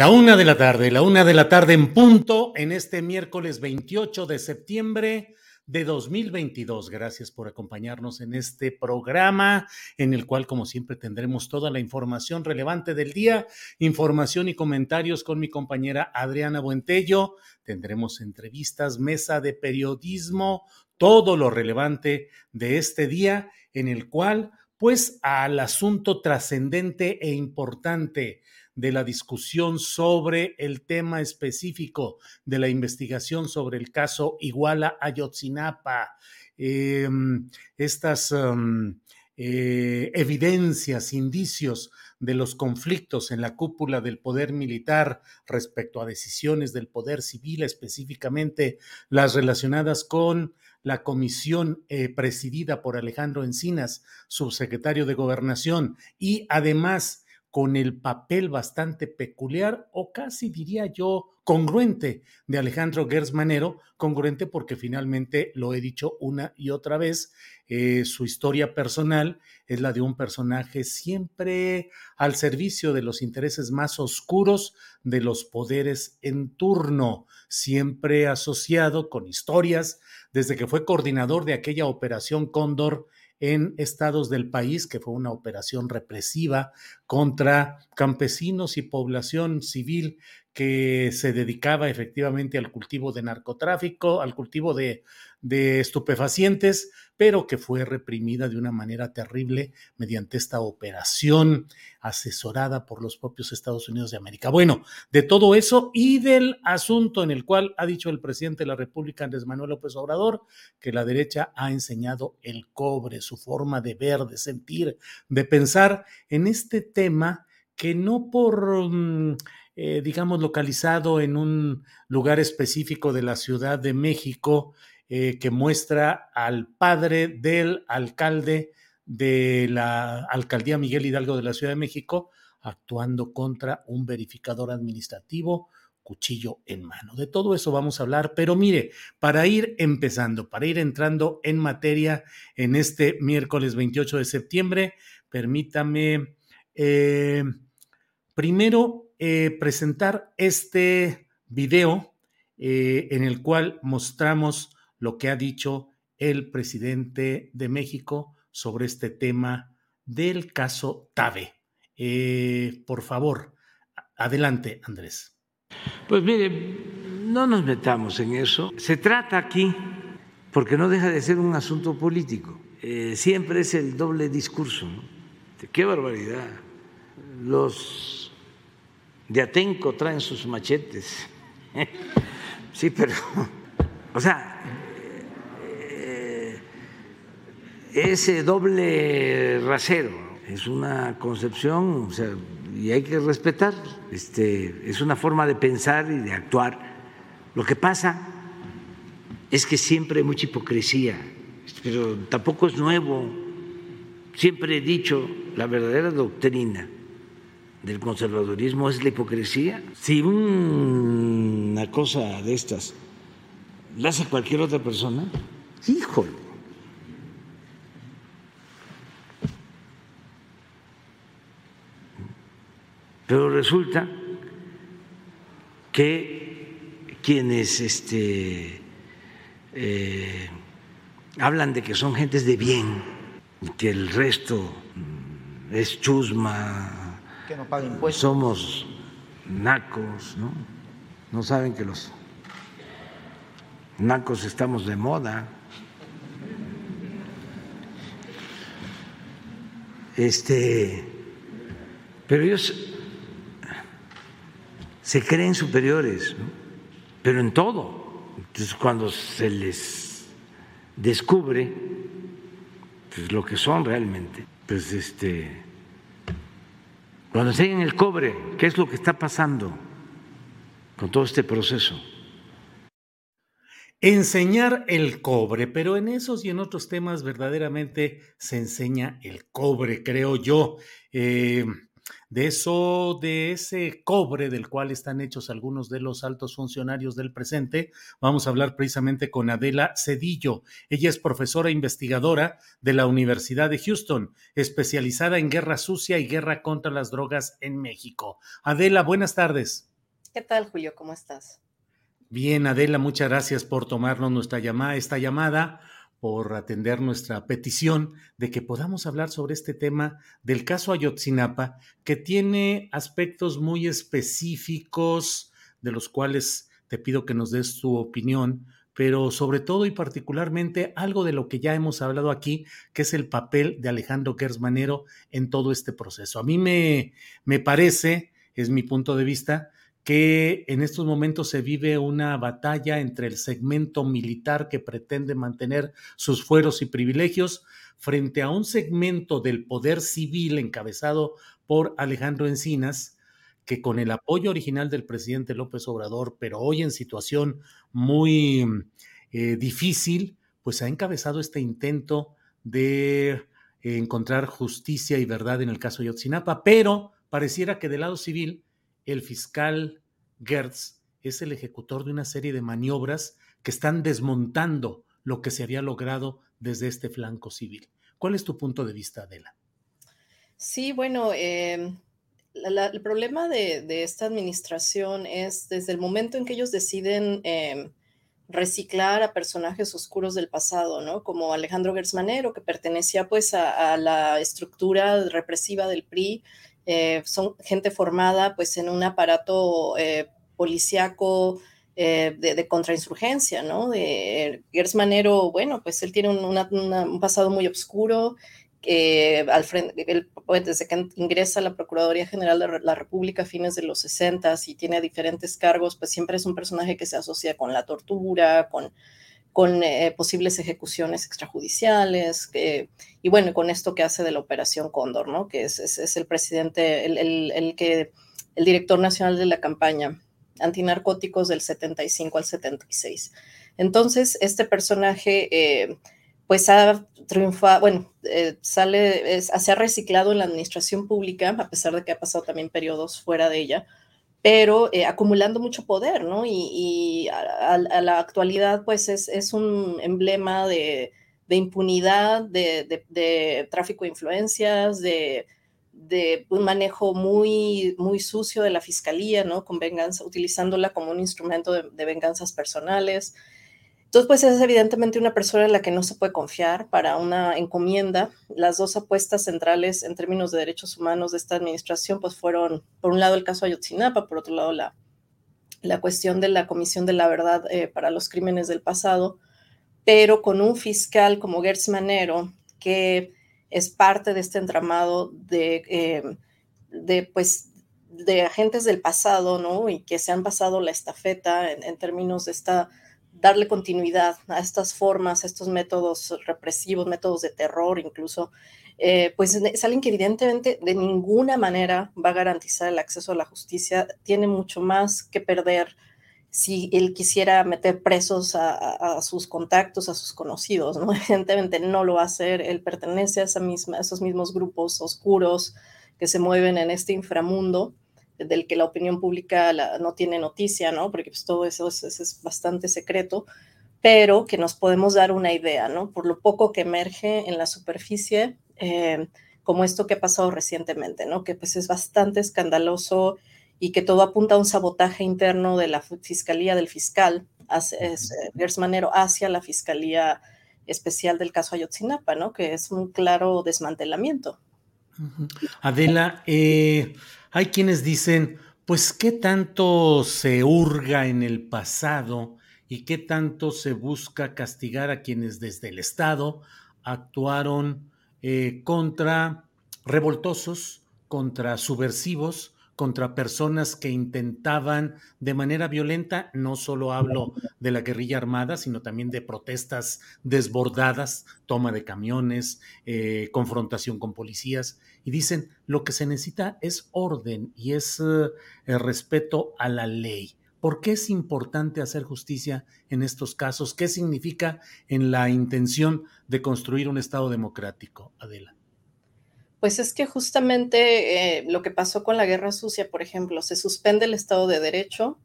La una de la tarde, la una de la tarde en punto en este miércoles 28 de septiembre de 2022. Gracias por acompañarnos en este programa en el cual, como siempre, tendremos toda la información relevante del día, información y comentarios con mi compañera Adriana Buentello. Tendremos entrevistas, mesa de periodismo, todo lo relevante de este día en el cual, pues, al asunto trascendente e importante de la discusión sobre el tema específico de la investigación sobre el caso Iguala Ayotzinapa, em, estas em, eh, evidencias, indicios de los conflictos en la cúpula del poder militar respecto a decisiones del poder civil, específicamente las relacionadas con la comisión eh, presidida por Alejandro Encinas, subsecretario de Gobernación, y además con el papel bastante peculiar o casi diría yo congruente de Alejandro Gersmanero, congruente porque finalmente lo he dicho una y otra vez, eh, su historia personal es la de un personaje siempre al servicio de los intereses más oscuros de los poderes en turno, siempre asociado con historias desde que fue coordinador de aquella operación Cóndor en estados del país, que fue una operación represiva contra campesinos y población civil que se dedicaba efectivamente al cultivo de narcotráfico, al cultivo de, de estupefacientes, pero que fue reprimida de una manera terrible mediante esta operación asesorada por los propios Estados Unidos de América. Bueno, de todo eso y del asunto en el cual ha dicho el presidente de la República, Andrés Manuel López Obrador, que la derecha ha enseñado el cobre, su forma de ver, de sentir, de pensar en este tema que no por... Mm, eh, digamos, localizado en un lugar específico de la Ciudad de México, eh, que muestra al padre del alcalde de la alcaldía Miguel Hidalgo de la Ciudad de México actuando contra un verificador administrativo, cuchillo en mano. De todo eso vamos a hablar, pero mire, para ir empezando, para ir entrando en materia en este miércoles 28 de septiembre, permítame eh, primero eh, presentar este video eh, en el cual mostramos lo que ha dicho el presidente de México sobre este tema del caso Tabe. Eh, por favor, adelante, Andrés. Pues mire, no nos metamos en eso. Se trata aquí, porque no deja de ser un asunto político. siempre es el doble discurso. Qué barbaridad. Los de Atenco traen sus machetes. Sí, pero, o sea, eh, ese doble rasero es una concepción, o sea, y hay que respetar. Este, es una forma de pensar y de actuar. Lo que pasa es que siempre hay mucha hipocresía, pero tampoco es nuevo. Siempre he dicho, la verdadera doctrina del conservadurismo es la hipocresía. Si una cosa de estas la hace cualquier otra persona, híjole. Pero resulta que quienes este, eh, hablan de que son gentes de bien, que el resto es chusma, que no impuestos. somos nacos, ¿no? No saben que los nacos estamos de moda. Este, pero ellos se creen superiores, ¿no? pero en todo. Entonces, cuando se les descubre pues, lo que son realmente, pues este, cuando enseñan el cobre, ¿qué es lo que está pasando con todo este proceso? Enseñar el cobre, pero en esos y en otros temas verdaderamente se enseña el cobre, creo yo. Eh, de eso, de ese cobre del cual están hechos algunos de los altos funcionarios del presente, vamos a hablar precisamente con Adela Cedillo. Ella es profesora investigadora de la Universidad de Houston, especializada en guerra sucia y guerra contra las drogas en México. Adela, buenas tardes. ¿Qué tal, Julio? ¿Cómo estás? Bien, Adela, muchas gracias por tomarnos nuestra llamada, esta llamada por atender nuestra petición de que podamos hablar sobre este tema del caso Ayotzinapa, que tiene aspectos muy específicos de los cuales te pido que nos des tu opinión, pero sobre todo y particularmente algo de lo que ya hemos hablado aquí, que es el papel de Alejandro Gersmanero en todo este proceso. A mí me, me parece, es mi punto de vista, que en estos momentos se vive una batalla entre el segmento militar que pretende mantener sus fueros y privilegios frente a un segmento del poder civil encabezado por Alejandro Encinas, que con el apoyo original del presidente López Obrador, pero hoy en situación muy eh, difícil, pues ha encabezado este intento de encontrar justicia y verdad en el caso de Yotzinapa, pero pareciera que del lado civil el fiscal Gertz es el ejecutor de una serie de maniobras que están desmontando lo que se había logrado desde este flanco civil. ¿Cuál es tu punto de vista, Adela? Sí, bueno, em, el problema de, esta administración es desde el momento en que ellos deciden em, reciclar a personajes oscuros del pasado, ¿no? Como Alejandro Gersmanero, que pertenecía pues a, a la estructura represiva del PRI eh, son gente formada pues en un aparato eh, policíaco eh, de, contrainsurgencia, ¿no? De Gers Manero, bueno, pues él tiene un, pasado muy oscuro, al frente, pues, desde que ingresa a la Procuraduría General de la República a fines de los 60 y tiene diferentes cargos, pues siempre es un personaje que se asocia con la tortura, con con eh, posibles ejecuciones extrajudiciales, y bueno, con esto que hace de la Operación Cóndor, ¿no? Que es, es, el presidente, el, el, que, el director nacional de la campaña antinarcóticos del 75 al 76. Entonces, este personaje, eh, pues ha triunfado, bueno, eh, sale, se ha reciclado en la administración pública, a pesar de que ha pasado también periodos fuera de ella, pero eh, acumulando mucho poder, ¿no? Y, a, la actualidad, pues es, un emblema de, impunidad, de, tráfico de influencias, de, un manejo muy, muy sucio de la fiscalía, ¿no? Con venganza, utilizándola como un instrumento de, venganzas personales. Entonces, pues es evidentemente una persona en la que no se puede confiar para una encomienda. Las dos apuestas centrales en términos de derechos humanos de esta administración, pues fueron, por un lado, el caso Ayotzinapa, por otro lado, la, la cuestión de la Comisión de la Verdad eh, para los Crímenes del Pasado, pero con un fiscal como Gertz Manero, que es parte de este entramado de, eh, de pues, de agentes del pasado, ¿no? Y que se han pasado la estafeta en, en términos de esta darle continuidad a estas formas, a estos métodos represivos, métodos de terror incluso, eh, pues es alguien que evidentemente de ninguna manera va a garantizar el acceso a la justicia, tiene mucho más que perder si él quisiera meter presos a, sus contactos, a sus conocidos, ¿no? Evidentemente no lo va a hacer, él pertenece a, esos mismos grupos oscuros que se mueven en este inframundo del que la opinión pública no tiene noticia, ¿no? Porque pues, todo eso es, bastante secreto, pero que nos podemos dar una idea, ¿no? Por lo poco que emerge en la superficie, eh, como esto que ha pasado recientemente, ¿no? Que pues es bastante escandaloso y que todo apunta a un sabotaje interno de la Fiscalía del Fiscal, Gers Manero, hacia la Fiscalía Especial del caso Ayotzinapa, ¿no? Que es un claro desmantelamiento. Adela, eh, hay quienes dicen, pues, ¿qué tanto se hurga en el pasado y qué tanto se busca castigar a quienes desde el Estado actuaron eh, contra revoltosos, contra subversivos, contra personas que intentaban de manera violenta, no solo hablo de la guerrilla armada, sino también de protestas desbordadas, toma de camiones, eh, confrontación con policías, y dicen, lo que se necesita es orden y es eh, el respeto a la ley. ¿Por qué es importante hacer justicia en estos casos? ¿Qué significa en la intención de construir un Estado democrático, Adela? Pues es que justamente eh, lo que pasó con la guerra sucia, por ejemplo, se suspende el Estado de Derecho,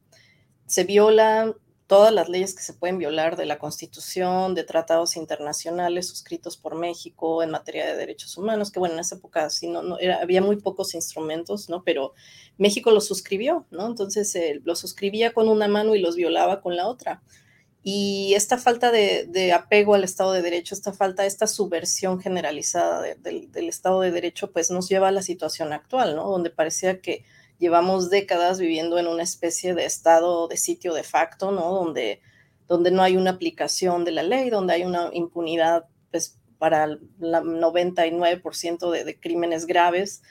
se viola todas las leyes que se pueden violar de la Constitución, de tratados internacionales suscritos por México en materia de derechos humanos, que bueno, en esa época sí, no, no había muy pocos instrumentos, ¿no? Pero México los suscribió, ¿no? Entonces eh, los suscribía con una mano y los violaba con la otra. Y esta falta de, apego al Estado de Derecho, esta falta, esta subversión generalizada del Estado de Derecho, pues nos lleva a la situación actual, ¿no? Donde parecía que llevamos décadas viviendo en una especie de estado de sitio de facto, ¿no? Donde, donde no hay una aplicación de la ley, donde hay una impunidad, pues, para el 99% de, de crímenes graves.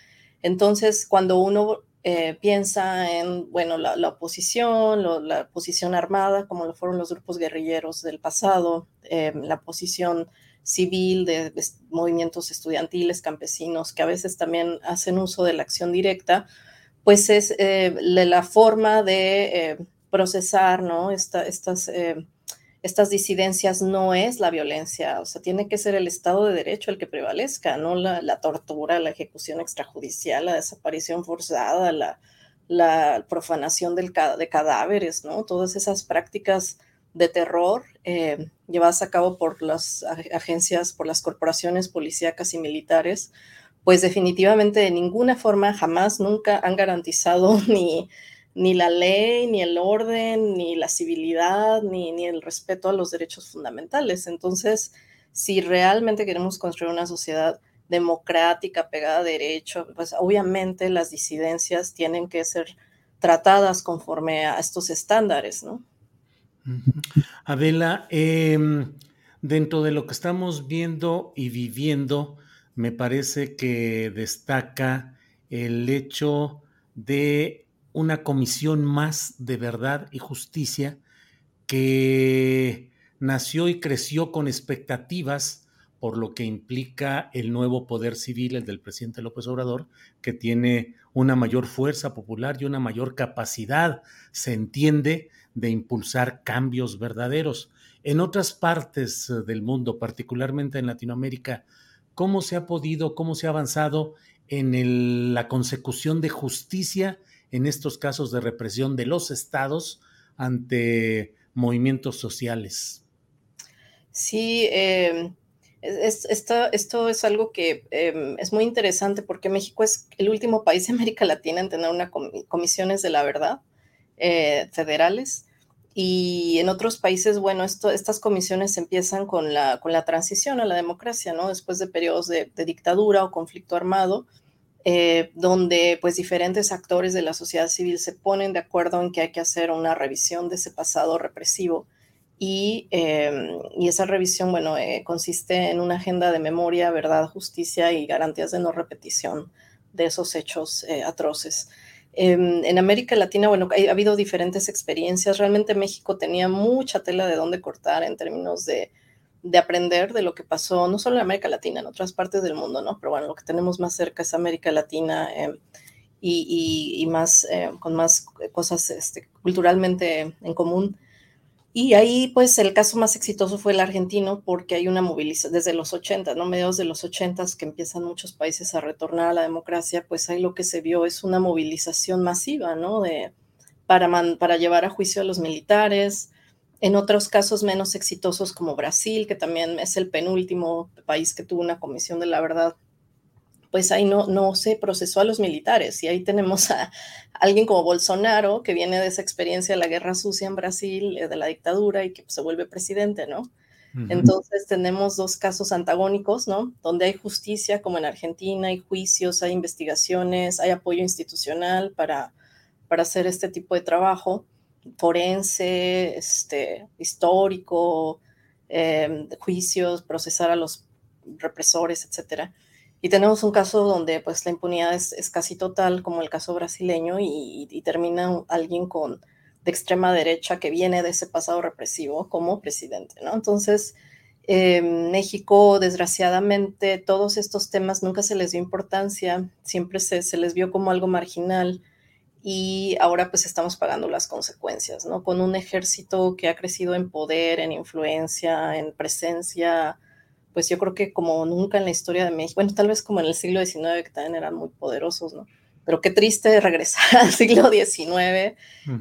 Entonces, cuando uno eh, piensa en, bueno, la, oposición, la oposición armada, como lo fueron los grupos guerrilleros del pasado, eh, la posición civil de, movimientos estudiantiles, campesinos, que a veces también hacen uso de la acción directa, pues es eh, la forma de procesar, ¿no? estas estas disidencias no es la violencia, o sea, tiene que ser el Estado de Derecho el que prevalezca, no la, tortura, la ejecución extrajudicial, la desaparición forzada, la, profanación del, de cadáveres, ¿no? Todas esas prácticas de terror eh, llevadas a cabo por las agencias, por las corporaciones policíacas y militares, pues definitivamente de ninguna forma jamás, nunca han garantizado ni ni la ley, ni el orden, ni la civilidad, ni, ni el respeto a los derechos fundamentales. Entonces, si realmente queremos construir una sociedad democrática, pegada a derecho, pues obviamente las disidencias tienen que ser tratadas conforme a estos estándares, ¿no? Adela, em, dentro de lo que estamos viendo y viviendo, me parece que destaca el hecho de una comisión más de verdad y justicia que nació y creció con expectativas por lo que implica el nuevo poder civil, el del presidente López Obrador, que tiene una mayor fuerza popular y una mayor capacidad, se entiende, de impulsar cambios verdaderos. En otras partes del mundo, particularmente en Latinoamérica, ¿cómo se ha podido, cómo se ha avanzado en la consecución de justicia en estos casos de represión de los estados ante movimientos sociales. Sí, em, esto, es algo que em, es muy interesante porque México es el último país de América Latina en tener una comisiones de la verdad eh, federales. Y en otros países, bueno, estas comisiones empiezan con la, con la transición a la democracia, ¿no? Después de periodos de dictadura o conflicto armado, eh, donde pues diferentes actores de la sociedad civil se ponen de acuerdo en que hay que hacer una revisión de ese pasado represivo y, y esa revisión, bueno, eh, consiste en una agenda de memoria, verdad, justicia y garantías de no repetición de esos hechos eh, atroces. Em, en América Latina, bueno, ha habido diferentes experiencias. Realmente México tenía mucha tela de dónde cortar en términos de de aprender de lo que pasó, no solo en América Latina, en otras partes del mundo, ¿no? Pero bueno, lo que tenemos más cerca es América Latina eh, y, más, eh, con más cosas este, culturalmente en común. Y ahí, pues, el caso más exitoso fue el argentino, porque hay una movilización desde los 80, ¿no? Mediados de los 80 que empiezan muchos países a retornar a la democracia, pues ahí lo que se vio es una movilización masiva, ¿no? De, para, para llevar a juicio a los militares. En otros casos menos exitosos, como Brasil, que también es el penúltimo país que tuvo una comisión de la verdad pues ahí no, no se procesó a los militares. Y ahí tenemos a alguien como Bolsonaro, que viene de esa experiencia de la guerra sucia en Brasil, eh, de la dictadura, y que se vuelve presidente, ¿no? Entonces tenemos dos casos antagónicos, ¿no? Donde hay justicia, como en Argentina, hay juicios, hay investigaciones, hay apoyo institucional para, para hacer este tipo de trabajo, forense, este, histórico, eh, juicios, procesar a los represores, etcétera. Y tenemos un caso donde pues la impunidad es, casi total, como el caso brasileño, y, termina alguien con, de extrema derecha que viene de ese pasado represivo como presidente, ¿no? Entonces, eh, México, desgraciadamente, todos estos temas nunca se les dio importancia, siempre se, se, les vio como algo marginal y ahora pues estamos pagando las consecuencias, ¿no? Con un ejército que ha crecido en poder, en influencia, en presencia, pues yo creo que como nunca en la historia de México, bueno, tal vez como en el siglo XIX, que también eran muy poderosos, ¿no? Pero qué triste regresar al siglo XIX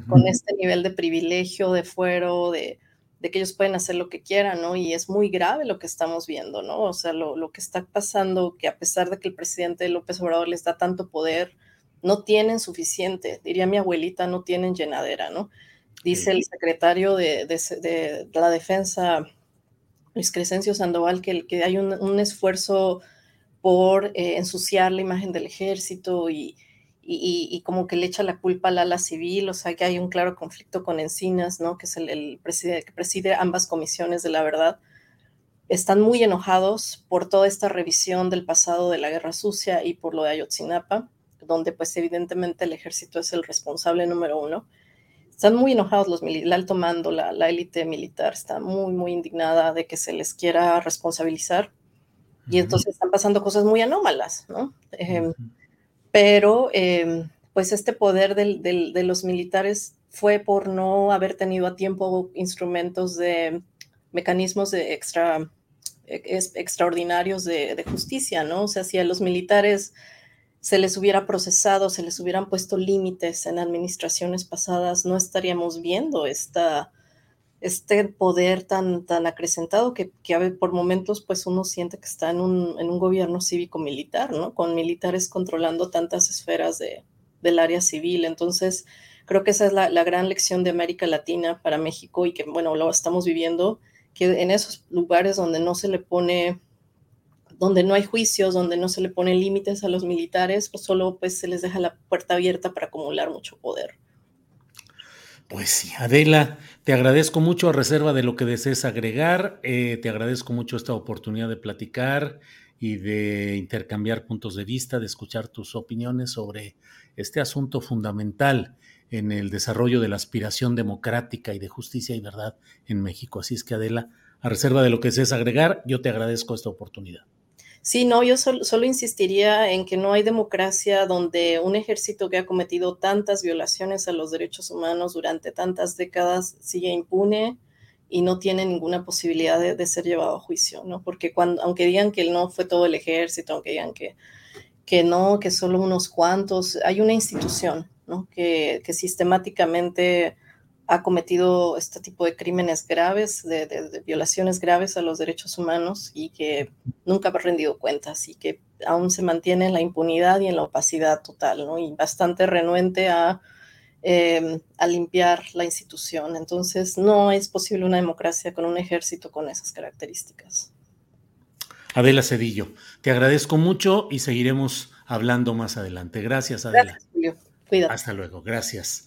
con este nivel de privilegio, de fuero, de, de, que ellos pueden hacer lo que quieran, ¿no? Y es muy grave lo que estamos viendo, ¿no? O sea, lo, lo que está pasando, que a pesar de que el presidente López Obrador les da tanto poder, no tienen suficiente, diría mi abuelita, no tienen llenadera, ¿no? Dice el secretario de, de, de la defensa Luis Crescencio Sandoval, que, hay un, esfuerzo por eh, ensuciar la imagen del ejército y, como que le echa la culpa al ala civil, o sea que hay un claro conflicto con Encinas, ¿no? que es el, presidente que preside ambas comisiones de la verdad. Están muy enojados por toda esta revisión del pasado de la guerra sucia y por lo de Ayotzinapa, donde pues evidentemente el ejército es el responsable número uno están muy enojados los el alto mando, la, élite militar está muy, muy indignada de que se les quiera responsabilizar y entonces están pasando cosas muy anómalas, ¿no? Em, pero em, pues este poder de los militares fue por no haber tenido a tiempo instrumentos de mecanismos de extra, extraordinarios de, de, justicia, ¿no? O sea, si a los militares se les hubiera procesado, se les hubieran puesto límites en administraciones pasadas, no estaríamos viendo este poder tan, tan acrecentado que, por momentos pues uno siente que está en un, en un gobierno cívico-militar, ¿no? Con militares controlando tantas esferas de, del área civil. Entonces, creo que esa es la, la, gran lección de América Latina para México y que, bueno, lo estamos viviendo, que en esos lugares donde no se le pone donde no hay juicios, donde no se le ponen límites a los militares, pues solo pues se les deja la puerta abierta para acumular mucho poder. Pues sí, Adela, te agradezco mucho a reserva de lo que desees agregar, eh, te agradezco mucho esta oportunidad de platicar y de intercambiar puntos de vista, de escuchar tus opiniones sobre este asunto fundamental en el desarrollo de la aspiración democrática y de justicia y verdad en México. Así es que Adela, a reserva de lo que desees agregar, yo te agradezco esta oportunidad. Sí, no, yo solo, insistiría en que no hay democracia donde un ejército que ha cometido tantas violaciones a los derechos humanos durante tantas décadas sigue impune y no tiene ninguna posibilidad de, ser llevado a juicio, ¿no? Porque cuando, aunque digan que no fue todo el ejército, aunque digan que, que no, que solo unos cuantos, hay una institución, ¿no? Que, que sistemáticamente ha cometido este tipo de crímenes graves, de, violaciones graves a los derechos humanos y que nunca ha rendido cuentas y que aún se mantiene en la impunidad y en la opacidad total, ¿no? Y bastante renuente a, em, a limpiar la institución. Entonces, no es posible una democracia con un ejército con esas características. Adela Cedillo, te agradezco mucho y seguiremos hablando más adelante. Gracias, Adela. Gracias, Julio. Cuídate. Hasta luego. Gracias.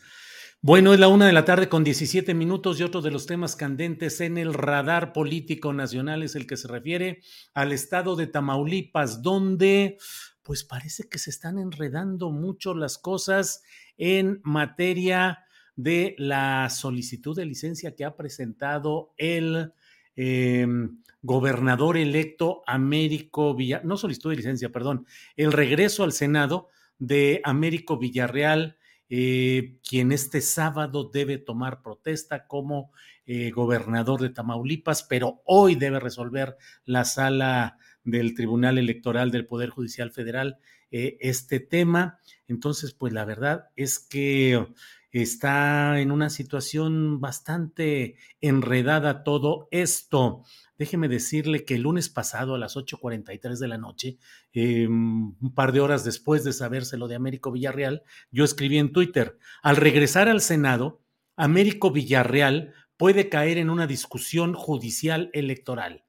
Bueno, es la una de la tarde con 17 minutos y otro de los temas candentes en el radar político nacional es el que se refiere al estado de Tamaulipas, donde pues parece que se están enredando mucho las cosas en materia de la solicitud de licencia que ha presentado el em, gobernador electo Américo Villarreal, no solicitud de licencia, perdón, el regreso al Senado de Américo Villarreal, eh, quien este sábado debe tomar protesta como eh, gobernador de Tamaulipas, pero hoy debe resolver la sala del Tribunal Electoral del Poder Judicial Federal eh, este tema. Entonces, pues la verdad es que está en una situación bastante enredada todo esto. Déjeme decirle que el lunes pasado a las 8.43 de la noche, em, un par de horas después de saberse lo de Américo Villarreal, yo escribí en Twitter, al regresar al Senado, Américo Villarreal puede caer en una discusión judicial electoral.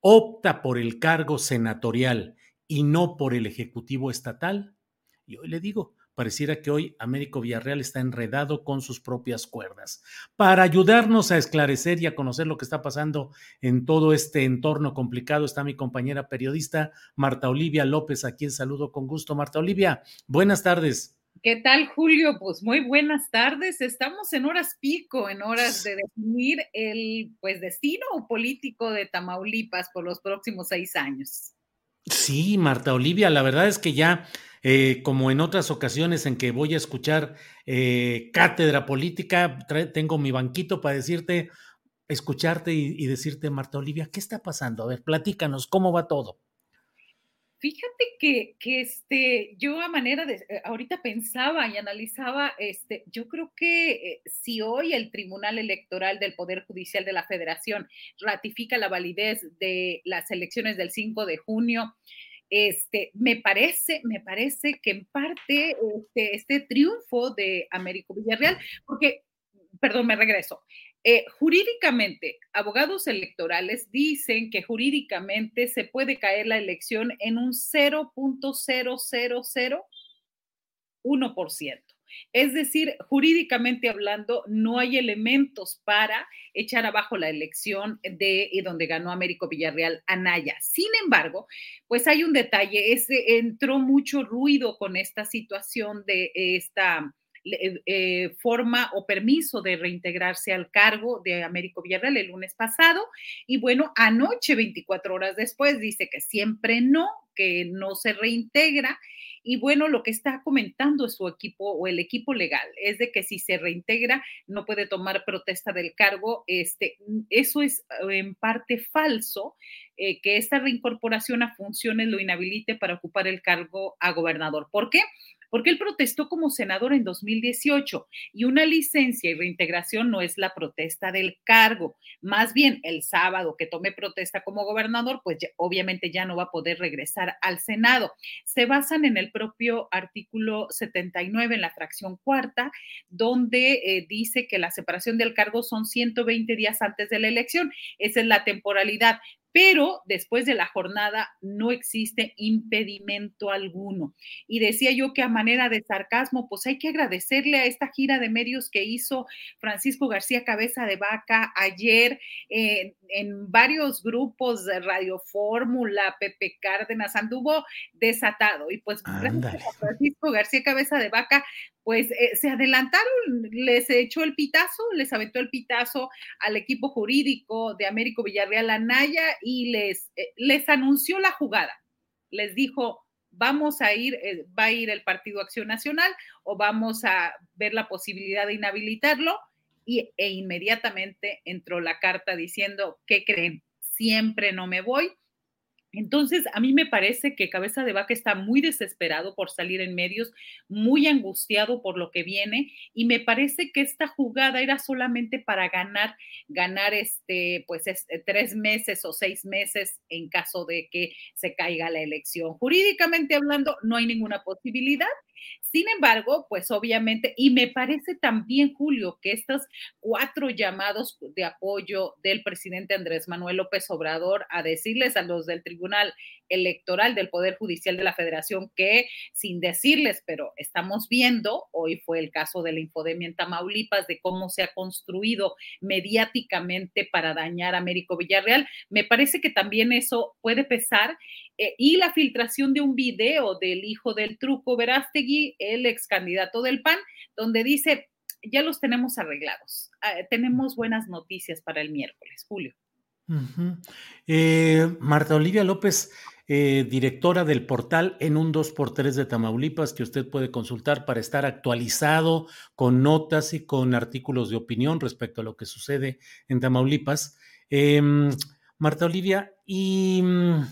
Opta por el cargo senatorial y no por el Ejecutivo Estatal. Y hoy le digo, pareciera que hoy Américo Villarreal está enredado con sus propias cuerdas. Para ayudarnos a esclarecer y a conocer lo que está pasando en todo este entorno complicado está mi compañera periodista Marta Olivia López, a quien saludo con gusto. Marta Olivia, buenas tardes. ¿Qué tal, Julio? Pues muy buenas tardes. Estamos en horas pico, en horas de definir el pues destino político de Tamaulipas por los próximos seis años. Sí, Marta Olivia, la verdad es que ya eh, como en otras ocasiones en que voy a escuchar eh, cátedra política, tengo mi banquito para decirte, escucharte y, decirte, Marta Olivia, ¿qué está pasando? A ver, platícanos, ¿cómo va todo? Fíjate que, que, este, yo a manera de, eh, ahorita pensaba y analizaba, este, yo creo que si hoy el Tribunal Electoral del Poder Judicial de la Federación ratifica la validez de las elecciones del 5 de junio, este, me parece, me parece que en parte este, este triunfo de Américo Villarreal, porque, perdón, me regreso. Eh, jurídicamente, abogados electorales dicen que jurídicamente se puede caer la elección en un 0.0001%. Es decir, jurídicamente hablando, no hay elementos para echar abajo la elección de donde ganó Américo Villarreal Anaya. Sin embargo, pues hay un detalle, entró mucho ruido con esta situación de esta eh, eh, forma o permiso de reintegrarse al cargo de Américo Villarreal el lunes pasado. Y bueno, anoche, 24 horas después, dice que siempre no, que no se reintegra. Y bueno, lo que está comentando su equipo o el equipo legal es de que si se reintegra no puede tomar protesta del cargo. Este, eso es eh, en parte falso, que esta reincorporación a funciones lo inhabilite para ocupar el cargo a gobernador. ¿Por qué? Porque él protestó como senador en 2018 y una licencia y reintegración no es la protesta del cargo. Más bien, el sábado que tome protesta como gobernador, pues obviamente ya no va a poder regresar al Senado. Se basan en el propio artículo 79, en la fracción cuarta, donde eh, dice que la separación del cargo son 120 días antes de la elección. Esa es la temporalidad pero después de la jornada no existe impedimento alguno. Y decía yo que a manera de sarcasmo, pues hay que agradecerle a esta gira de medios que hizo Francisco García Cabeza de Vaca ayer eh, en varios grupos de Radio Fórmula, Pepe Cárdenas, anduvo desatado. Y pues Francisco García Cabeza de Vaca, pues eh, se adelantaron, les echó el pitazo, les aventó el pitazo al equipo jurídico de Américo Villarreal Anaya y les, eh, les anunció la jugada. Les dijo, vamos a ir, eh, va a ir el Partido Acción Nacional o vamos a ver la posibilidad de inhabilitarlo. Y, e inmediatamente entró la carta diciendo, ¿qué creen? Siempre no me voy entonces, a mí me parece que Cabeza de Vaca está muy desesperado por salir en medios, muy angustiado por lo que viene, y me parece que esta jugada era solamente para ganar, ganar este, pues este, tres meses o seis meses en caso de que se caiga la elección. Jurídicamente hablando, no hay ninguna posibilidad. Sin embargo, pues obviamente, y me parece también, Julio, que estos cuatro llamados de apoyo del presidente Andrés Manuel López Obrador a decirles a los del Tribunal Electoral del Poder Judicial de la Federación que, sin decirles, pero estamos viendo, hoy fue el caso de la infodemia en Tamaulipas, de cómo se ha construido mediáticamente para dañar a Américo Villarreal, me parece que también eso puede pesar. Eh, y la filtración de un video del hijo del truco Verástegui, el ex candidato del PAN, donde dice, ya los tenemos arreglados. Ah, tenemos buenas noticias para el miércoles, Julio. Eh, Marta Olivia López, eh, directora del portal en un 2x3 de Tamaulipas, que usted puede consultar para estar actualizado con notas y con artículos de opinión respecto a lo que sucede en Tamaulipas. Em, Marta Olivia, ¿y mm,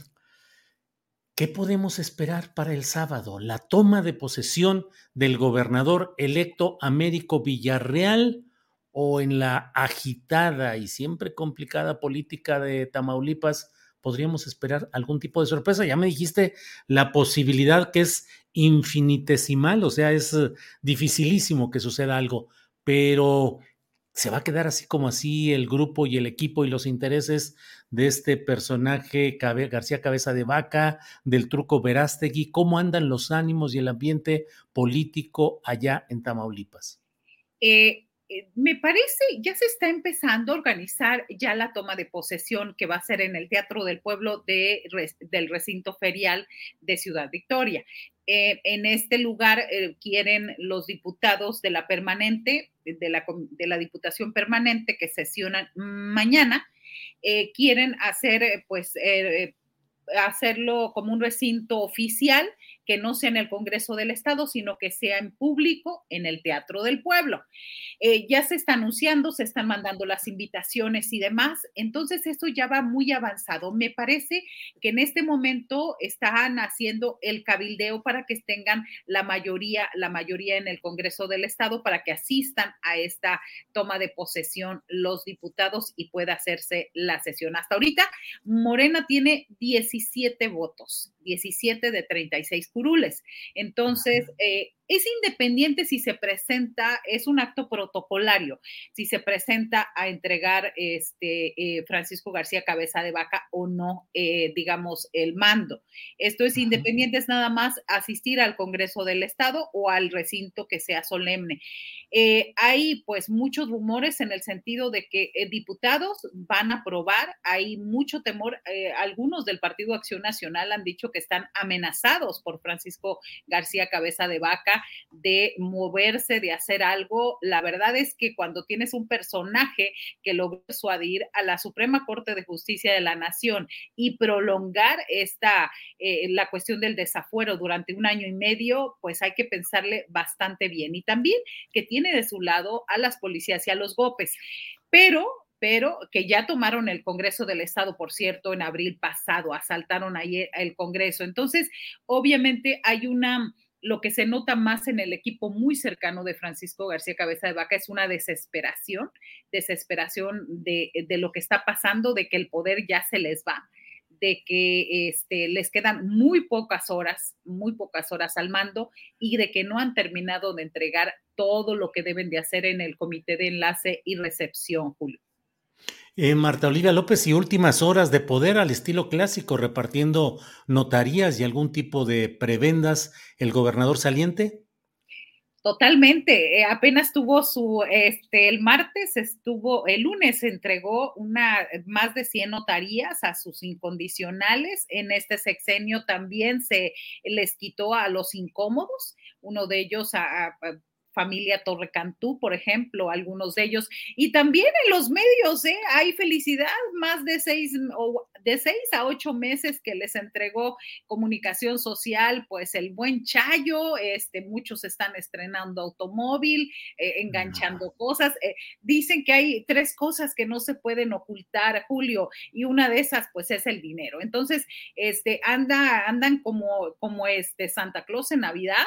qué podemos esperar para el sábado? La toma de posesión del gobernador electo Américo Villarreal o en la agitada y siempre complicada política de Tamaulipas podríamos esperar algún tipo de sorpresa. Ya me dijiste la posibilidad que es infinitesimal, o sea, es dificilísimo que suceda algo, pero se va a quedar así como así el grupo y el equipo y los intereses de este personaje García Cabeza de Vaca, del truco Verástegui, cómo andan los ánimos y el ambiente político allá en Tamaulipas. Eh, me parece, ya se está empezando a organizar ya la toma de posesión que va a ser en el Teatro del Pueblo de, del recinto ferial de Ciudad Victoria. Eh, en este lugar eh, quieren los diputados de la permanente, de la, de la Diputación Permanente que sesionan mañana, quieren hacer, pues, hacerlo como un recinto oficial que no sea en el Congreso del Estado, sino que sea en público en el Teatro del Pueblo. Eh, ya se está anunciando, se están mandando las invitaciones y demás, entonces esto ya va muy avanzado. Me parece que en este momento están haciendo el cabildeo para que tengan la mayoría, la mayoría en el Congreso del Estado para que asistan a esta toma de posesión los diputados y pueda hacerse la sesión. Hasta ahorita, Morena tiene 17 votos, 17 de 36 curules. Entonces, eh, es independiente si se presenta, es un acto protocolario, si se presenta a entregar este eh, Francisco García Cabeza de Vaca o no, eh, digamos, el mando. Esto es independiente, es nada más asistir al Congreso del Estado o al recinto que sea solemne. Eh, hay pues muchos rumores en el sentido de que diputados van a aprobar, hay mucho temor, algunos del Partido Acción Nacional han dicho que están amenazados por Francisco García Cabeza de Vaca de moverse, de hacer algo. La verdad es que cuando tienes un personaje que logra persuadir a la Suprema Corte de Justicia de la Nación y prolongar esta, eh, la cuestión del desafuero durante un año y medio, pues hay que pensarle bastante bien. Y también que tiene de su lado a las policías y a los GOPES. Pero pero que ya tomaron el Congreso del Estado, por cierto, en abril pasado, asaltaron ahí el Congreso. Entonces, obviamente hay una, lo que se nota más en el equipo muy cercano de Francisco García Cabeza de Vaca es una desesperación, desesperación de, lo que está pasando, de que el poder ya se les va, de que este, les quedan muy pocas horas, muy pocas horas al mando y de que no han terminado de entregar todo lo que deben de hacer en el comité de enlace y recepción, Julio. Eh, Marta Olivia López y últimas horas de poder al estilo clásico, repartiendo notarías y algún tipo de prebendas, el gobernador saliente. Totalmente. Eh, apenas tuvo su, este, el martes estuvo, el lunes entregó una, más de 100 notarías a sus incondicionales. En este sexenio también se les quitó a los incómodos, uno de ellos a familia Torrecantú, por ejemplo, algunos de ellos. Y también en los medios, ¿eh? hay felicidad, más de seis, o de seis a ocho meses que les entregó comunicación social, pues el buen Chayo, este, muchos están estrenando automóvil, eh, enganchando cosas. Eh, dicen que hay tres cosas que no se pueden ocultar, Julio, y una de esas, pues, es el dinero. Entonces, este, anda, andan como, como este Santa Claus en Navidad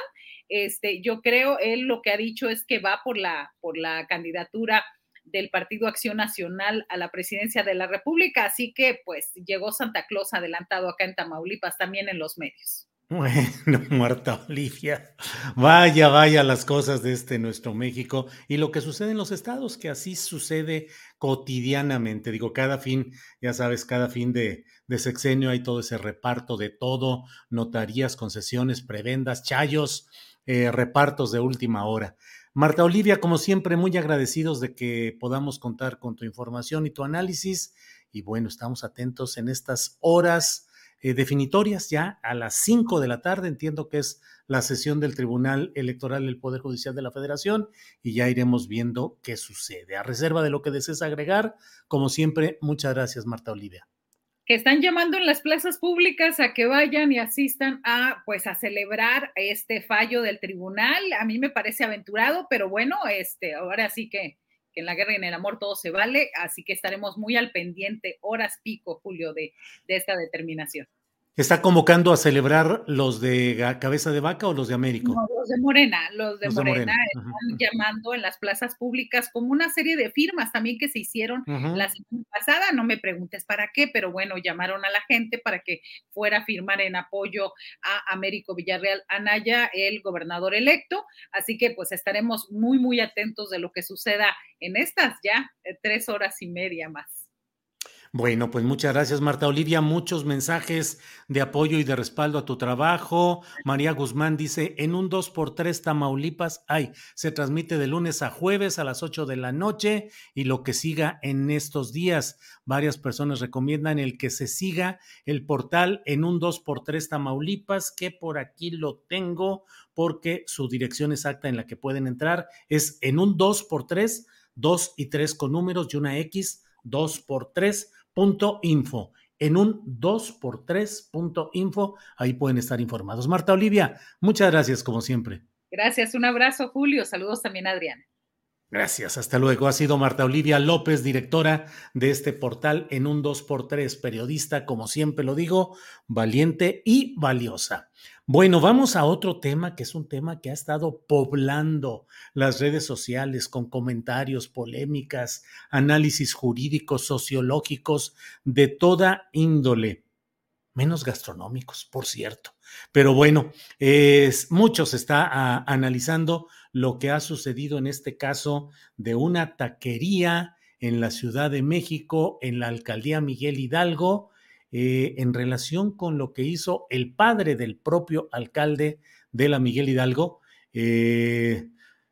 este, yo creo, él lo que ha dicho es que va por la, por la candidatura del Partido Acción Nacional a la presidencia de la República, así que pues llegó Santa Claus adelantado acá en Tamaulipas, también en los medios. Bueno, Marta Olivia, vaya, vaya las cosas de este nuestro México y lo que sucede en los estados, que así sucede cotidianamente. Digo, cada fin, ya sabes, cada fin de, de sexenio hay todo ese reparto de todo, notarías, concesiones, prebendas, chayos, eh, repartos de última hora. Marta Olivia, como siempre, muy agradecidos de que podamos contar con tu información y tu análisis. Y bueno, estamos atentos en estas horas eh, definitorias ya a las 5 de la tarde, entiendo que es la sesión del Tribunal Electoral del Poder Judicial de la Federación y ya iremos viendo qué sucede. A reserva de lo que desees agregar, como siempre, muchas gracias, Marta Olivia que están llamando en las plazas públicas a que vayan y asistan a pues a celebrar este fallo del tribunal. A mí me parece aventurado, pero bueno, este ahora sí que, que en la guerra y en el amor todo se vale, así que estaremos muy al pendiente, horas pico, Julio, de, de esta determinación. ¿Está convocando a celebrar los de Cabeza de Vaca o los de Américo? No, los de Morena, los de, Morena, están llamando en las plazas públicas como una serie de firmas también que se hicieron la semana pasada, no me preguntes para qué, pero bueno, llamaron a la gente para que fuera a firmar en apoyo a Américo Villarreal Anaya, el gobernador electo, así que pues estaremos muy, muy atentos de lo que suceda en estas ya eh, tres horas y media más. Bueno, pues muchas gracias, Marta Olivia. Muchos mensajes de apoyo y de respaldo a tu trabajo. María Guzmán dice: en un 2x3 Tamaulipas, ay, se transmite de lunes a jueves a las 8 de la noche y lo que siga en estos días. Varias personas recomiendan el que se siga el portal en un 2x3 Tamaulipas, que por aquí lo tengo porque su dirección exacta en la que pueden entrar es en un 2x3, 2 y 3 con números y una X, 2x3 info. En un 2x3.info, ahí pueden estar informados. Marta Olivia, muchas gracias como siempre. Gracias, un abrazo Julio, saludos también a Adrián. Gracias, hasta luego. Ha sido Marta Olivia López, directora de este portal en un 2x3, periodista, como siempre lo digo, valiente y valiosa. Bueno, vamos a otro tema que es un tema que ha estado poblando las redes sociales con comentarios, polémicas, análisis jurídicos, sociológicos, de toda índole, menos gastronómicos, por cierto. Pero bueno, es, mucho se está analizando lo que ha sucedido en este caso de una taquería en la Ciudad de México, en la alcaldía Miguel Hidalgo, eh, en relación con lo que hizo el padre del propio alcalde de la Miguel Hidalgo, eh,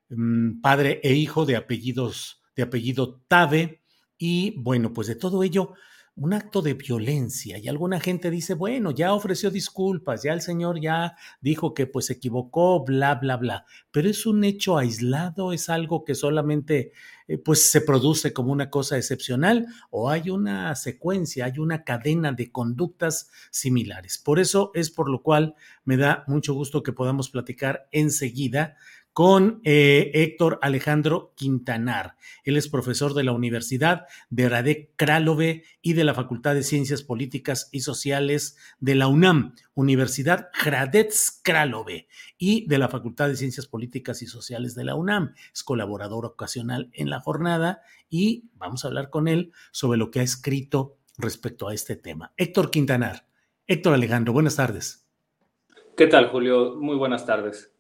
mm, padre e hijo de apellidos, de apellido Tabe, y bueno, pues de todo ello un acto de violencia y alguna gente dice, bueno, ya ofreció disculpas, ya el señor ya dijo que pues se equivocó, bla, bla, bla, pero es un hecho aislado, es algo que solamente eh, pues se produce como una cosa excepcional o hay una secuencia, hay una cadena de conductas similares. Por eso es por lo cual me da mucho gusto que podamos platicar enseguida con eh, Héctor Alejandro Quintanar. Él es profesor de la Universidad de Radek Kralove y de la Facultad de Ciencias Políticas y Sociales de la UNAM, Universidad Hradec Kralove y de la Facultad de Ciencias Políticas y Sociales de la UNAM. Es colaborador ocasional en la jornada y vamos a hablar con él sobre lo que ha escrito respecto a este tema. Héctor Quintanar. Héctor Alejandro, buenas tardes. ¿Qué tal, Julio? Muy buenas tardes.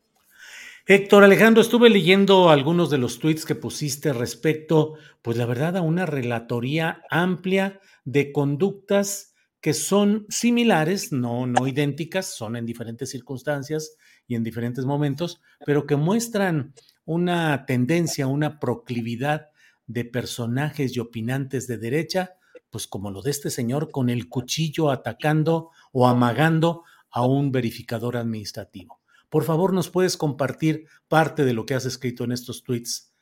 Héctor Alejandro, estuve leyendo algunos de los tweets que pusiste respecto, pues la verdad, a una relatoría amplia de conductas que son similares, no, no idénticas, son en diferentes circunstancias y en diferentes momentos, pero que muestran una tendencia, una proclividad de personajes y opinantes de derecha, pues como lo de este señor con el cuchillo atacando o amagando a un verificador administrativo. Por favor, ¿nos puedes compartir parte de lo que has escrito en estos tweets?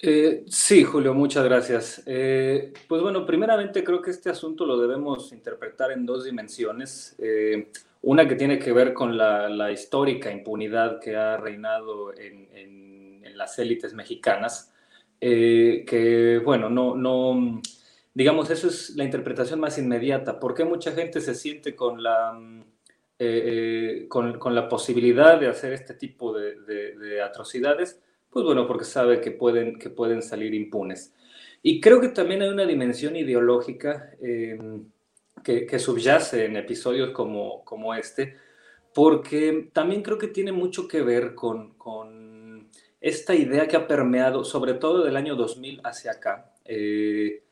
Eh, sí, Julio, muchas gracias. Eh, pues bueno, primeramente creo que este asunto lo debemos interpretar en dos dimensiones. Eh, una que tiene que ver con la, histórica impunidad que ha reinado en, las élites mexicanas, que bueno, no, no, digamos, eso es la interpretación más inmediata. ¿Por qué mucha gente se siente con la eh, eh, con, la posibilidad de hacer este tipo de, de, atrocidades, pues bueno, porque sabe que pueden, que pueden salir impunes. Y creo que también hay una dimensión ideológica em, que, que, subyace en episodios como, como este, porque también creo que tiene mucho que ver con, con esta idea que ha permeado, sobre todo del año 2000 hacia acá, eh,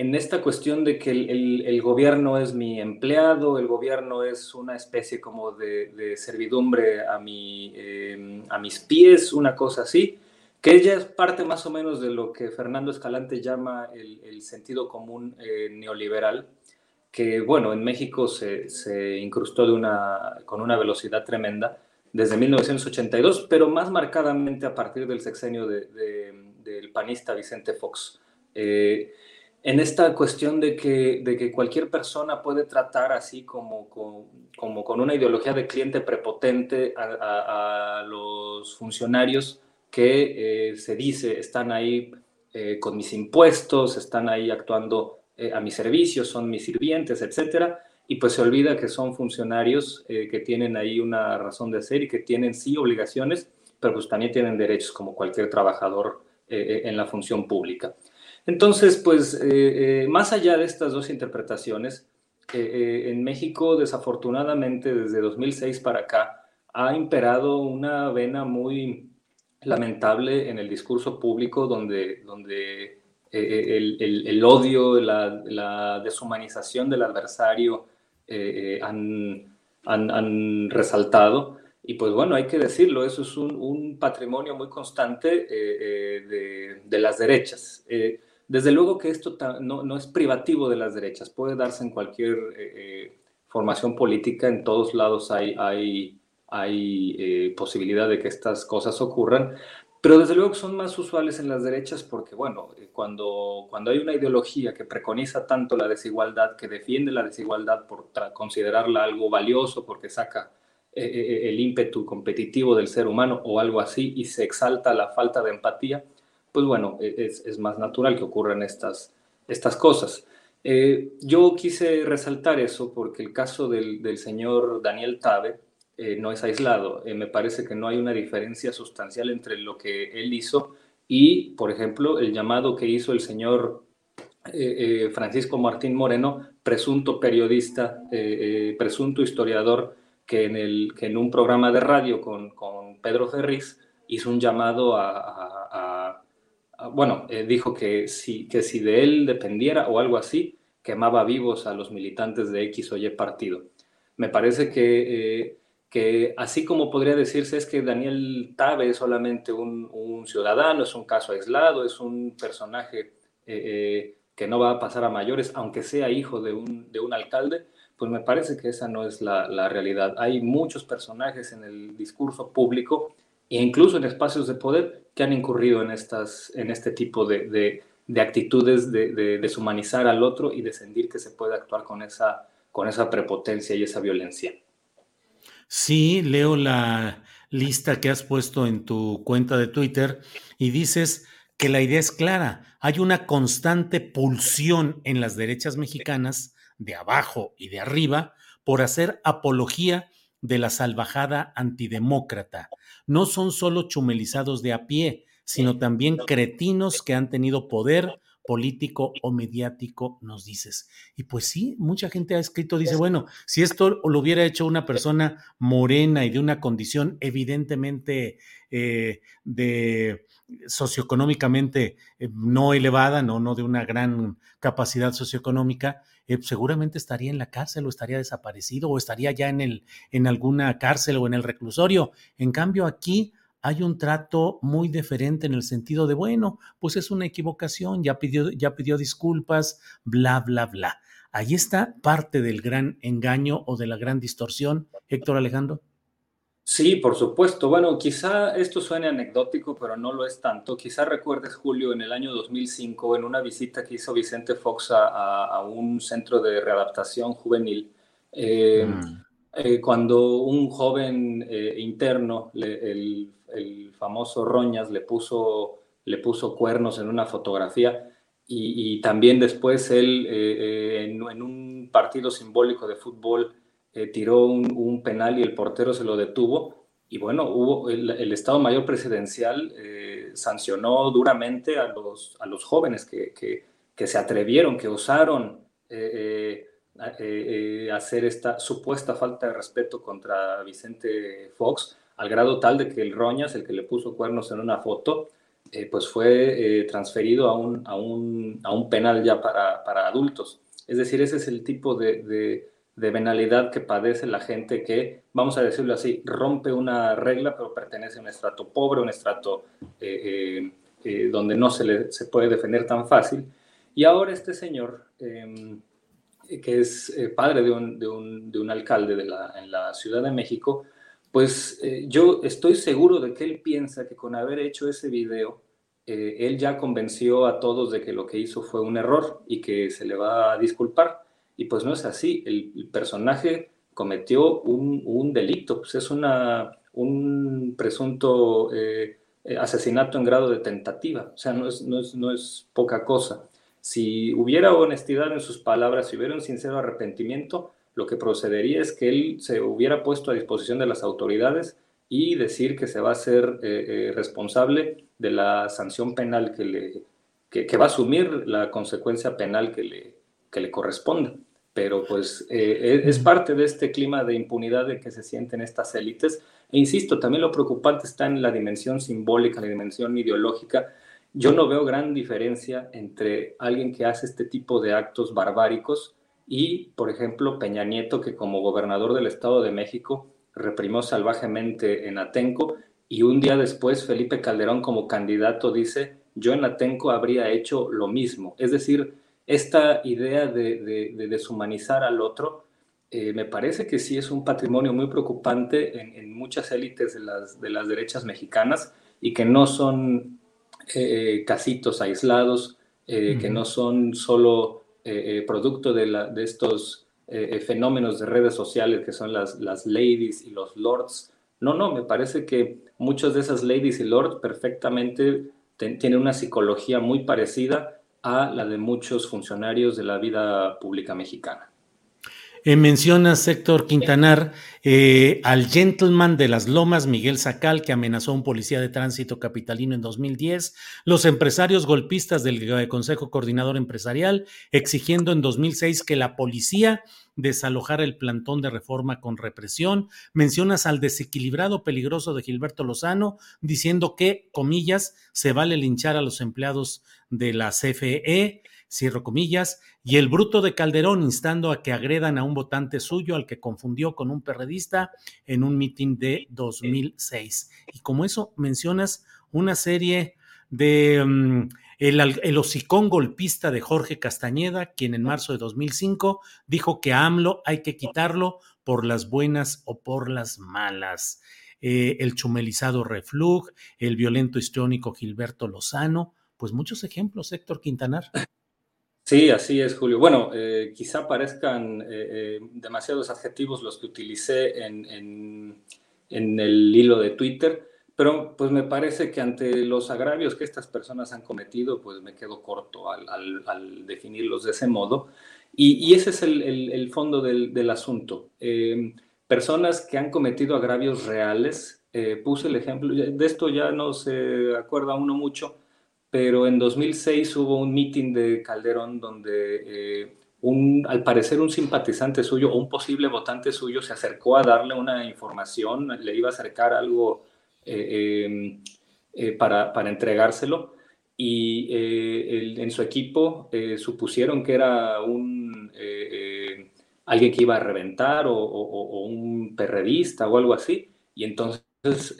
en esta cuestión de que el, gobierno es mi empleado, el gobierno es una especie como de, servidumbre a, mi, em, a mis pies, una cosa así, que ella es parte más o menos de lo que Fernando Escalante llama el, sentido común eh, neoliberal, que, bueno, en México se, se incrustó de una, con una velocidad tremenda desde 1982, pero más marcadamente a partir del sexenio del panista Vicente Fox. Eh, en esta cuestión de que, de que, cualquier persona puede tratar así como, con una ideología de cliente prepotente a, los funcionarios que eh, se dice están ahí eh, con mis impuestos, están ahí actuando a mi servicio, son mis sirvientes, etcétera y pues se olvida que son funcionarios eh, que tienen ahí una razón de ser y que tienen sí obligaciones, pero pues también tienen derechos como cualquier trabajador eh, eh, en la función pública. Entonces, pues más allá de estas dos interpretaciones, en México desafortunadamente desde 2006 para acá ha imperado una vena muy lamentable en el discurso público donde, donde el, el, odio, la, la, deshumanización del adversario, eh, eh, han, han, resaltado. Y pues bueno, hay que decirlo, eso es un, patrimonio muy constante eh, de, de, las derechas. Desde luego que esto no, es privativo de las derechas, puede darse en cualquier formación política, en todos lados hay, hay posibilidad de que estas cosas ocurran, pero desde luego que son más usuales en las derechas porque, bueno, eh, cuando, hay una ideología que preconiza tanto la desigualdad, que defiende la desigualdad por considerarla algo valioso, porque saca eh, eh, el ímpetu competitivo del ser humano o algo así, y se exalta la falta de empatía, pues bueno, e, es, más natural que ocurran estas, estas cosas. yo quise resaltar eso porque el caso del, del señor Daniel Tabe, eh, no es aislado. Eh, me parece que no hay una diferencia sustancial entre lo que él hizo y, por ejemplo, el llamado que hizo el señor eh, Francisco Martín Moreno, presunto periodista, presunto historiador, que en, el, que en un programa de radio con, con Pedro Ferriz hizo un llamado a, bueno, dijo que si, que si de él dependiera o algo así, quemaba vivos a los militantes de X o Y partido. Me parece que que así como podría decirse es que Daniel Tabe es solamente un, ciudadano, es un caso aislado, es un personaje eh, eh, que no va a pasar a mayores, aunque sea hijo de un, de un alcalde, pues me parece que esa no es la, realidad. Hay muchos personajes en el discurso público e incluso en espacios de poder que han incurrido en, estas, en este tipo de, de, actitudes de, de, deshumanizar al otro y de sentir que se puede actuar con esa, con esa prepotencia y esa violencia. Sí, leo la lista que has puesto en tu cuenta de Twitter y dices que la idea es clara. Hay una constante pulsión en las derechas mexicanas, de abajo y de arriba, por hacer apología de la salvajada antidemócrata. No son solo chumelizados de a pie, sino también cretinos que han tenido poder político o mediático, nos dices. Y pues sí, mucha gente ha escrito, dice, bueno, si esto lo hubiera hecho una persona morena y de una condición evidentemente eh, de socioeconómicamente eh, no elevada, no, no de una gran capacidad socioeconómica, eh, seguramente estaría en la cárcel o estaría desaparecido o estaría ya en, el, en alguna cárcel o en el reclusorio. En cambio, aquí hay un trato muy diferente en el sentido de, bueno, pues es una equivocación, ya pidió, ya pidió disculpas, bla, bla, bla. Ahí está parte del gran engaño o de la gran distorsión, Héctor Alejandro. Sí, por supuesto. Bueno, quizá esto suene anecdótico, pero no lo es tanto. Quizá recuerdes, Julio, en el año 2005, en una visita que hizo Vicente Fox a, un centro de readaptación juvenil, eh, mm. eh, cuando un joven eh, interno, el el famoso Roñas le puso, le puso cuernos en una fotografía y, también después él en, un partido simbólico de fútbol eh, tiró un, penal y el portero se lo detuvo. Y bueno, hubo el, Estado Mayor Presidencial sancionó duramente a los, a los jóvenes que, que, se atrevieron, que osaron hacer esta supuesta falta de respeto contra Vicente Fox al grado tal de que el Roñas, el que le puso cuernos en una foto, eh, pues fue eh, transferido a un, a, un, a un, penal ya para, para, adultos. Es decir, ese es el tipo de, de, penalidad que padece la gente que, vamos a decirlo así, rompe una regla, pero pertenece a un estrato pobre, un estrato eh, donde no se, le, se puede defender tan fácil. Y ahora este señor em, que es padre de un, de, un, de un, alcalde de la, en la Ciudad de México, pues yo estoy seguro de que él piensa que con haber hecho ese video, él ya convenció a todos de que lo que hizo fue un error y que se le va a disculpar. Y pues no es así. El, personaje cometió un, un, delito, pues es una, un presunto eh, asesinato en grado de tentativa. O sea, no es, no es, no es poca cosa. Si hubiera honestidad en sus palabras, si hubiera un sincero arrepentimiento, lo que procedería es que él se hubiera puesto a disposición de las autoridades y decir que se va a ser eh, eh, responsable de la sanción penal que, le, que, va a asumir la consecuencia penal que le, que le corresponde. Pero pues eh, es parte de este clima de impunidad de que se sienten estas élites. E insisto, también lo preocupante está en la dimensión simbólica, la dimensión ideológica. Yo no veo gran diferencia entre alguien que hace este tipo de actos barbáricos y, por ejemplo, Peña Nieto, que como gobernador del Estado de México reprimió salvajemente en Atenco y un día después Felipe Calderón como candidato dice, yo en Atenco habría hecho lo mismo. Es decir, esta idea de, deshumanizar al otro, eh, me parece que sí es un patrimonio muy preocupante en, muchas élites de las, de las, derechas mexicanas y que no son eh, casitos aislados, eh, que no son solo producto de, la, de estos eh, fenómenos de redes sociales que son las, las ladies y los lords. No, no, me parece que muchas de esas ladies y lords perfectamente tienen una psicología muy parecida a la de muchos funcionarios de la vida pública mexicana. Eh, mencionas, Héctor Quintanar, eh, al gentleman de las Lomas, Miguel Sacal, que amenazó a un policía de tránsito capitalino en 2010, los empresarios golpistas del eh, Consejo Coordinador Empresarial, exigiendo en 2006 que la policía desalojara el plantón de reforma con represión. Mencionas al desequilibrado peligroso de Gilberto Lozano, diciendo que, comillas, se vale linchar a los empleados de la CFE cierro comillas, y el bruto de Calderón instando a que agredan a un votante suyo al que confundió con un perredista en un mitin de 2006. Y como eso mencionas una serie de mm, el, el, hocicón golpista de Jorge Castañeda, quien en marzo de 2005 dijo que a AMLO hay que quitarlo por las buenas o por las malas. Eh, el chumelizado Reflug, el violento histriónico Gilberto Lozano, pues muchos ejemplos, Héctor Quintanar. Sí, así es, Julio. Bueno, eh, quizá parezcan eh, eh, demasiados adjetivos los que utilicé en, el hilo de Twitter, pero pues me parece que ante los agravios que estas personas han cometido, pues me quedo corto al, definirlos de ese modo. Y, ese es el, fondo del, del asunto. personas que han cometido agravios reales, puse el ejemplo, de esto ya no se acuerda uno mucho, pero en 2006 hubo un meeting de Calderón donde eh, un, al parecer un simpatizante suyo o un posible votante suyo se acercó a darle una información, le iba a acercar algo eh, em, eh, para, para, entregárselo. Y en su equipo supusieron que era un, alguien que iba a reventar o, o, un perredista o algo así. Y entonces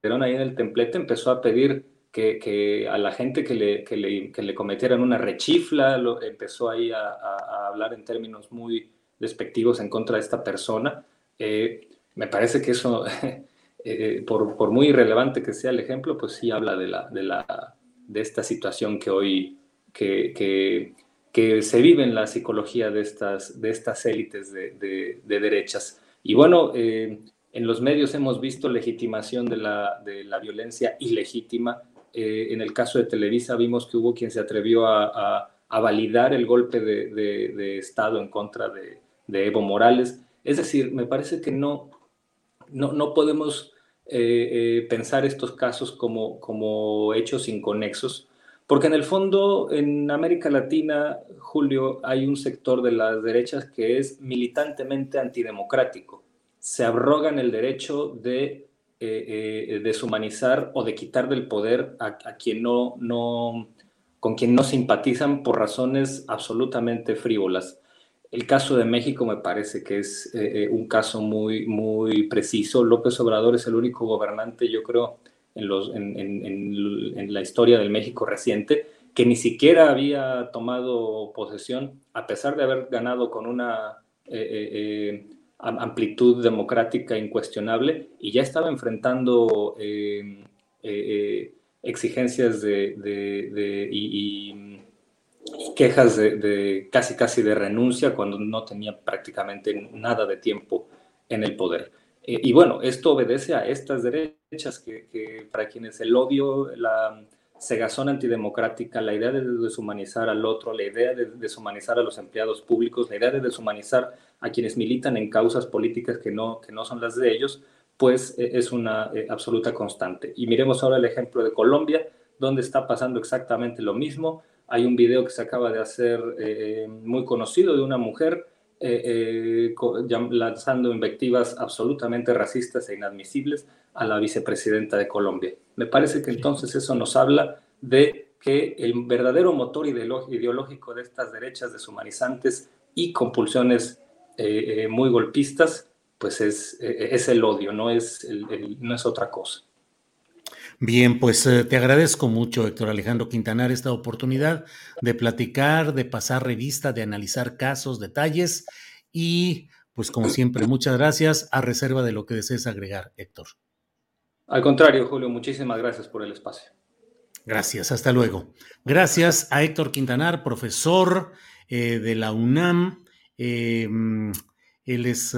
Calderón ahí en el templete empezó a pedir que, a la gente que le, que le, que le cometieran una rechifla, lo, empezó ahí a, a, hablar en términos muy despectivos en contra de esta persona. Eh, me parece que eso, eh, por, por, muy irrelevante que sea el ejemplo, pues sí habla de, la, de, la, de esta situación que hoy que, que, que, se vive en la psicología de estas, de estas élites de, de, de derechas. Y bueno, eh, en los medios hemos visto legitimación de la, de la violencia ilegítima eh, en el caso de Televisa vimos que hubo quien se atrevió a, validar el golpe de, Estado en contra de, Evo Morales. Es decir, me parece que no, no, podemos eh, eh, pensar estos casos como, como hechos inconexos, porque en el fondo en América Latina, Julio, hay un sector de las derechas que es militantemente antidemocrático. Se abrogan el derecho de eh, eh, deshumanizar o de quitar del poder a, quien no, no, con quien no simpatizan por razones absolutamente frívolas. El caso de México me parece que es eh, un caso muy, muy preciso. López Obrador es el único gobernante, yo creo, en, los, en, la historia del México reciente que ni siquiera había tomado posesión, a pesar de haber ganado con una amplitud democrática incuestionable, y ya estaba enfrentando exigencias de, y, quejas de, casi casi de renuncia cuando no tenía prácticamente nada de tiempo en el poder. Eh, y bueno, esto obedece a estas derechas que, para quienes el odio, la cegazón antidemocrática, la idea de deshumanizar al otro, la idea de deshumanizar a los empleados públicos, la idea de deshumanizar a quienes militan en causas políticas que no, que no son las de ellos, pues eh, es una eh, absoluta constante. Y miremos ahora el ejemplo de Colombia, donde está pasando exactamente lo mismo. Hay un video que se acaba de hacer eh, muy conocido de una mujer lanzando invectivas absolutamente racistas e inadmisibles a la vicepresidenta de Colombia. Me parece que entonces eso nos habla de que el verdadero motor ideológico de estas derechas deshumanizantes y compulsiones muy golpistas pues es, e, e, es el odio, no es, no es otra cosa. Bien, pues eh, te agradezco mucho, Héctor Alejandro Quintanar, esta oportunidad de platicar, de pasar revista, de analizar casos, detalles y, pues como siempre, muchas gracias a reserva de lo que desees agregar, Héctor. Al contrario, Julio, muchísimas gracias por el espacio. Gracias, hasta luego. Gracias a Héctor Quintanar, profesor eh, de la UNAM. Eh, mm, él es...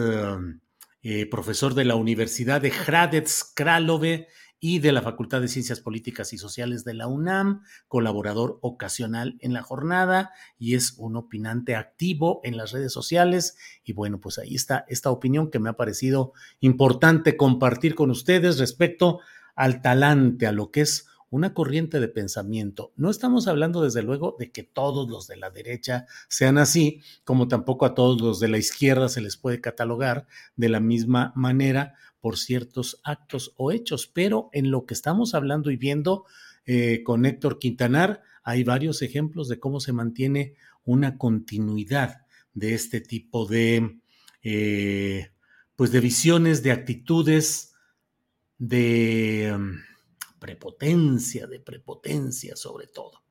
Eh, profesor de la Universidad de Hradec Kralove y de la Facultad de Ciencias Políticas y Sociales de la UNAM, colaborador ocasional en la jornada y es un opinante activo en las redes sociales. Y bueno, pues ahí está esta opinión que me ha parecido importante compartir con ustedes respecto al talante, a lo que es una corriente de pensamiento. No estamos hablando, desde luego, de que todos los de la derecha sean así, como tampoco a todos los de la izquierda se les puede catalogar de la misma manera por ciertos actos o hechos, pero en lo que estamos hablando y viendo eh, con Héctor Quintanar, hay varios ejemplos de cómo se mantiene una continuidad de este tipo de, eh, pues de visiones, de actitudes, de prepotencia, de prepotencia sobre todo.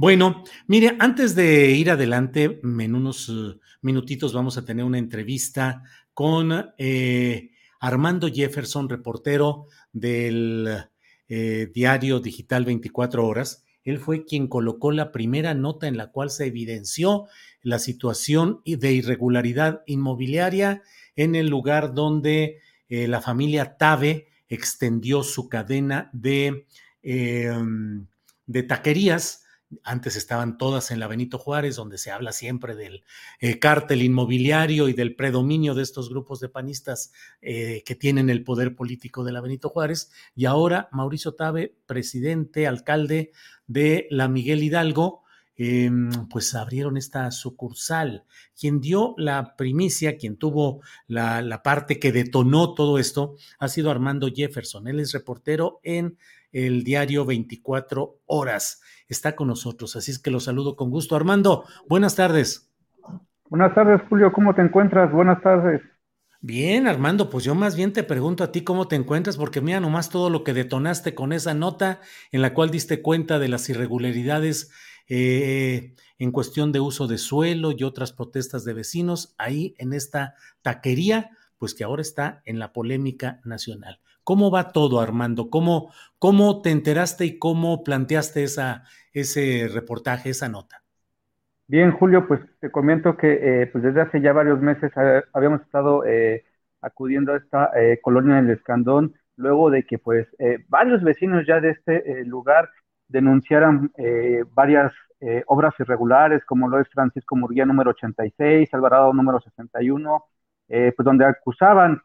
Bueno, mire, antes de ir adelante, en unos eh, minutitos vamos a tener una entrevista con eh, Armando Jefferson, reportero del eh, diario digital 24 horas. Él fue quien colocó la primera nota en la cual se evidenció la situación de irregularidad inmobiliaria en el lugar donde la familia Tabe extendió su cadena de, em, de taquerías. Antes estaban todas en la Benito Juárez, donde se habla siempre del eh, cártel inmobiliario y del predominio de estos grupos de panistas eh, que tienen el poder político de la Benito Juárez. Y ahora Mauricio Tabe, presidente, alcalde de la Miguel Hidalgo, Em, pues abrieron esta sucursal. Quien dio la primicia, quien tuvo la, la, parte que detonó todo esto, ha sido Armando Jefferson. Él es reportero en el diario 24 Horas. Está con nosotros, así es que lo saludo con gusto. Armando, buenas tardes. Buenas tardes, Julio. ¿Cómo te encuentras? Buenas tardes. Bien, Armando, pues yo más bien te pregunto a ti cómo te encuentras, porque mira nomás todo lo que detonaste con esa nota en la cual diste cuenta de las irregularidades eh, en cuestión de uso de suelo y otras protestas de vecinos, ahí en esta taquería, pues que ahora está en la polémica nacional. ¿Cómo va todo, Armando? ¿Cómo, cómo te enteraste y cómo planteaste esa, ese reportaje, esa nota? Bien, Julio, pues te comento que eh, pues desde hace ya varios meses eh, habíamos estado acudiendo a esta colonia del Escandón, luego de que pues varios vecinos ya de este lugar denunciaran eh, varias eh, obras irregulares, como lo es Francisco Murguía número 86, Alvarado número 61, eh, pues donde acusaban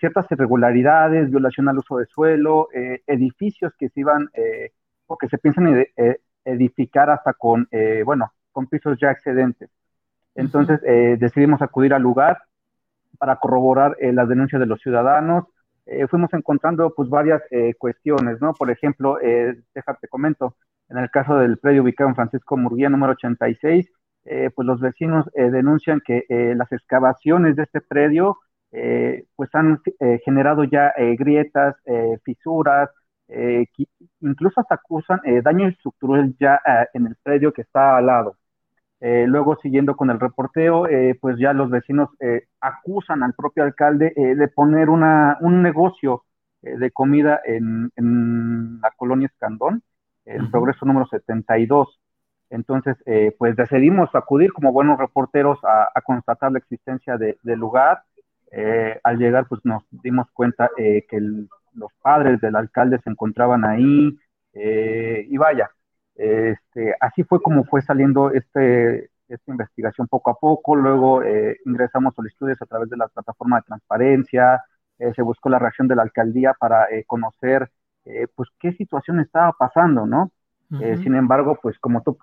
ciertas irregularidades, violación al uso de suelo, edificios que se iban o que se piensan edificar hasta con, bueno, con pisos ya excedentes. Entonces decidimos acudir al lugar para corroborar las denuncias de los ciudadanos, eh, fuimos encontrando pues varias eh, cuestiones, ¿no? Por ejemplo, eh, déjate comento, en el caso del predio ubicado en Francisco Murguía número 86, eh, pues los vecinos denuncian que las excavaciones de este predio pues han generado ya grietas, fisuras, incluso hasta acusan daño estructural ya en el predio que está al lado. Luego, siguiendo con el reporteo, pues ya los vecinos acusan al propio alcalde de poner una, un negocio de comida en, en, la colonia Escandón, en progreso número 72. Entonces, eh, pues decidimos acudir como buenos reporteros a, constatar la existencia del lugar. Eh, al llegar, pues nos dimos cuenta eh, que los padres del alcalde se encontraban ahí y vaya, este, así fue como fue saliendo este, esta investigación poco a poco. Luego ingresamos solicitudes a través de la plataforma de transparencia, se buscó la reacción de la alcaldía para conocer pues qué situación estaba pasando, ¿no? Eh, sin embargo, pues como tú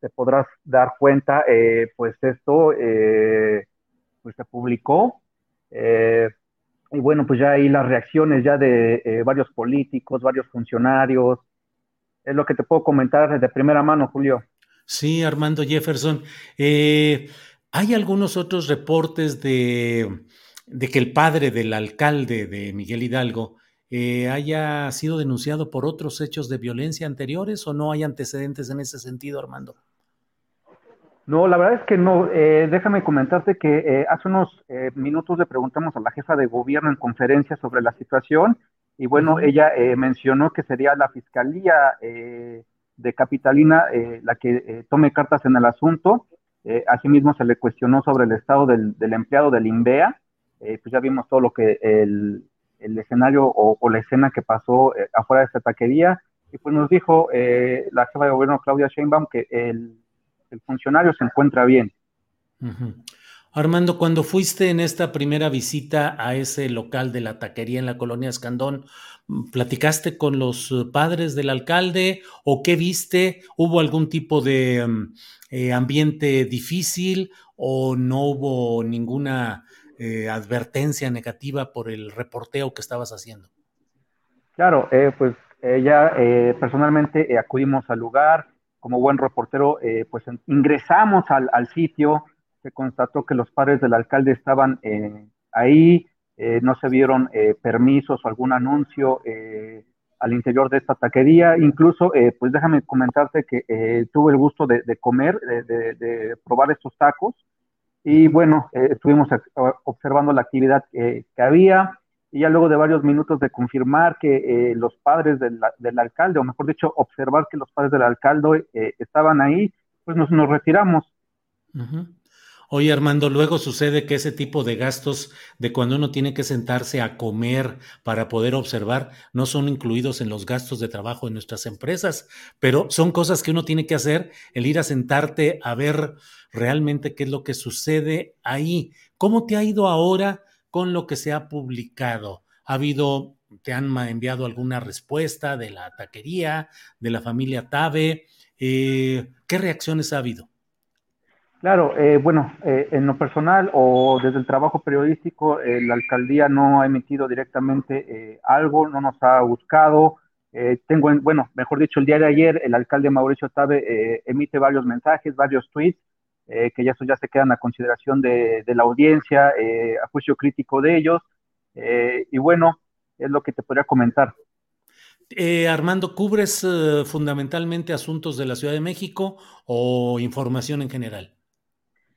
te, podrás dar cuenta, eh, pues esto eh, pues se publicó y bueno, pues ya ahí las reacciones ya de varios políticos, varios funcionarios, es lo que te puedo comentar de primera mano, Julio. Sí, Armando Jefferson. hay algunos otros reportes de, de que el padre del alcalde de Miguel Hidalgo eh, haya sido denunciado por otros hechos de violencia anteriores o no hay antecedentes en ese sentido, Armando? No, la verdad es que no. Eh, déjame comentarte que eh, hace unos minutos le preguntamos a la jefa de gobierno en conferencia sobre la situación y bueno, ella mencionó que sería la Fiscalía de Capitalina la que tome cartas en el asunto. asimismo, se le cuestionó sobre el estado del, del empleado del INVEA. pues ya vimos todo lo que el, el escenario o, la escena que pasó eh, afuera de esta taquería. Y pues nos dijo eh, la jefa de gobierno Claudia Sheinbaum que el, funcionario se encuentra bien. Armando, cuando fuiste en esta primera visita a ese local de la taquería en la colonia Escandón, ¿platicaste con los padres del alcalde o qué viste? ¿Hubo algún tipo de mm, eh, ambiente difícil o no hubo ninguna eh, advertencia negativa por el reporteo que estabas haciendo. Claro, eh, pues ya eh, personalmente acudimos al lugar, como buen reportero, pues ingresamos al, sitio, se constató que los padres del alcalde estaban ahí, no se vieron permisos o algún anuncio al interior de esta taquería. Incluso, pues déjame comentarte que tuve el gusto de, comer, de, probar estos tacos. Y bueno, eh, estuvimos observando la actividad que había y ya luego de varios minutos de confirmar que eh, los padres del, alcalde, o mejor dicho, observar que los padres del alcalde eh, estaban ahí, pues nos, nos retiramos. Oye, Armando, luego sucede que ese tipo de gastos de cuando uno tiene que sentarse a comer para poder observar no son incluidos en los gastos de trabajo de nuestras empresas, pero son cosas que uno tiene que hacer, el ir a sentarte a ver realmente qué es lo que sucede ahí. ¿Cómo te ha ido ahora con lo que se ha publicado? ¿Ha habido, te han enviado alguna respuesta de la taquería, de la familia Tabe? Eh, ¿Qué reacciones ha habido? Claro, eh, bueno, eh, en lo personal o desde el trabajo periodístico, eh, la alcaldía no ha emitido directamente algo, no nos ha buscado. tengo, bueno, mejor dicho, el día de ayer el alcalde Mauricio Tabe emite varios mensajes, varios tweets, que ya eso ya se quedan a consideración de, la audiencia, a juicio crítico de ellos. y bueno, es lo que te podría comentar. Armando, ¿cubres fundamentalmente asuntos de la Ciudad de México o información en general?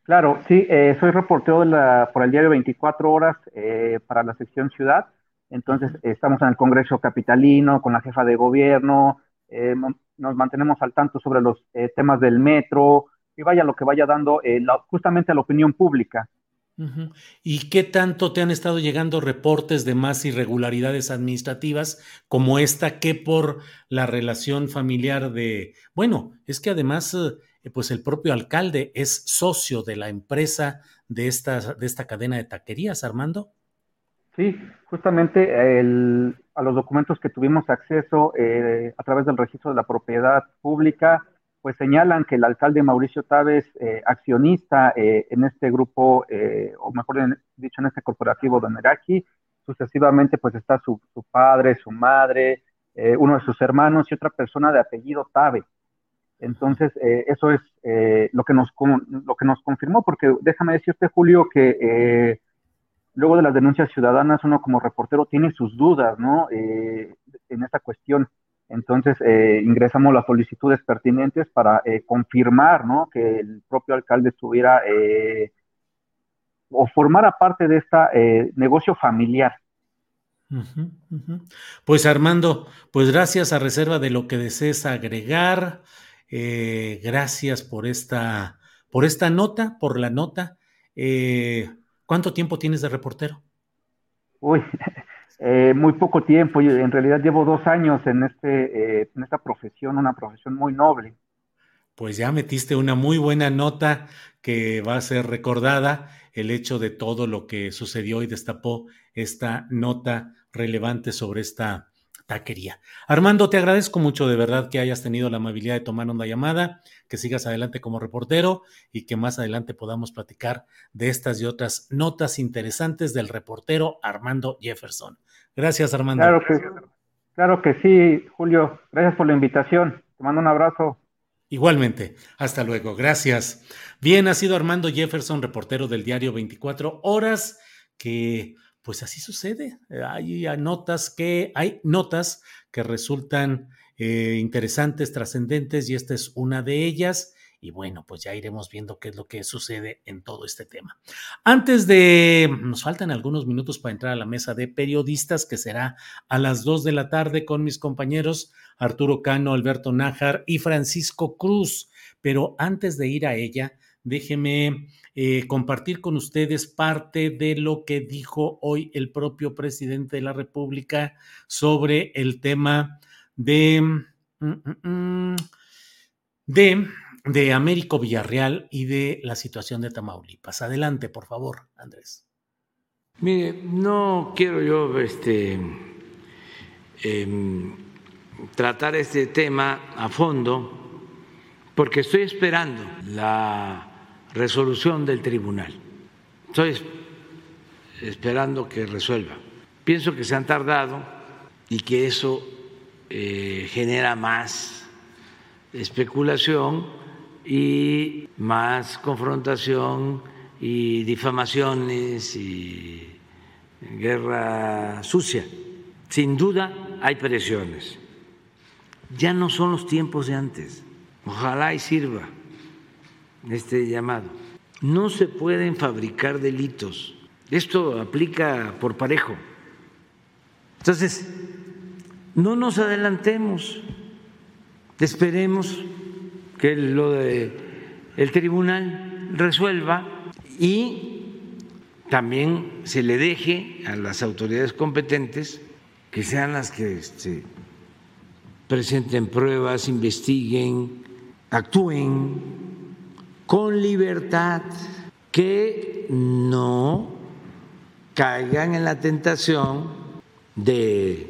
Claro, sí, eh, soy reportero de la, por el diario 24 horas eh, para la sección Ciudad. Entonces, estamos en el Congreso Capitalino con la jefa de gobierno, eh, nos mantenemos al tanto sobre los temas del metro y vaya lo que vaya dando justamente a la opinión pública. ¿Y qué tanto te han estado llegando reportes de más irregularidades administrativas como esta que por la relación familiar de, bueno, es que además eh, pues el propio alcalde es socio de la empresa de esta, de esta cadena de taquerías, Armando. Sí, justamente a los documentos que tuvimos acceso eh, a través del registro de la propiedad pública, pues señalan que el alcalde Mauricio Távez, eh, accionista en este grupo, o mejor dicho, en este corporativo de Meraki, sucesivamente pues está su, su padre, su madre, uno de sus hermanos y otra persona de apellido Távez. Entonces, eh, eso es eh, lo, que nos, lo que nos confirmó, porque déjame decirte, Julio, que luego de las denuncias ciudadanas, uno como reportero tiene sus dudas, ¿no? Eh, en esta cuestión. Entonces, eh, ingresamos las solicitudes pertinentes para eh, confirmar, ¿no? Que el propio alcalde estuviera o formara parte de este negocio familiar. Pues Armando, pues gracias a reserva de lo que desees agregar. Gracias por esta, por esta nota, por la nota. ¿Cuánto tiempo tienes de reportero? Uy, eh, muy poco tiempo. En realidad llevo dos años en, este, eh, en esta profesión, una profesión muy noble. Pues ya metiste una muy buena nota que va a ser recordada, el hecho de todo lo que sucedió y destapó esta nota relevante sobre esta taquería. Armando, te agradezco mucho de verdad que hayas tenido la amabilidad de tomar una llamada, que sigas adelante como reportero y que más adelante podamos platicar de estas y otras notas interesantes del reportero Armando Jefferson. Gracias, Armando. Claro que, claro que sí, Julio. Gracias por la invitación. Te mando un abrazo. Igualmente, hasta luego, gracias. Bien, ha sido Armando Jefferson, reportero del diario 24 Horas, que pues así sucede. Eh, hay notas que, hay notas que resultan eh, interesantes, trascendentes, y esta es una de ellas. Y bueno, pues ya iremos viendo qué es lo que sucede en todo este tema. Antes de, nos faltan algunos minutos para entrar a la mesa de periodistas, que será a las dos de la tarde con mis compañeros Arturo Cano, Alberto Nájar y Francisco Cruz. Pero antes de ir a ella, déjeme eh, compartir con ustedes parte de lo que dijo hoy el propio presidente de la República sobre el tema de, mm, mm, mm, de, de Américo Villarreal y de la situación de Tamaulipas. Adelante, por favor, Andrés. Mire, no quiero yo este, em, tratar este tema a fondo porque estoy esperando la resolución del tribunal. Estoy esperando que resuelva. Pienso que se han tardado y que eso eh, genera más especulación y más confrontación y difamaciones y guerra sucia. Sin duda hay presiones. Ya no son los tiempos de antes. Ojalá y sirva este llamado. No se pueden fabricar delitos. Esto aplica por parejo. Entonces, no nos adelantemos. Esperemos que lo de el tribunal resuelva y también se le deje a las autoridades competentes que sean las que este, presenten pruebas, investiguen, actúen con libertad, que no caigan en la tentación de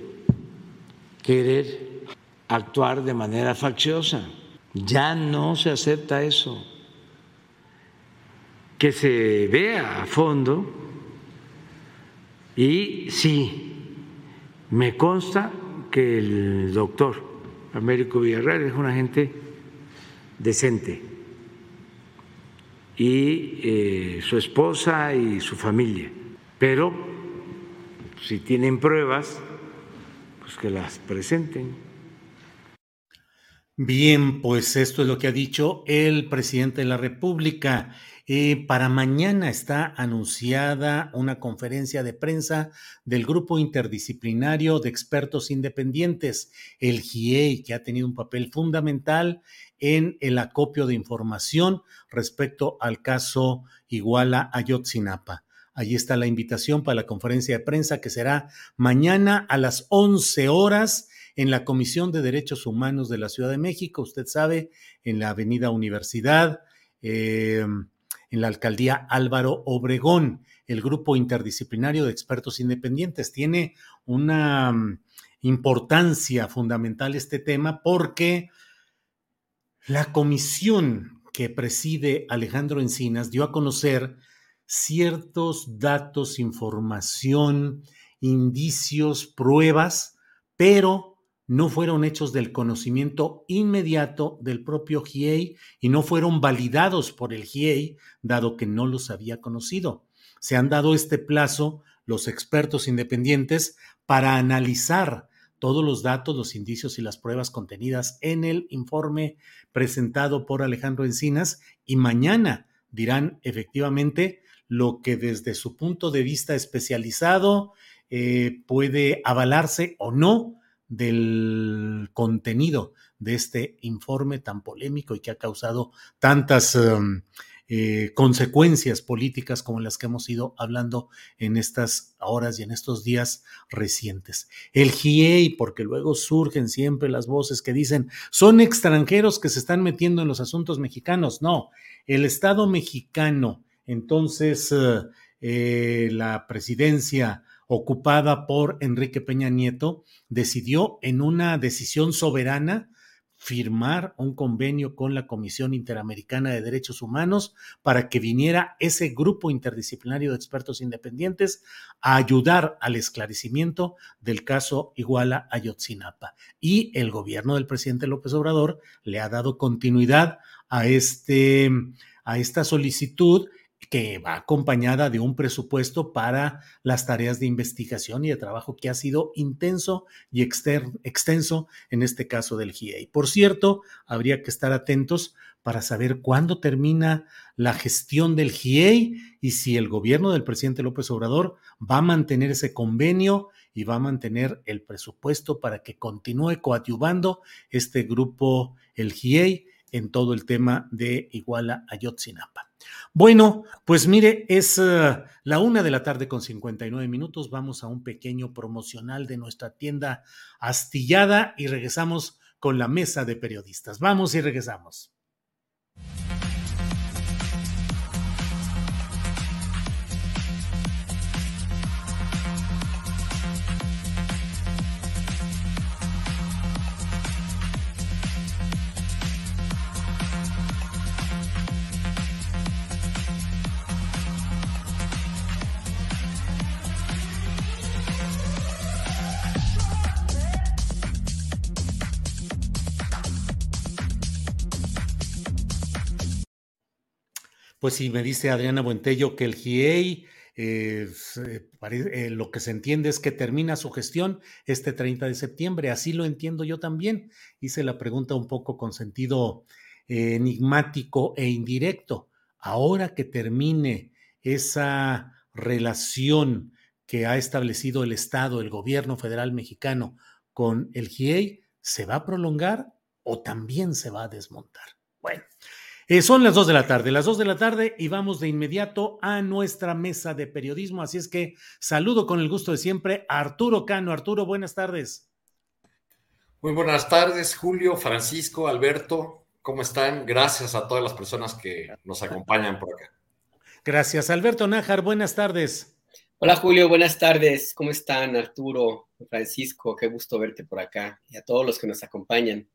querer actuar de manera facciosa. Ya no se acepta eso. Que se vea a fondo y sí, me consta que el doctor Américo Villarreal es una gente decente y eh, su esposa y su familia. Pero si tienen pruebas, pues que las presenten. Bien, pues esto es lo que ha dicho el presidente de la República. Eh, para mañana está anunciada una conferencia de prensa del Grupo Interdisciplinario de Expertos Independientes, el GIEI, que ha tenido un papel fundamental en el acopio de información respecto al caso Iguala Ayotzinapa. Allí está la invitación para la conferencia de prensa que será mañana a las 11 horas en la Comisión de Derechos Humanos de la Ciudad de México, usted sabe, en la Avenida Universidad, em, en la Alcaldía Álvaro Obregón. El grupo interdisciplinario de expertos independientes tiene una mm, importancia fundamental este tema porque la comisión que preside Alejandro Encinas dio a conocer ciertos datos, información, indicios, pruebas, pero no fueron hechos del conocimiento inmediato del propio GIEI y no fueron validados por el GIEI, dado que no los había conocido. se han dado este plazo los expertos independientes para analizar todos los datos, los indicios y las pruebas contenidas en el informe presentado por Alejandro Encinas y mañana dirán efectivamente lo que desde su punto de vista especializado eh, puede avalarse o no del contenido de este informe tan polémico y que ha causado tantas em, eh, consecuencias políticas como las que hemos ido hablando en estas horas y en estos días recientes. El GIEI, porque luego surgen siempre las voces que dicen, son extranjeros que se están metiendo en los asuntos mexicanos. No, el Estado mexicano, entonces eh, la presidencia ocupada por Enrique Peña Nieto, decidió en una decisión soberana firmar un convenio con la Comisión Interamericana de Derechos Humanos para que viniera ese grupo interdisciplinario de expertos independientes a ayudar al esclarecimiento del caso Iguala Ayotzinapa. Y el gobierno del presidente López Obrador le ha dado continuidad a, este, a esta solicitud que va acompañada de un presupuesto para las tareas de investigación y de trabajo que ha sido intenso y extenso en este caso del GIEI. Por cierto, habría que estar atentos para saber cuándo termina la gestión del GIEI y si el gobierno del presidente López Obrador va a mantener ese convenio y va a mantener el presupuesto para que continúe coadyuvando este grupo, el GIEI, en todo el tema de Iguala Ayotzinapa. Bueno, pues mire, es eh, la una de la tarde con 59 minutos. Vamos a un pequeño promocional de nuestra tienda astillada y regresamos con la mesa de periodistas. Vamos y regresamos. Pues sí, me dice Adriana Buentello que el GIEI, eh, eh, lo que se entiende es que termina su gestión este 30 de septiembre. Así lo entiendo yo también. Hice la pregunta un poco con sentido eh, enigmático e indirecto. Ahora que termine esa relación que ha establecido el Estado, el gobierno federal mexicano con el GIEI, ¿se va a prolongar o también se va a desmontar? Bueno, eh, son las dos de la tarde, las dos de la tarde y vamos de inmediato a nuestra mesa de periodismo. Así es que saludo con el gusto de siempre a Arturo Cano. Arturo, buenas tardes. Muy buenas tardes, Julio, Francisco, Alberto. ¿Cómo están? Gracias a todas las personas que nos acompañan por acá. Gracias. Alberto Nájar, buenas tardes. Hola Julio, buenas tardes. ¿Cómo están Arturo, Francisco? Qué gusto verte por acá y a todos los que nos acompañan.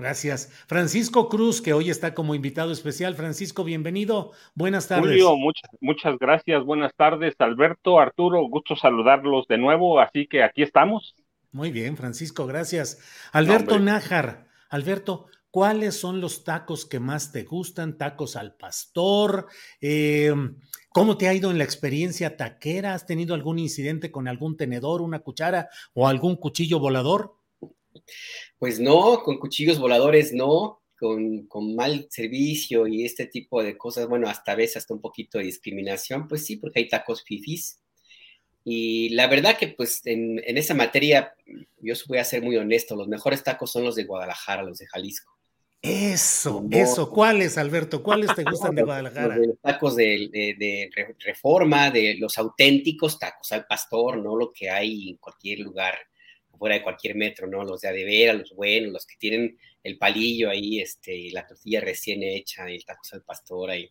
Gracias. Francisco Cruz, que hoy está como invitado especial. Francisco, bienvenido. Buenas tardes. Julio, muchas, muchas gracias. Buenas tardes, Alberto, Arturo. Gusto saludarlos de nuevo. Así que aquí estamos. Muy bien, Francisco, gracias. Alberto Nájar. Alberto, ¿cuáles son los tacos que más te gustan? ¿Tacos al pastor? Eh, ¿Cómo te ha ido en la experiencia taquera? ¿Has tenido algún incidente con algún tenedor, una cuchara o algún cuchillo volador? Pues no, con cuchillos voladores no, con, mal servicio y este tipo de cosas, bueno, hasta a veces hasta un poquito de discriminación, pues sí, porque hay tacos fifis. Y la verdad que pues en, esa materia, yo voy a ser muy honesto, los mejores tacos son los de Guadalajara, los de Jalisco. Eso, eso. ¿Cuáles, Alberto? ¿Cuáles te gustan de Guadalajara? Los, tacos de, de, reforma, de los auténticos tacos al pastor, no lo que hay en cualquier lugar fuera de cualquier metro, ¿no? Los de adevera, los buenos, los que tienen el palillo ahí, este, la tortilla recién hecha, y el taco al pastor ahí.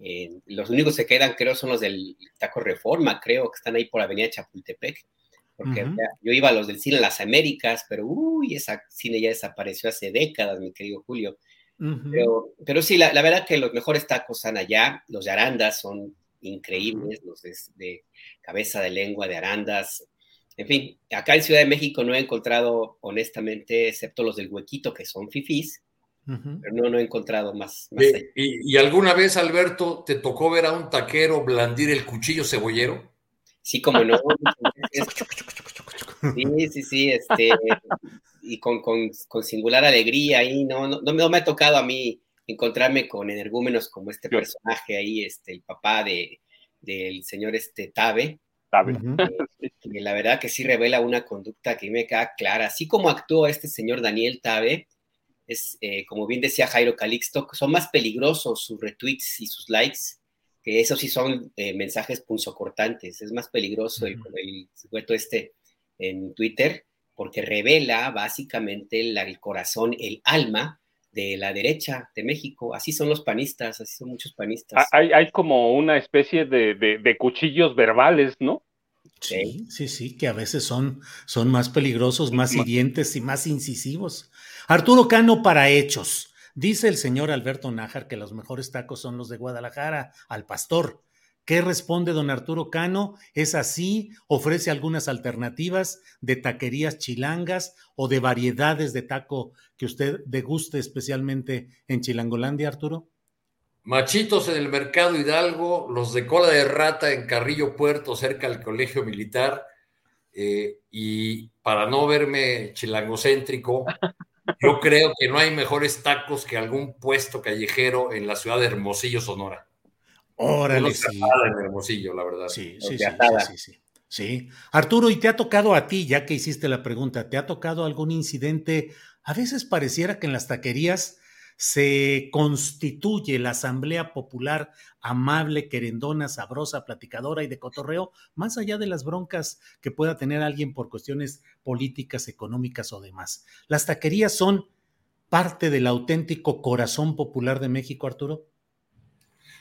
Eh, los únicos que quedan, creo, son los del Taco Reforma, creo, que están ahí por Avenida Chapultepec. Porque yo iba a los del cine Las Américas, pero uy, esa cine ya desapareció hace décadas, mi querido Julio. pero, pero, sí, la, la, verdad que los mejores tacos están allá. Los de Arandas son increíbles, los de, de, cabeza de lengua de Arandas, en fin, acá en Ciudad de México no he encontrado, honestamente, excepto los del huequito, que son fifís, pero no, no he encontrado más. ¿Y, alguna vez, Alberto, te tocó ver a un taquero blandir el cuchillo cebollero? Sí, como no. sí, sí, sí, este, y con, con, con singular alegría ahí, no, no, no, me ha tocado a mí encontrarme con energúmenos como este personaje ahí, este, el papá de, del señor este Tabe, la verdad que sí revela una conducta que me queda clara. Así como actuó este señor Daniel Tabe, es, eh, como bien decía Jairo Calixto, son más peligrosos sus retweets y sus likes, que esos sí son eh, mensajes punzocortantes. Es más peligroso el, el sujeto este en Twitter, porque revela básicamente el corazón, el alma de la derecha de México. Así son los panistas, así son muchos panistas. Ah, hay, hay como una especie de, cuchillos verbales, ¿no? Sí, sí, sí, que a veces son, son más peligrosos, más hirientes y más incisivos. Arturo Cano para hechos. Dice el señor Alberto Nájar que los mejores tacos son los de Guadalajara, al pastor. ¿Qué responde don Arturo Cano? ¿Es así? ¿Ofrece algunas alternativas de taquerías chilangas o de variedades de taco que usted deguste especialmente en Chilangolandia, Arturo? Machitos en el Mercado Hidalgo, los de cola de rata en Carrillo Puerto, cerca del Colegio Militar. Eh, y para no verme chilangocéntrico, yo creo que no hay mejores tacos que algún puesto callejero en la ciudad de Hermosillo, Sonora. Órale, sí. En Hermosillo, la verdad. Sí, sí, sí, sí, sí, sí. Arturo, ¿y te ha tocado a ti, ya que hiciste la pregunta, ¿te ha tocado algún incidente? A veces pareciera que en las taquerías se constituye la Asamblea Popular amable, querendona, sabrosa, platicadora y de cotorreo, más allá de las broncas que pueda tener alguien por cuestiones políticas, económicas o demás. ¿Las taquerías son parte del auténtico corazón popular de México, Arturo?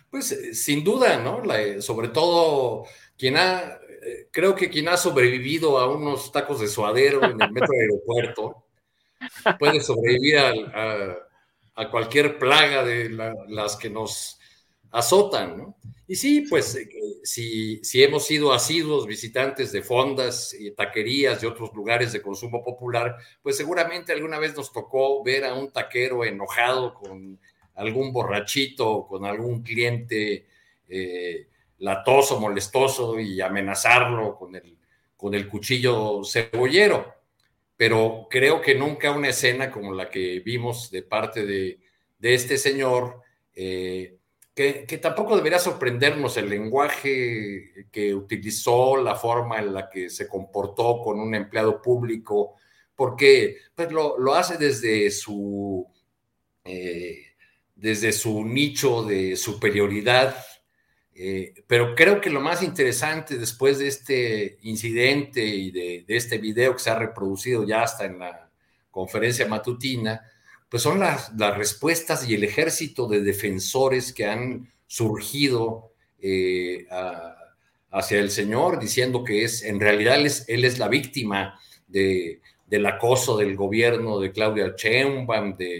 Pues eh, sin duda, ¿no? Eh, sobre todo quien ha, eh, creo que quien ha sobrevivido a unos tacos de suadero en el metro aeropuerto puede sobrevivir a, cualquier plaga de las que nos azotan, ¿no? Y sí, pues si, si hemos sido asiduos visitantes de fondas, y taquerías y otros lugares de consumo popular, pues seguramente alguna vez nos tocó ver a un taquero enojado con algún borrachito, con algún cliente eh, latoso, molestoso y amenazarlo con el, con el cuchillo cebollero. Pero creo que nunca una escena como la que vimos de parte de, este señor, eh, que, que, tampoco debería sorprendernos el lenguaje que utilizó, la forma en la que se comportó con un empleado público, porque pues, lo, lo hace desde su... Eh, desde su nicho de superioridad. Eh, pero creo que lo más interesante después de este incidente y de, este video que se ha reproducido ya hasta en la conferencia matutina, pues son las, respuestas y el ejército de defensores que han surgido eh, hacia el señor, diciendo que es, en realidad él es, la víctima de, del acoso del gobierno de Claudia Sheinbaum, de,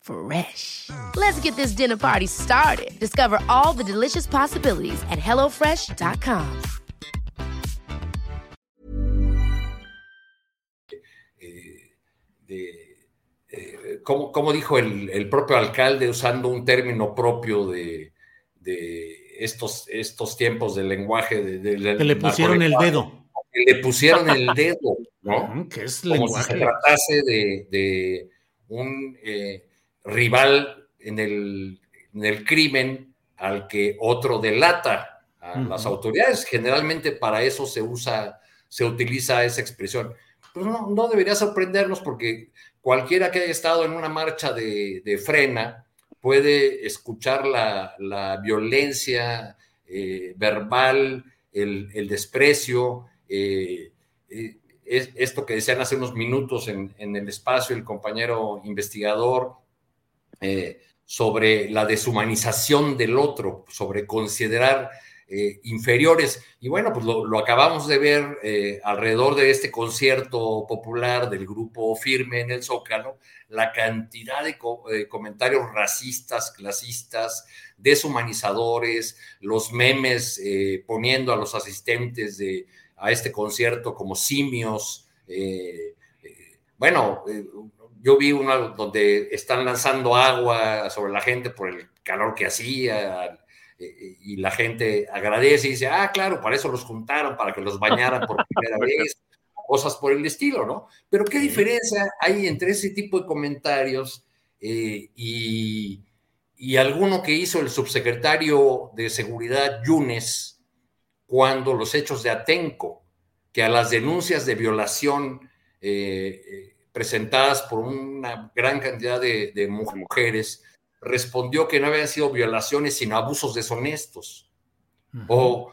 Fresh. Let's get this dinner party started. Discover all the delicious possibilities at HelloFresh.com. Eh, de, eh, como, como, dijo el, el, propio alcalde, usando un término propio de, de estos, estos tiempos del lenguaje. De, de, que le pusieron el dedo. Que le pusieron el dedo, ¿no? que es como lenguaje. si se tratase de, un. Eh, rival en el, en el crimen al que otro delata. a las autoridades. Generalmente para eso se usa, se utiliza esa expresión. Pues no, no debería sorprendernos porque cualquiera que haya estado en una marcha de, frena puede escuchar la, violencia eh, verbal, el, desprecio, eh, eh, esto que decían hace unos minutos en, en, el espacio el compañero investigador sobre la deshumanización del otro, sobre considerar eh, inferiores. Y bueno, pues lo, acabamos de ver eh, alrededor de este concierto popular del grupo Firme en el Zócalo, la cantidad de comentarios racistas, clasistas, deshumanizadores, los memes eh, poniendo a los asistentes de, a este concierto como simios. bueno, yo vi uno donde están lanzando agua sobre la gente por el calor que hacía, eh, y la gente agradece y dice, ah, claro, para eso los juntaron, para que los bañaran por primera vez, cosas por el estilo, ¿no? Pero ¿qué diferencia hay entre ese tipo de comentarios eh, y, y, alguno que hizo el subsecretario de Seguridad Yunes cuando los hechos de Atenco, que a las denuncias de violación eh, presentadas por una gran cantidad de, de mujeres, respondió que no habían sido violaciones, sino abusos deshonestos. o,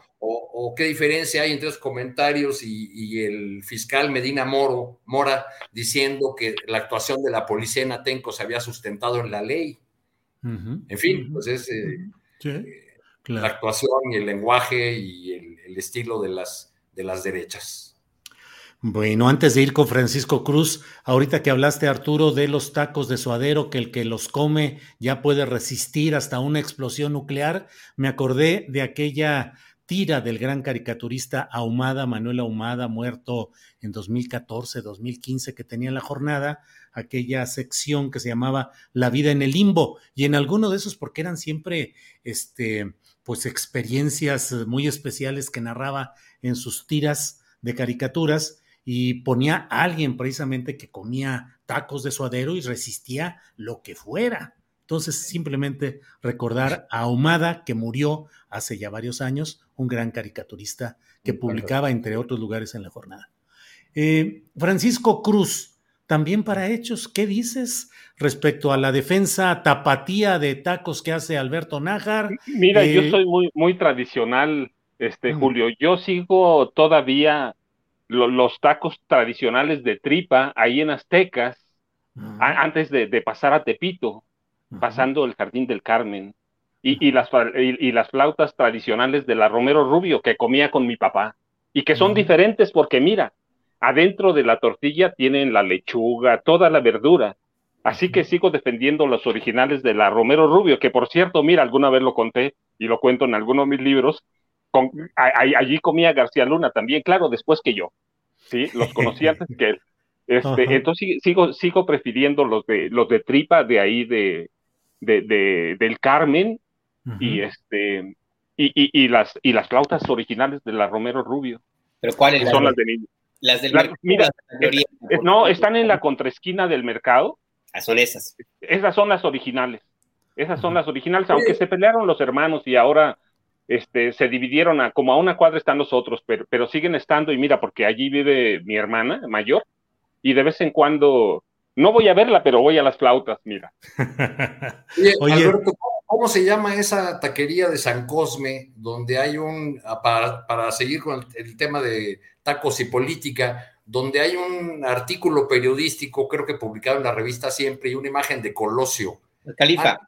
qué diferencia hay entre los comentarios y, el fiscal Medina Moro, Mora diciendo que la actuación de la policía en Atenco se había sustentado en la ley. En fin, pues es eh, eh, la actuación y el lenguaje y el, el estilo de las, de las derechas. Bueno, antes de ir con Francisco Cruz, ahorita que hablaste, Arturo, de los tacos de suadero, que el que los come ya puede resistir hasta una explosión nuclear, me acordé de aquella tira del gran caricaturista Ahumada, Manuel Ahumada, muerto en 2014, 2015, que tenía en la jornada aquella sección que se llamaba La vida en el limbo, y en alguno de esos, porque eran siempre, este, pues experiencias muy especiales que narraba en sus tiras de caricaturas, y ponía a alguien precisamente que comía tacos de suadero y resistía lo que fuera. Entonces, simplemente recordar a Ahumada, que murió hace ya varios años, un gran caricaturista que publicaba, entre otros lugares, en la jornada. Eh, Francisco Cruz, también para hechos, ¿qué dices respecto a la defensa tapatía de tacos que hace Alberto Nájar? Mira, yo eh, soy muy, muy tradicional, este, Julio. Yo sigo todavía los tacos tradicionales de tripa ahí en Aztecas, antes de, pasar a Tepito, pasando el Jardín del Carmen, y, las, y, las flautas tradicionales de la Romero Rubio que comía con mi papá, y que son diferentes porque mira, adentro de la tortilla tienen la lechuga, toda la verdura. Así que sigo defendiendo los originales de la Romero Rubio, que por cierto, mira, alguna vez lo conté y lo cuento en alguno de mis libros, allí comía García Luna también, claro, después que yo. Sí, los conocí antes que él. Este, entonces sigo, sigo prefiriendo los de los de tripa de ahí de, de, del Carmen y este y, y, las y las flautas originales de la Romero Rubio. Pero cuáles son las de niño? Las del mira, no, están en la contraesquina del mercado. Ah, son esas. Esas son las originales. Esas son las originales, aunque se pelearon los hermanos y ahora este, se dividieron a como a una cuadra están los otros, pero, pero siguen estando, y mira, porque allí vive mi hermana mayor, y de vez en cuando, no voy a verla, pero voy a las flautas, mira. Oye, Alberto, ¿cómo, se llama esa taquería de San Cosme, donde hay un, para, para seguir con el, tema de tacos y política, donde hay un artículo periodístico, creo que publicado en la revista Siempre, y una imagen de Colosio? El califa.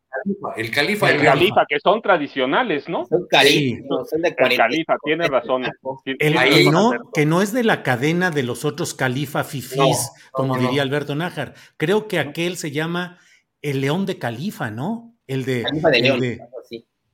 El califa. El califa, que son tradicionales, ¿no? Son califa, son de El califa, tiene razón. El, que, no, que no es de la cadena de los otros califa fifís, como diría Alberto Nájar. Creo que aquel se llama el León de Califa, ¿no? El de. Califa de León.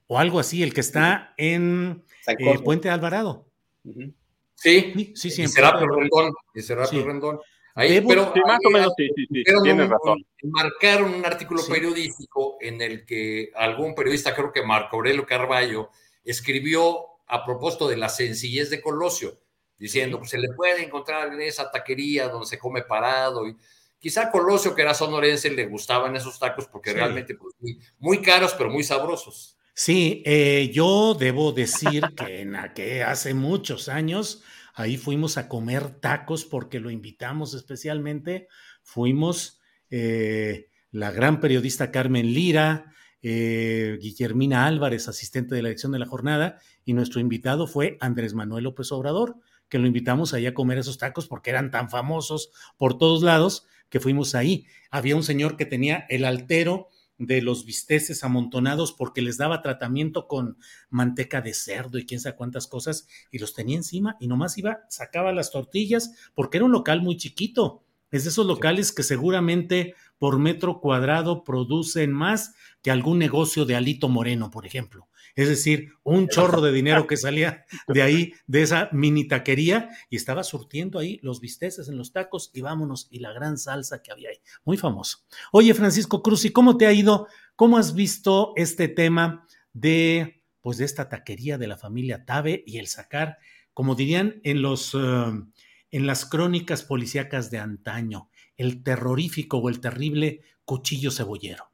o algo así, el que está en eh, Puente Alvarado. Sí, sí, sí. sí y Serapio Rendón. Y Serapio Rendón. Ahí, pero más o menos sí, sí, sí, tienes razón. Marcaron un artículo periodístico en el que algún periodista, creo que Marco Aurelio Carballo, escribió a propósito de la sencillez de Colosio, diciendo, pues se le puede encontrar en esa taquería donde se come parado. Y quizá Colosio, que era sonorense, le gustaban esos tacos porque realmente pues, muy, muy, caros, pero muy sabrosos. Sí, eh, yo debo decir que, en que hace muchos años ahí fuimos a comer tacos porque lo invitamos especialmente. Fuimos eh, la gran periodista Carmen Lira, eh, Guillermina Álvarez, asistente de la edición de la jornada, y nuestro invitado fue Andrés Manuel López Obrador, que lo invitamos ahí a comer esos tacos porque eran tan famosos por todos lados que fuimos ahí. Había un señor que tenía el altero de los bisteces amontonados porque les daba tratamiento con manteca de cerdo y quién sabe cuántas cosas y los tenía encima y nomás iba, sacaba las tortillas porque era un local muy chiquito. Es de esos locales que seguramente por metro cuadrado producen más que algún negocio de Alito Moreno, por ejemplo. Es decir, un chorro de dinero que salía de ahí, de esa mini taquería, y estaba surtiendo ahí los bisteces en los tacos y vámonos, y la gran salsa que había ahí. Muy famoso. Oye, Francisco Cruz, ¿y cómo te ha ido? ¿Cómo has visto este tema de, pues, de esta taquería de la familia Tabe y el sacar, como dirían en los, uh, en las crónicas policíacas de antaño, el terrorífico o el terrible cuchillo cebollero?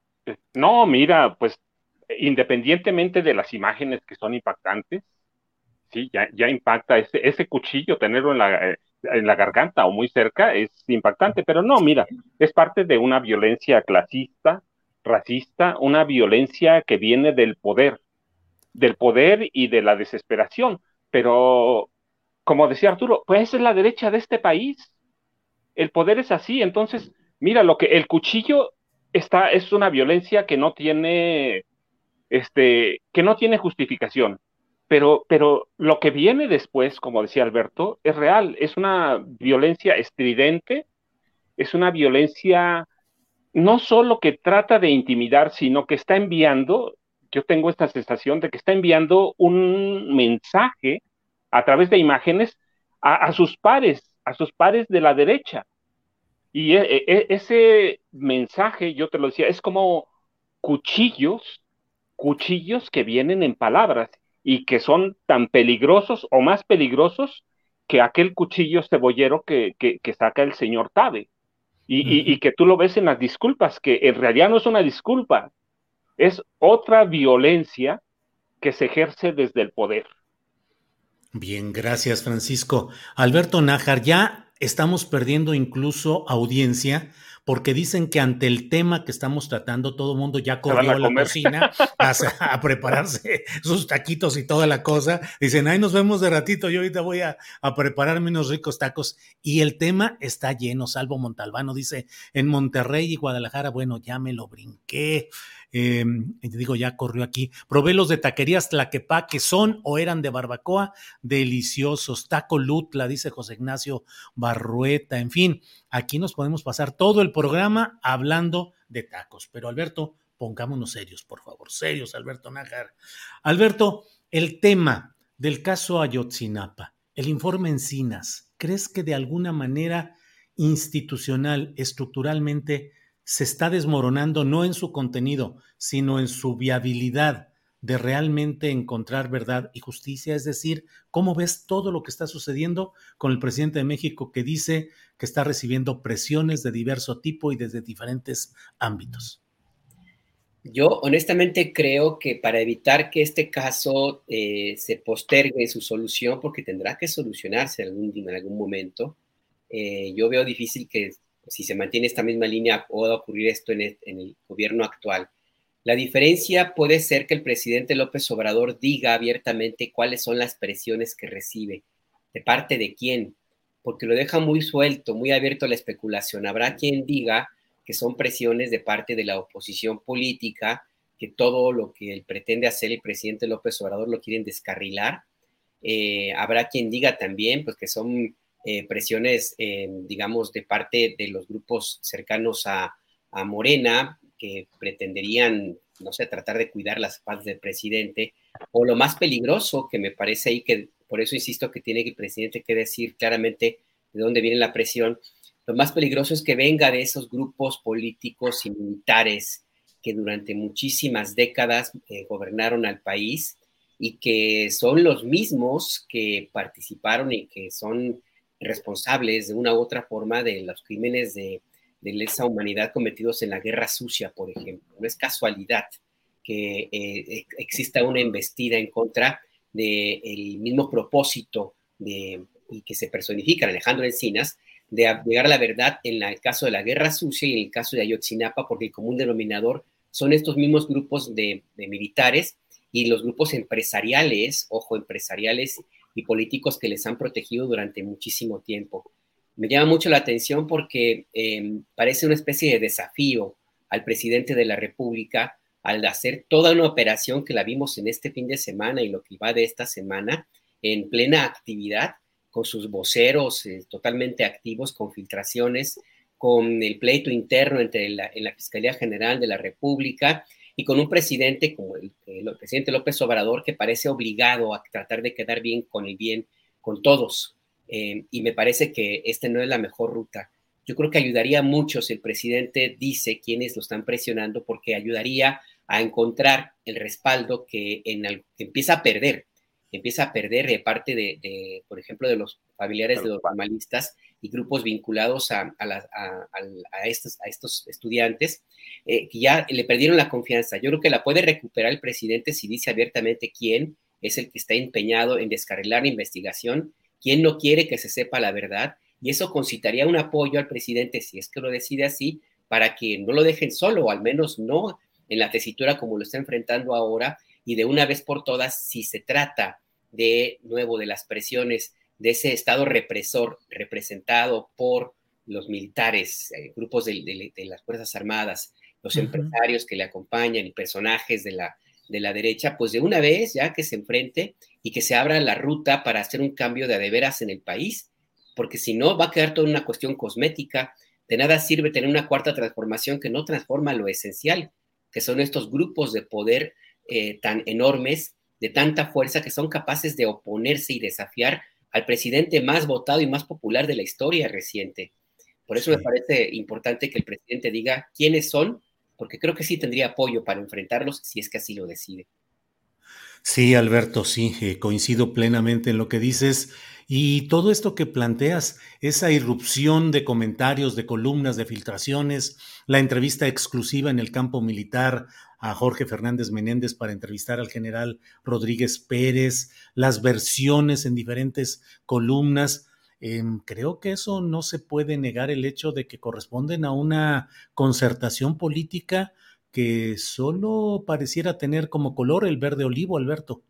No, mira, pues independientemente de las imágenes que son impactantes, sí, ya, ya impacta ese, ese cuchillo, tenerlo en la, eh, en la garganta o muy cerca es impactante, pero no, mira, es parte de una violencia clasista, racista, una violencia que viene del poder, del poder y de la desesperación. Pero, como decía Arturo, pues es la derecha de este país. El poder es así, entonces, mira, lo que el cuchillo está, es una violencia que no tiene este, que no tiene justificación. Pero, pero lo que viene después, como decía Alberto, es real, es una violencia estridente, es una violencia no solo que trata de intimidar, sino que está enviando, yo tengo esta sensación de que está enviando un mensaje a través de imágenes a, sus pares, a sus pares de la derecha. Y e, e, ese mensaje, yo te lo decía, es como cuchillos cuchillos que vienen en palabras y que son tan peligrosos o más peligrosos que aquel cuchillo cebollero que, que, saca el señor Tabe. Y, y, que tú lo ves en las disculpas, que en realidad no es una disculpa, es otra violencia que se ejerce desde el poder. Bien, gracias Francisco. Alberto Nájar, ya estamos perdiendo incluso audiencia porque dicen que ante el tema que estamos tratando, todo el mundo ya corrió a, la cocina a, prepararse sus taquitos y toda la cosa. Dicen, ahí nos vemos de ratito, yo ahorita voy a, a prepararme unos ricos tacos. Y el tema está lleno, salvo Montalbano dice, en Monterrey y Guadalajara, bueno, ya me lo brinqué. Eh, digo, ya corrió aquí. Probé los de taquerías Tlaquepa, que son o eran de barbacoa, deliciosos. Taco Lutla, dice José Ignacio Barrueta. En fin, aquí nos podemos pasar todo el programa hablando de tacos. Pero Alberto, pongámonos serios, por favor. Serios, Alberto Nájar. Alberto, el tema del caso Ayotzinapa, el informe Encinas, ¿crees que de alguna manera institucional, estructuralmente, se está desmoronando no en su contenido, sino en su viabilidad de realmente encontrar verdad y justicia? Es decir, ¿cómo ves todo lo que está sucediendo con el presidente de México que dice que está recibiendo presiones de diverso tipo y desde diferentes ámbitos? Yo honestamente creo que para evitar que este caso eh, se postergue su solución, porque tendrá que solucionarse algún, en algún momento, eh, yo veo difícil que si se mantiene esta misma línea, pueda ocurrir esto en el, gobierno actual. La diferencia puede ser que el presidente López Obrador diga abiertamente cuáles son las presiones que recibe, de parte de quién, porque lo deja muy suelto, muy abierto a la especulación. Habrá quien diga que son presiones de parte de la oposición política, que todo lo que él pretende hacer el presidente López Obrador lo quieren descarrilar. Eh, habrá quien diga también pues, que son eh, presiones, eh, digamos, de parte de los grupos cercanos a, Morena, que pretenderían, no sé, tratar de cuidar las paz del presidente, o lo más peligroso que me parece ahí, que por eso insisto que tiene el presidente que decir claramente de dónde viene la presión, lo más peligroso es que venga de esos grupos políticos y militares que durante muchísimas décadas eh, gobernaron al país y que son los mismos que participaron y que son responsables de una u otra forma de los crímenes de, lesa humanidad cometidos en la guerra sucia, por ejemplo. No es casualidad. que eh, exista una embestida en contra del mismo propósito de, y que se personifica en Alejandro Encinas de llegar a la verdad en el caso de la guerra sucia y en el caso de Ayotzinapa, porque el común denominador son estos mismos grupos de, militares y los grupos empresariales, ojo, empresariales y políticos que les han protegido durante muchísimo tiempo. Me llama mucho la atención porque em, parece una especie de desafío al presidente de la República al hacer toda una operación que la vimos en este fin de semana y lo que va de esta semana en plena actividad con sus voceros eh, totalmente activos, con filtraciones, con el pleito interno entre la, en la Fiscalía General de la República y con un presidente como el, presidente López Obrador que parece obligado a tratar de quedar bien con el bien con todos. Eh, y me parece que esta no es la mejor ruta. Yo creo que ayudaría mucho si el presidente dice quiénes lo están presionando, porque ayudaría a encontrar el respaldo que, en que empieza a perder empieza a perder de parte de, por ejemplo, de los familiares de los normalistas y grupos vinculados a, estos, a estos, estudiantes, eh, que ya le perdieron la confianza. Yo creo que la puede recuperar el presidente si dice abiertamente quién es el que está empeñado en descarrilar la investigación, quién no quiere que se sepa la verdad, y eso concitaría un apoyo al presidente, si es que lo decide así, para que no lo dejen solo, o al menos no en la tesitura como lo está enfrentando ahora, y de una vez por todas, si se trata de nuevo de las presiones de ese Estado represor representado por los militares, eh, grupos de, las Fuerzas Armadas, los empresarios que le acompañan y personajes de la, de la derecha, pues de una vez ya que se enfrente y que se abra la ruta para hacer un cambio de adeveras en el país, porque si no va a quedar toda una cuestión cosmética. De nada sirve tener una cuarta transformación que no transforma lo esencial, que son estos grupos de poder eh, tan enormes de tanta fuerza que son capaces de oponerse y desafiar al presidente más votado y más popular de la historia reciente. Por eso me parece importante que el presidente diga quiénes son, porque creo que sí tendría apoyo para enfrentarlos si es que así lo decide. Sí, Alberto, sí, eh, coincido plenamente en lo que dices. Y todo esto que planteas, esa irrupción de comentarios, de columnas, de filtraciones, la entrevista exclusiva en el campo militar a Jorge Fernández Menéndez para entrevistar al general Rodríguez Pérez, las versiones en diferentes columnas. Em, creo que eso no se puede negar el hecho de que corresponden a una concertación política que solo pareciera tener como color el verde olivo, Alberto.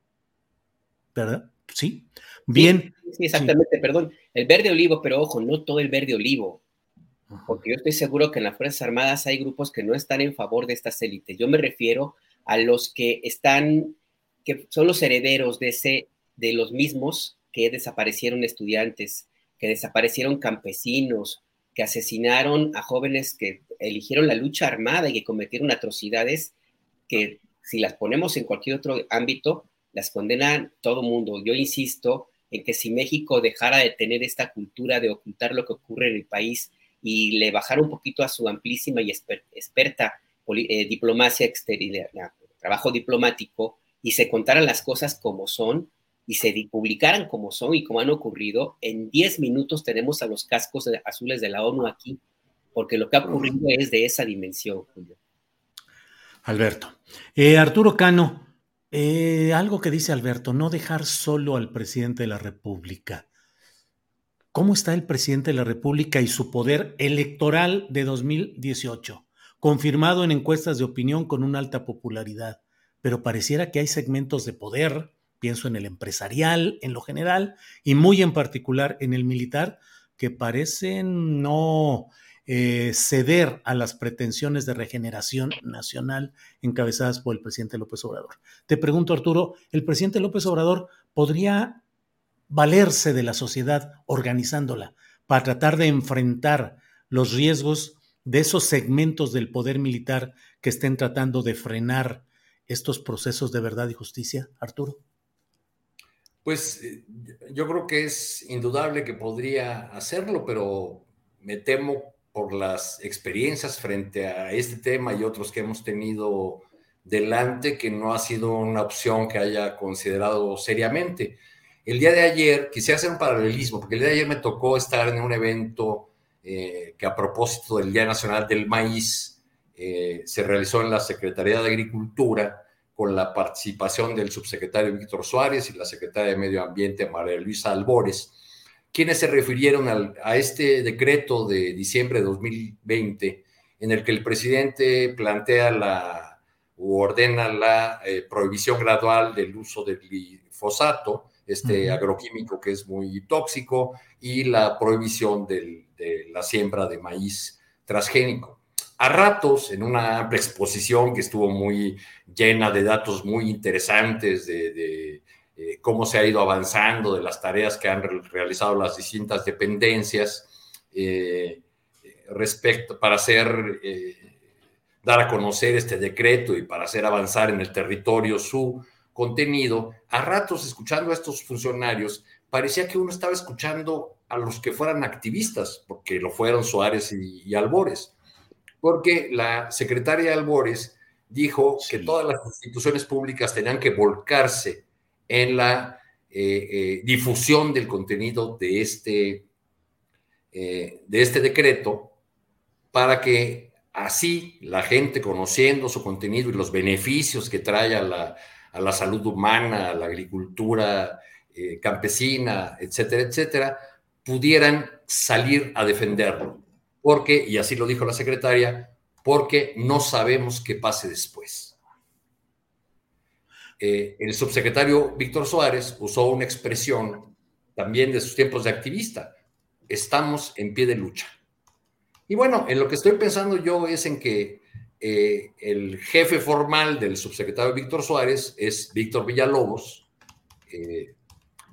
¿Verdad? Sí. Bien. Sí, exactamente, perdón. El verde olivo, pero ojo, no todo el verde olivo porque yo estoy seguro que en las Fuerzas Armadas hay grupos que no están en favor de estas élites. Yo me refiero a los que están, que son los herederos de, ese, de los mismos que desaparecieron estudiantes, que desaparecieron campesinos, que asesinaron a jóvenes que eligieron la lucha armada y que cometieron atrocidades que si las ponemos en cualquier otro ámbito, las condenan todo mundo. Yo insisto en que si México dejara de tener esta cultura de ocultar lo que ocurre en el país y le bajara un poquito a su amplísima y experta eh, diplomacia exterior, trabajo diplomático, y se contaran las cosas como son y se publicaran como son y como han ocurrido, en 10 minutos tenemos a los cascos azules de la ONU aquí, porque lo que ha ocurrido es de esa dimensión, Julio. Alberto. Eh, Arturo Cano, eh, algo que dice Alberto, no dejar solo al presidente de la República. ¿Cómo está el presidente de la República y su poder electoral de 2018? Confirmado en encuestas de opinión con una alta popularidad, pero pareciera que hay segmentos de poder, pienso en el empresarial en lo general y muy en particular en el militar, que parecen no eh, ceder a las pretensiones de regeneración nacional encabezadas por el presidente López Obrador. Te pregunto, Arturo, ¿el presidente López Obrador podría valerse de la sociedad organizándola para tratar de enfrentar los riesgos de esos segmentos del poder militar que estén tratando de frenar estos procesos de verdad y justicia, Arturo? Pues eh, yo creo que es indudable que podría hacerlo, pero me temo por las experiencias frente a este tema y otros que hemos tenido delante que no ha sido una opción que haya considerado seriamente. El día de ayer, quisiera hacer un paralelismo, porque el día de ayer me tocó estar en un evento eh, que a propósito del Día Nacional del Maíz eh, se realizó en la Secretaría de Agricultura con la participación del subsecretario Víctor Suárez y la secretaria de Medio Ambiente María Luisa Albores, quienes se refirieron a este decreto de diciembre de 2020 en el que el presidente plantea la u ordena la eh, prohibición gradual del uso del glifosato, este agroquímico que es muy tóxico, y la prohibición de la siembra de maíz transgénico. A ratos, en una amplia exposición que estuvo muy llena de datos muy interesantes de, eh, cómo se ha ido avanzando, de las tareas que han realizado las distintas dependencias, eh, respecto para hacer, eh, dar a conocer este decreto y para hacer avanzar en el territorio su contenido, a ratos escuchando a estos funcionarios, parecía que uno estaba escuchando a los que fueran activistas, porque lo fueron Suárez y, Albores, porque la secretaria Albores dijo que todas las instituciones públicas tenían que volcarse en la eh, eh, difusión del contenido de este, de este decreto para que así la gente conociendo su contenido y los beneficios que trae a la, salud humana, a la agricultura eh, campesina, etcétera, etcétera, pudieran salir a defenderlo. Porque, y así lo dijo la secretaria, porque no sabemos qué pase después. Eh, el subsecretario Víctor Suárez usó una expresión también de sus tiempos de activista. Estamos en pie de lucha. Y bueno, en lo que estoy pensando yo es en que eh, el jefe formal del subsecretario Víctor Suárez es Víctor Villalobos. Eh,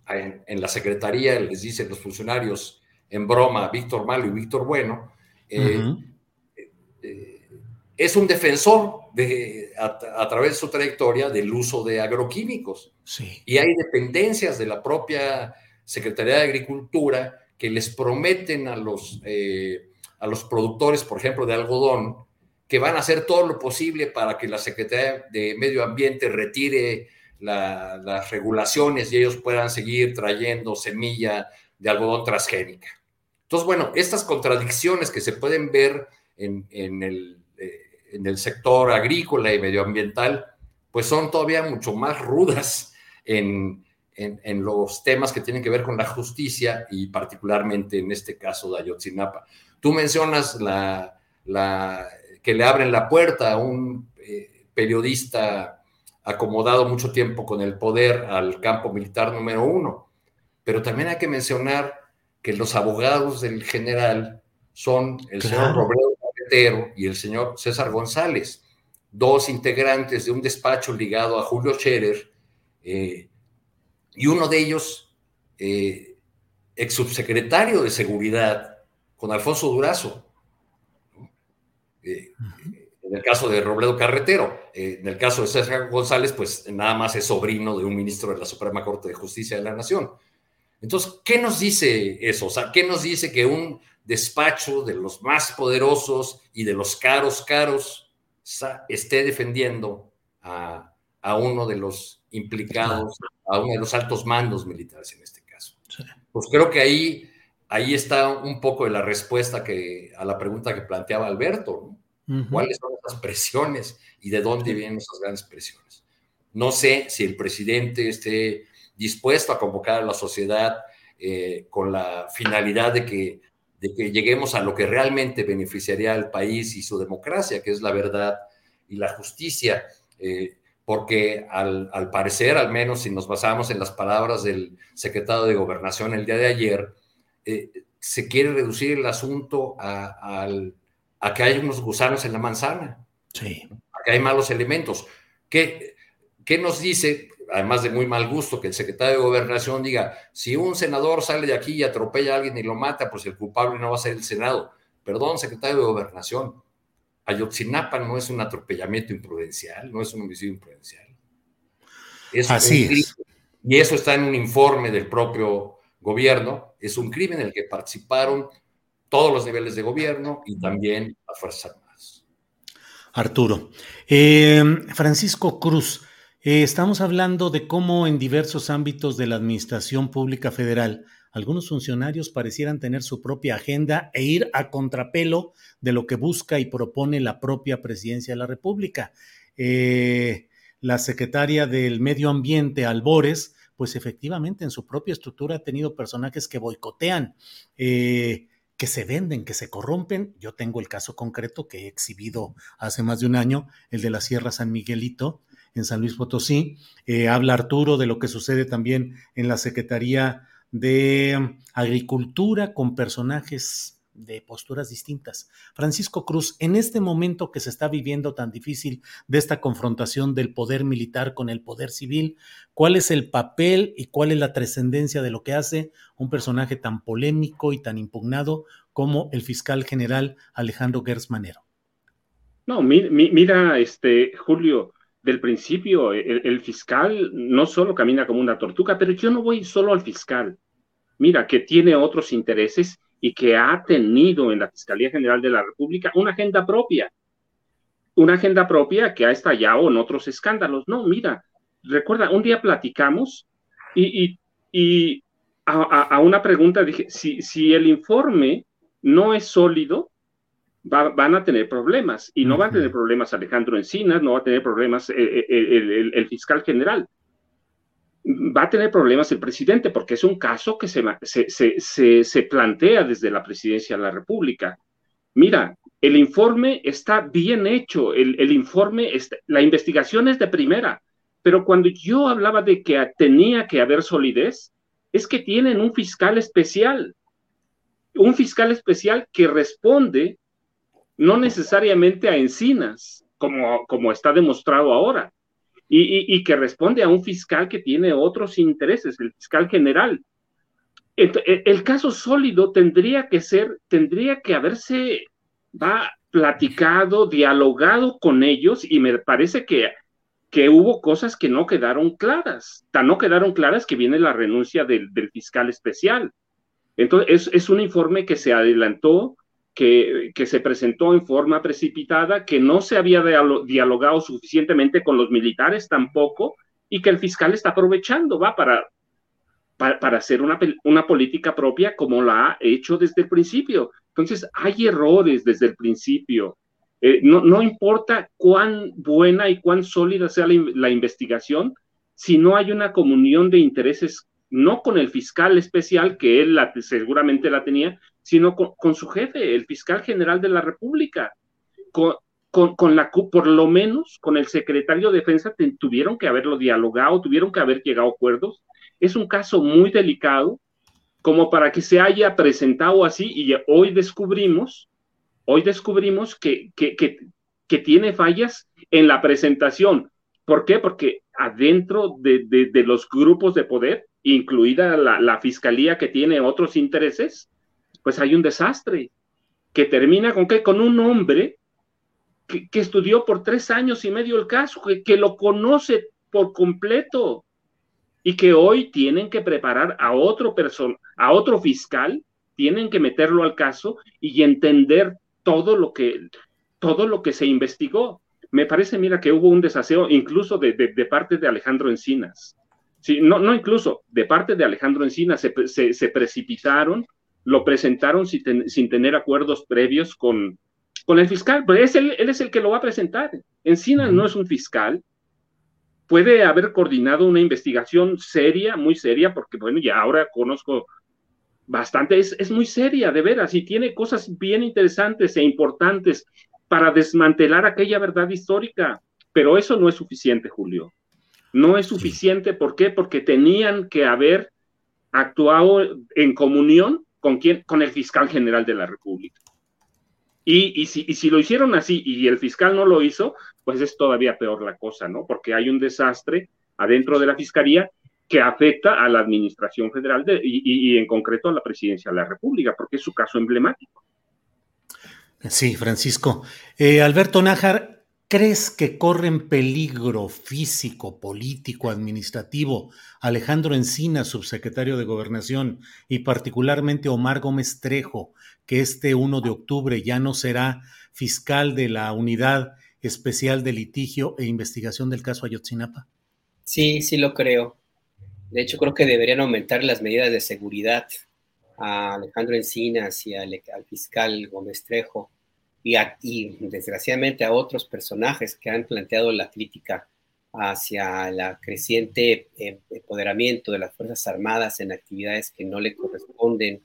en, la secretaría les dicen los funcionarios en broma Víctor Malo y Víctor Bueno. Eh, es un defensor de, a, través de su trayectoria del uso de agroquímicos. Sí. Y hay dependencias de la propia Secretaría de Agricultura que les prometen a los a los productores, por ejemplo, de algodón, que van a hacer todo lo posible para que la Secretaría de Medio Ambiente retire las regulaciones y ellos puedan seguir trayendo semilla de algodón transgénica. Entonces, bueno, estas contradicciones que se pueden ver en, el, eh, en el sector agrícola y medioambiental, pues son todavía mucho más rudas en, los temas que tienen que ver con la justicia y particularmente en este caso de Ayotzinapa. Tú mencionas que le abren la puerta a un eh, periodista acomodado mucho tiempo con el poder al campo militar número uno, pero también hay que mencionar que los abogados del general son el señor Robledo Carretero y el señor César González, dos integrantes de un despacho ligado a Julio Scherer, eh, y uno de ellos, eh, ex subsecretario de Seguridad, con Alfonso Durazo. Eh, en el caso de Robledo Carretero, en el caso de César González, pues nada más es sobrino de un ministro de la Suprema Corte de Justicia de la Nación. Entonces, ¿qué nos dice eso? O sea, ¿qué nos dice que un despacho de los más poderosos y de los caros, caros, esté defendiendo a, a uno de los implicados, a uno de los altos mandos militares en este caso? Pues creo que ahí ahí está un poco de la respuesta que, a la pregunta que planteaba Alberto. ¿Cuáles son esas presiones y de dónde vienen esas grandes presiones? No sé si el presidente esté dispuesto a convocar a la sociedad eh, con la finalidad de que, de que lleguemos a lo que realmente beneficiaría al país y su democracia, que es la verdad y la justicia. Eh, porque al, al, parecer, al menos si nos basamos en las palabras del secretario de Gobernación el día de ayer, eh, se quiere reducir el asunto a, que hay unos gusanos en la manzana, sí. a que hay malos elementos. ¿Qué, ¿Qué nos dice, además de muy mal gusto, que el secretario de Gobernación diga, si un senador sale de aquí y atropella a alguien y lo mata, pues el culpable no va a ser el Senado? Perdón, secretario de Gobernación, Ayotzinapa no es un atropellamiento imprudencial, no es un homicidio imprudencial. Así es. Y eso está en un informe del propio gobierno, es un crimen en el que participaron todos los niveles de gobierno y también las Fuerzas Armadas. Arturo. Eh, Francisco Cruz, eh, estamos hablando de cómo en diversos ámbitos de la Administración Pública Federal algunos funcionarios parecieran tener su propia agenda e ir a contrapelo de lo que busca y propone la propia presidencia de la República. Eh, la secretaria del Medio Ambiente, Albores, pues efectivamente en su propia estructura ha tenido personajes que boicotean, eh, que se venden, que se corrompen. Yo tengo el caso concreto que he exhibido hace más de un año, el de la Sierra San Miguelito, en San Luis Potosí. Eh, habla Arturo de lo que sucede también en la Secretaría de Agricultura con personajes de posturas distintas. Francisco Cruz, en este momento que se está viviendo tan difícil de esta confrontación del poder militar con el poder civil, ¿cuál es el papel y cuál es la trascendencia de lo que hace un personaje tan polémico y tan impugnado como el fiscal general Alejandro Gersmanero? No, mira, este, Julio, del principio, el, fiscal no solo camina como una tortuga, pero yo no voy solo al fiscal. Mira, que tiene otros intereses y que ha tenido en la Fiscalía General de la República una agenda propia. Una agenda propia que ha estallado en otros escándalos. No, mira, recuerda, un día platicamos y, a, una pregunta dije, si, si el informe no es sólido, van a tener problemas. Y no va a tener problemas Alejandro Encinas, no va a tener problemas eh, eh, el, fiscal general. Va a tener problemas el presidente porque es un caso que se, se, se, plantea desde la presidencia de la República. Mira, el informe está bien hecho, el, el informe, la investigación es de primera, pero cuando yo hablaba de que tenía que haber solidez, es que tienen un fiscal especial, un fiscal especial que responde no necesariamente a Encinas, como, como está demostrado ahora, y, que responde a un fiscal que tiene otros intereses, el fiscal general. El, el, caso sólido tendría que ser, tendría que haberse va, platicado, dialogado con ellos, y me parece que, que hubo cosas que no quedaron claras. Tan no quedaron claras que viene la renuncia del, del fiscal especial. Entonces, es, es un informe que se adelantó, que, se presentó en forma precipitada, que no se había dialogado suficientemente con los militares tampoco, y que el fiscal está aprovechando, va, para, para, hacer una, una política propia como la ha hecho desde el principio. Entonces, hay errores desde el principio. Eh, no, no, importa cuán buena y cuán sólida sea la, la, investigación, si no hay una comunión de intereses, no con el fiscal especial, que él la, seguramente la tenía, sino con, su jefe, el fiscal general de la República. Con, con, la por lo menos con el secretario de defensa tuvieron que haberlo dialogado, tuvieron que haber llegado a acuerdos. Es un caso muy delicado como para que se haya presentado así y hoy descubrimos, hoy descubrimos que, que, que, tiene fallas en la presentación. ¿Por qué? Porque adentro de, de, los grupos de poder, incluida la, fiscalía que tiene otros intereses, pues hay un desastre que termina con qué? Con un hombre que, estudió por tres años y medio el caso, que, lo conoce por completo y que hoy tienen que preparar a otro persona, a otro fiscal, tienen que meterlo al caso y entender todo lo que todo lo que se investigó. Me parece, mira, que hubo un desaseo incluso de, parte de Alejandro Encinas. Sí, no, no incluso, de parte de Alejandro Encinas se, se precipitaron lo presentaron sin, tener acuerdos previos con, con el fiscal, pero es él, es el que lo va a presentar. Encina no es un fiscal, puede haber coordinado una investigación seria, muy seria, porque bueno, ya ahora conozco bastante, es, es muy seria, de veras, y tiene cosas bien interesantes e importantes para desmantelar aquella verdad histórica, pero eso no es suficiente, Julio. No es suficiente, ¿por qué? Porque tenían que haber actuado en comunión ¿Con quién? Con el fiscal general de la República. Y, si, si, lo hicieron así y el fiscal no lo hizo, pues es todavía peor la cosa, ¿no? Porque hay un desastre adentro de la fiscalía que afecta a la administración federal y, en concreto a la presidencia de la República, porque es su caso emblemático. Sí, Francisco. Eh, Alberto Nájar, ¿Crees que corren peligro físico, político, administrativo Alejandro Encina, subsecretario de Gobernación, y particularmente Omar Gómez Trejo, que este 1 de octubre ya no será fiscal de la Unidad Especial de Litigio e Investigación del caso Ayotzinapa? Sí, sí lo creo. De hecho, creo que deberían aumentar las medidas de seguridad a Alejandro Encinas y al, al fiscal Gómez Trejo y, desgraciadamente a otros personajes que han planteado la crítica hacia la creciente eh, empoderamiento de las Fuerzas Armadas en actividades que no le corresponden,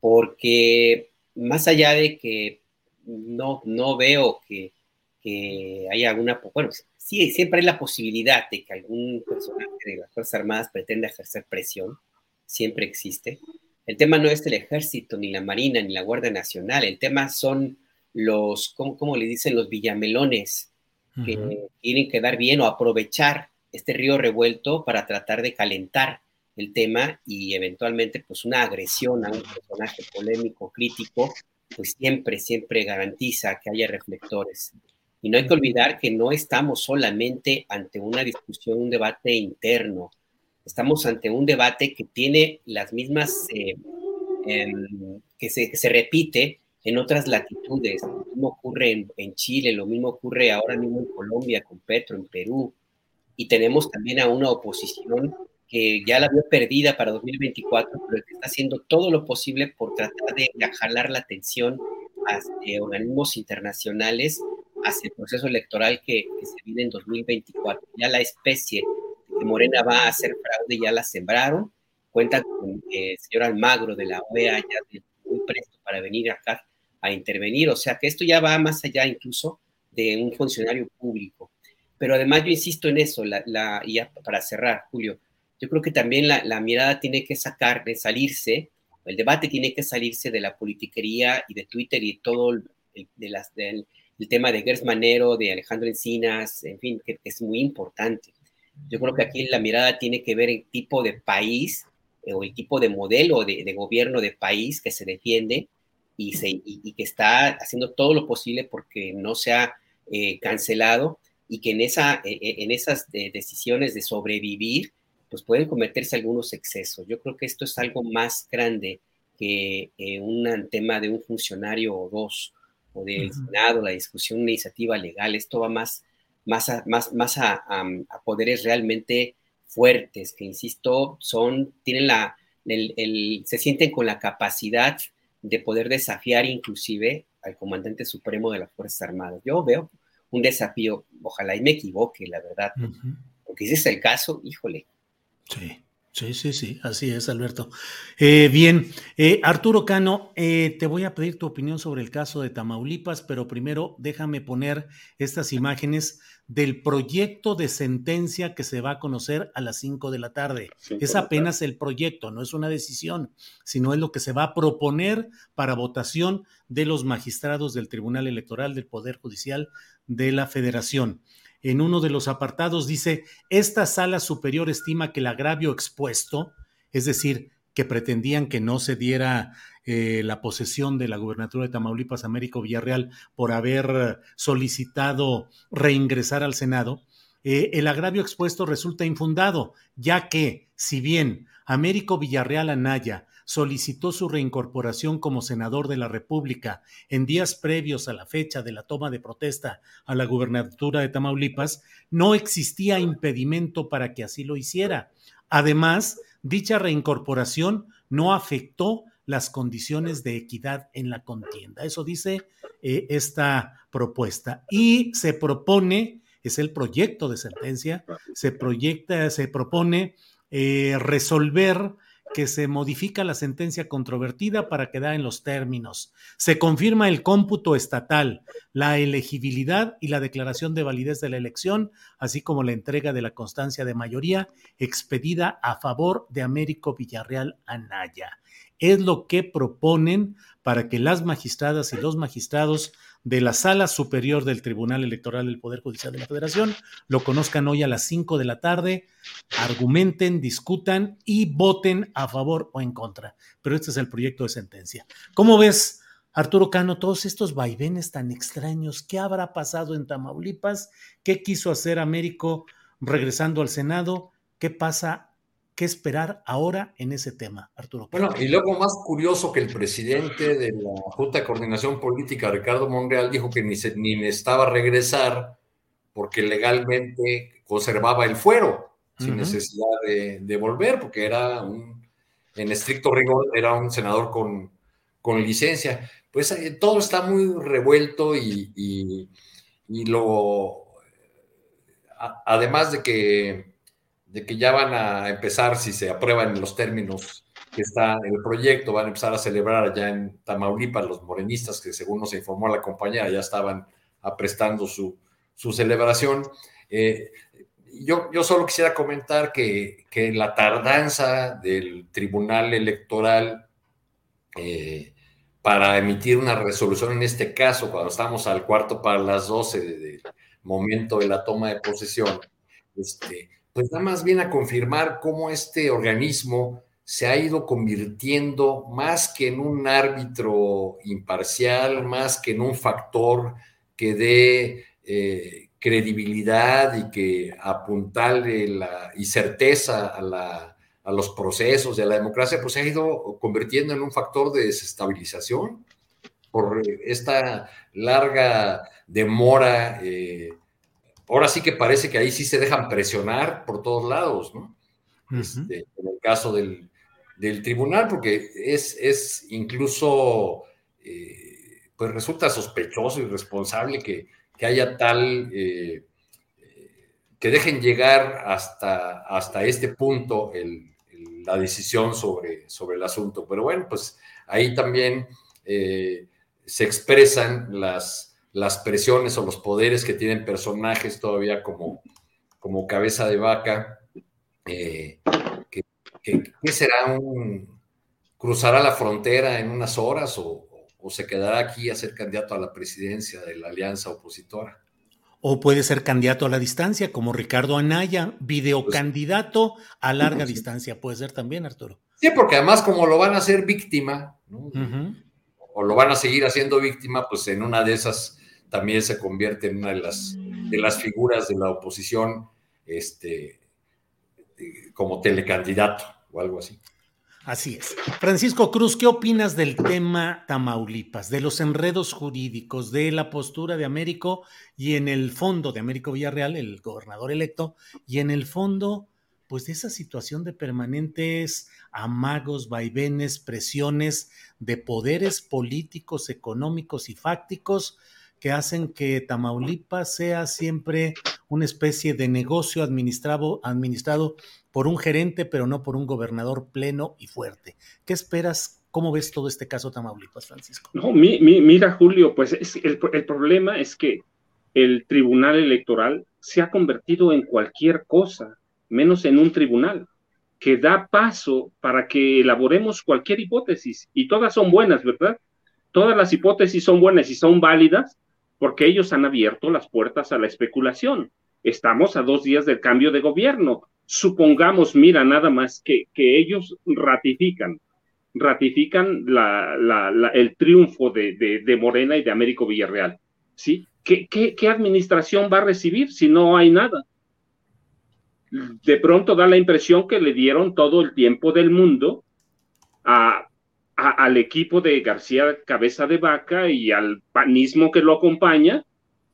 porque más allá de que no, no veo que, que haya alguna, bueno, sí, siempre hay la posibilidad de que algún personaje de las Fuerzas Armadas pretenda ejercer presión, siempre existe. El tema no es el ejército, ni la Marina, ni la Guardia Nacional, el tema son los, ¿cómo, le dicen? Los villamelones, que tienen que dar bien o aprovechar este río revuelto para tratar de calentar el tema y eventualmente pues una agresión a un personaje polémico, crítico, pues siempre, siempre garantiza que haya reflectores. Y no hay que olvidar que no estamos solamente ante una discusión, un debate interno, estamos ante un debate que tiene las mismas, eh, em, que, se, que se repite en otras latitudes. Lo mismo ocurre en, Chile, lo mismo ocurre ahora mismo en Colombia con Petro, en Perú. Y tenemos también a una oposición que ya la vio perdida para 2024, pero que está haciendo todo lo posible por tratar de jalar la atención hacia organismos internacionales, hacia el proceso electoral que, se viene en 2024. Ya la especie que Morena va a hacer fraude ya la sembraron. Cuenta con eh, el señor Almagro de la OEA ya muy presto para venir acá a intervenir, o sea que esto ya va más allá incluso de un funcionario público. Pero además yo insisto en eso, la, ya para cerrar, Julio, yo creo que también la, mirada tiene que sacar, de salirse, el debate tiene que salirse de la politiquería y de Twitter y todo el, tema de Gers Manero, de Alejandro Encinas, en fin, que, es muy importante. Yo creo que aquí la mirada tiene que ver el tipo de país eh, o el tipo de modelo de, de, gobierno de país que se defiende y, se, y, que está haciendo todo lo posible porque no sea eh, cancelado y que en, esa, e, e, en esas decisiones de sobrevivir, pues pueden cometerse algunos excesos. Yo creo que esto es algo más grande que eh, un tema de un funcionario o dos, o del Senado, la discusión, una iniciativa legal. Esto va más, más, a, más, más a, a, poderes realmente fuertes, que insisto, son, tienen la, el, el, se sienten con la capacidad de poder desafiar inclusive al comandante supremo de las Fuerzas Armadas. Yo veo un desafío, ojalá y me equivoque, la verdad, porque si es el caso, híjole. Sí. Sí, sí, sí, así es, Alberto. Eh, bien, eh, Arturo Cano, eh, te voy a pedir tu opinión sobre el caso de Tamaulipas, pero primero déjame poner estas imágenes del proyecto de sentencia que se va a conocer a las 5 de la tarde. Es apenas el proyecto, no es una decisión, sino es lo que se va a proponer para votación de los magistrados del Tribunal Electoral del Poder Judicial de la Federación en uno de los apartados. Dice, esta sala superior estima que el agravio expuesto, es decir, que pretendían que no se diera eh, la posesión de la gubernatura de Tamaulipas Américo Villarreal por haber solicitado reingresar al Senado, eh, el agravio expuesto resulta infundado, ya que, si bien Américo Villarreal Anaya solicitó su reincorporación como senador de la República en días previos a la fecha de la toma de protesta a la gubernatura de Tamaulipas, no existía impedimento para que así lo hiciera. Además, dicha reincorporación no afectó las condiciones de equidad en la contienda. Eso dice eh, esta propuesta. Y se propone, es el proyecto de sentencia, se proyecta, se propone eh, resolver que se modifica la sentencia controvertida para quedar en los términos. Se confirma el cómputo estatal, la elegibilidad y la declaración de validez de la elección, así como la entrega de la constancia de mayoría expedida a favor de Américo Villarreal Anaya. Es lo que proponen para que las magistradas y los magistrados de la Sala Superior del Tribunal Electoral del Poder Judicial de la Federación lo conozcan hoy a las 5 de la tarde, argumenten, discutan y voten a favor o en contra. Pero este es el proyecto de sentencia. ¿Cómo ves, Arturo Cano, todos estos vaivenes tan extraños? ¿Qué habrá pasado en Tamaulipas? ¿Qué quiso hacer Américo regresando al Senado? ¿Qué pasa qué esperar ahora en ese tema, Arturo. Bueno, y luego más curioso que el presidente de la Junta de Coordinación Política, Ricardo Monreal, dijo que ni, se, ni necesitaba regresar porque legalmente conservaba el fuero, sin necesidad de, volver, porque era un, en estricto rigor, era un senador con, con licencia. Pues eh, todo está muy revuelto y, y, y lo además de que, de que ya van a empezar, si se aprueban los términos que está el proyecto, van a empezar a celebrar allá en Tamaulipas los morenistas, que según nos informó la compañera, ya estaban aprestando su, su celebración. Eh, yo, yo, solo quisiera comentar que, que, la tardanza del Tribunal Electoral eh, para emitir una resolución en este caso, cuando estamos al cuarto para las 12 del momento de la toma de posesión, este, pues da más bien a confirmar cómo este organismo se ha ido convirtiendo más que en un árbitro imparcial, más que en un factor que dé eh, credibilidad y que apuntale la, y certeza a, a, los procesos de la democracia, pues se ha ido convirtiendo en un factor de desestabilización por esta larga demora. Eh, ahora sí que parece que ahí sí se dejan presionar por todos lados, ¿no? Este, en el caso del, del tribunal, porque es, es incluso, eh, pues resulta sospechoso y responsable que, que haya tal, eh, que dejen llegar hasta, hasta este punto la decisión sobre, sobre el asunto. Pero bueno, pues ahí también eh, se expresan las, las presiones o los poderes que tienen personajes todavía como, como cabeza de vaca. Eh, ¿Qué, será un... ¿Cruzará la frontera en unas horas o, se quedará aquí a ser candidato a la presidencia de la alianza opositora? O puede ser candidato a la distancia, como Ricardo Anaya, videocandidato a larga distancia. Puede ser también, Arturo. Sí, porque además como lo van a hacer víctima, o lo van a seguir haciendo víctima, pues en una de esas también se convierte en una de las, de las figuras de la oposición este, como telecandidato o algo así. Así es. Francisco Cruz, ¿qué opinas del tema Tamaulipas, de los enredos jurídicos, de la postura de Américo y en el fondo de Américo Villarreal, el gobernador electo, y en el fondo, pues de esa situación de permanentes amagos, vaivenes, presiones de poderes políticos, económicos y fácticos que hacen que Tamaulipas sea siempre una especie de negocio administrado, administrado por un gerente, pero no por un gobernador pleno y fuerte. ¿Qué esperas? ¿Cómo ves todo este caso Tamaulipas, Francisco? No, mira, Julio, pues el, el problema es que el tribunal electoral se ha convertido en cualquier cosa, menos en un tribunal que da paso para que elaboremos cualquier hipótesis y todas son buenas, ¿verdad? Todas las hipótesis son buenas y son válidas porque ellos han abierto las puertas a la especulación. Estamos a dos días del cambio de gobierno. Supongamos, mira, nada más que, que ellos ratifican, ratifican el triunfo de, Morena y de Américo Villarreal. ¿sí? ¿Qué, qué administración va a recibir si no hay nada? De pronto da la impresión que le dieron todo el tiempo del mundo a al equipo de García Cabeza de Vaca y al panismo que lo acompaña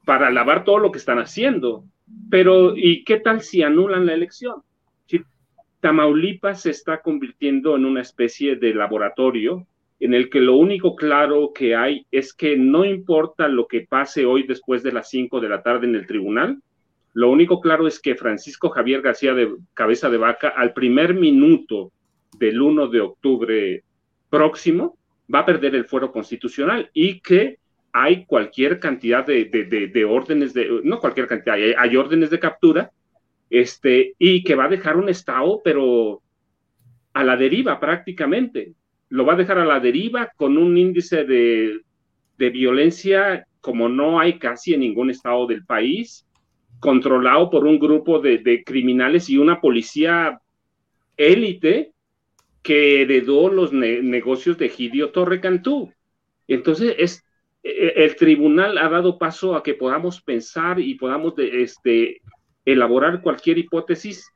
para alabar todo lo que están haciendo. Pero, ¿y qué tal si anulan la elección? Tamaulipas se está convirtiendo en una especie de laboratorio en el que lo único claro que hay es que no importa lo que pase hoy después de las 5 de la tarde en el tribunal, lo único claro es que Francisco Javier García de Cabeza de Vaca al primer minuto del 1 de octubre próximo va a perder el fuero constitucional y que hay cualquier cantidad de, órdenes de, no cualquier cantidad, hay, órdenes de captura, este, y que va a dejar un Estado, pero a la deriva prácticamente. Lo va a dejar a la deriva con un índice de, de violencia como no hay casi en ningún Estado del país, controlado por un grupo de criminales y una policía élite que heredó los negocios de Gidio Torre Cantú. Entonces, es, e, e, el tribunal ha dado paso a que podamos pensar y podamos este, elaborar cualquier hipótesis,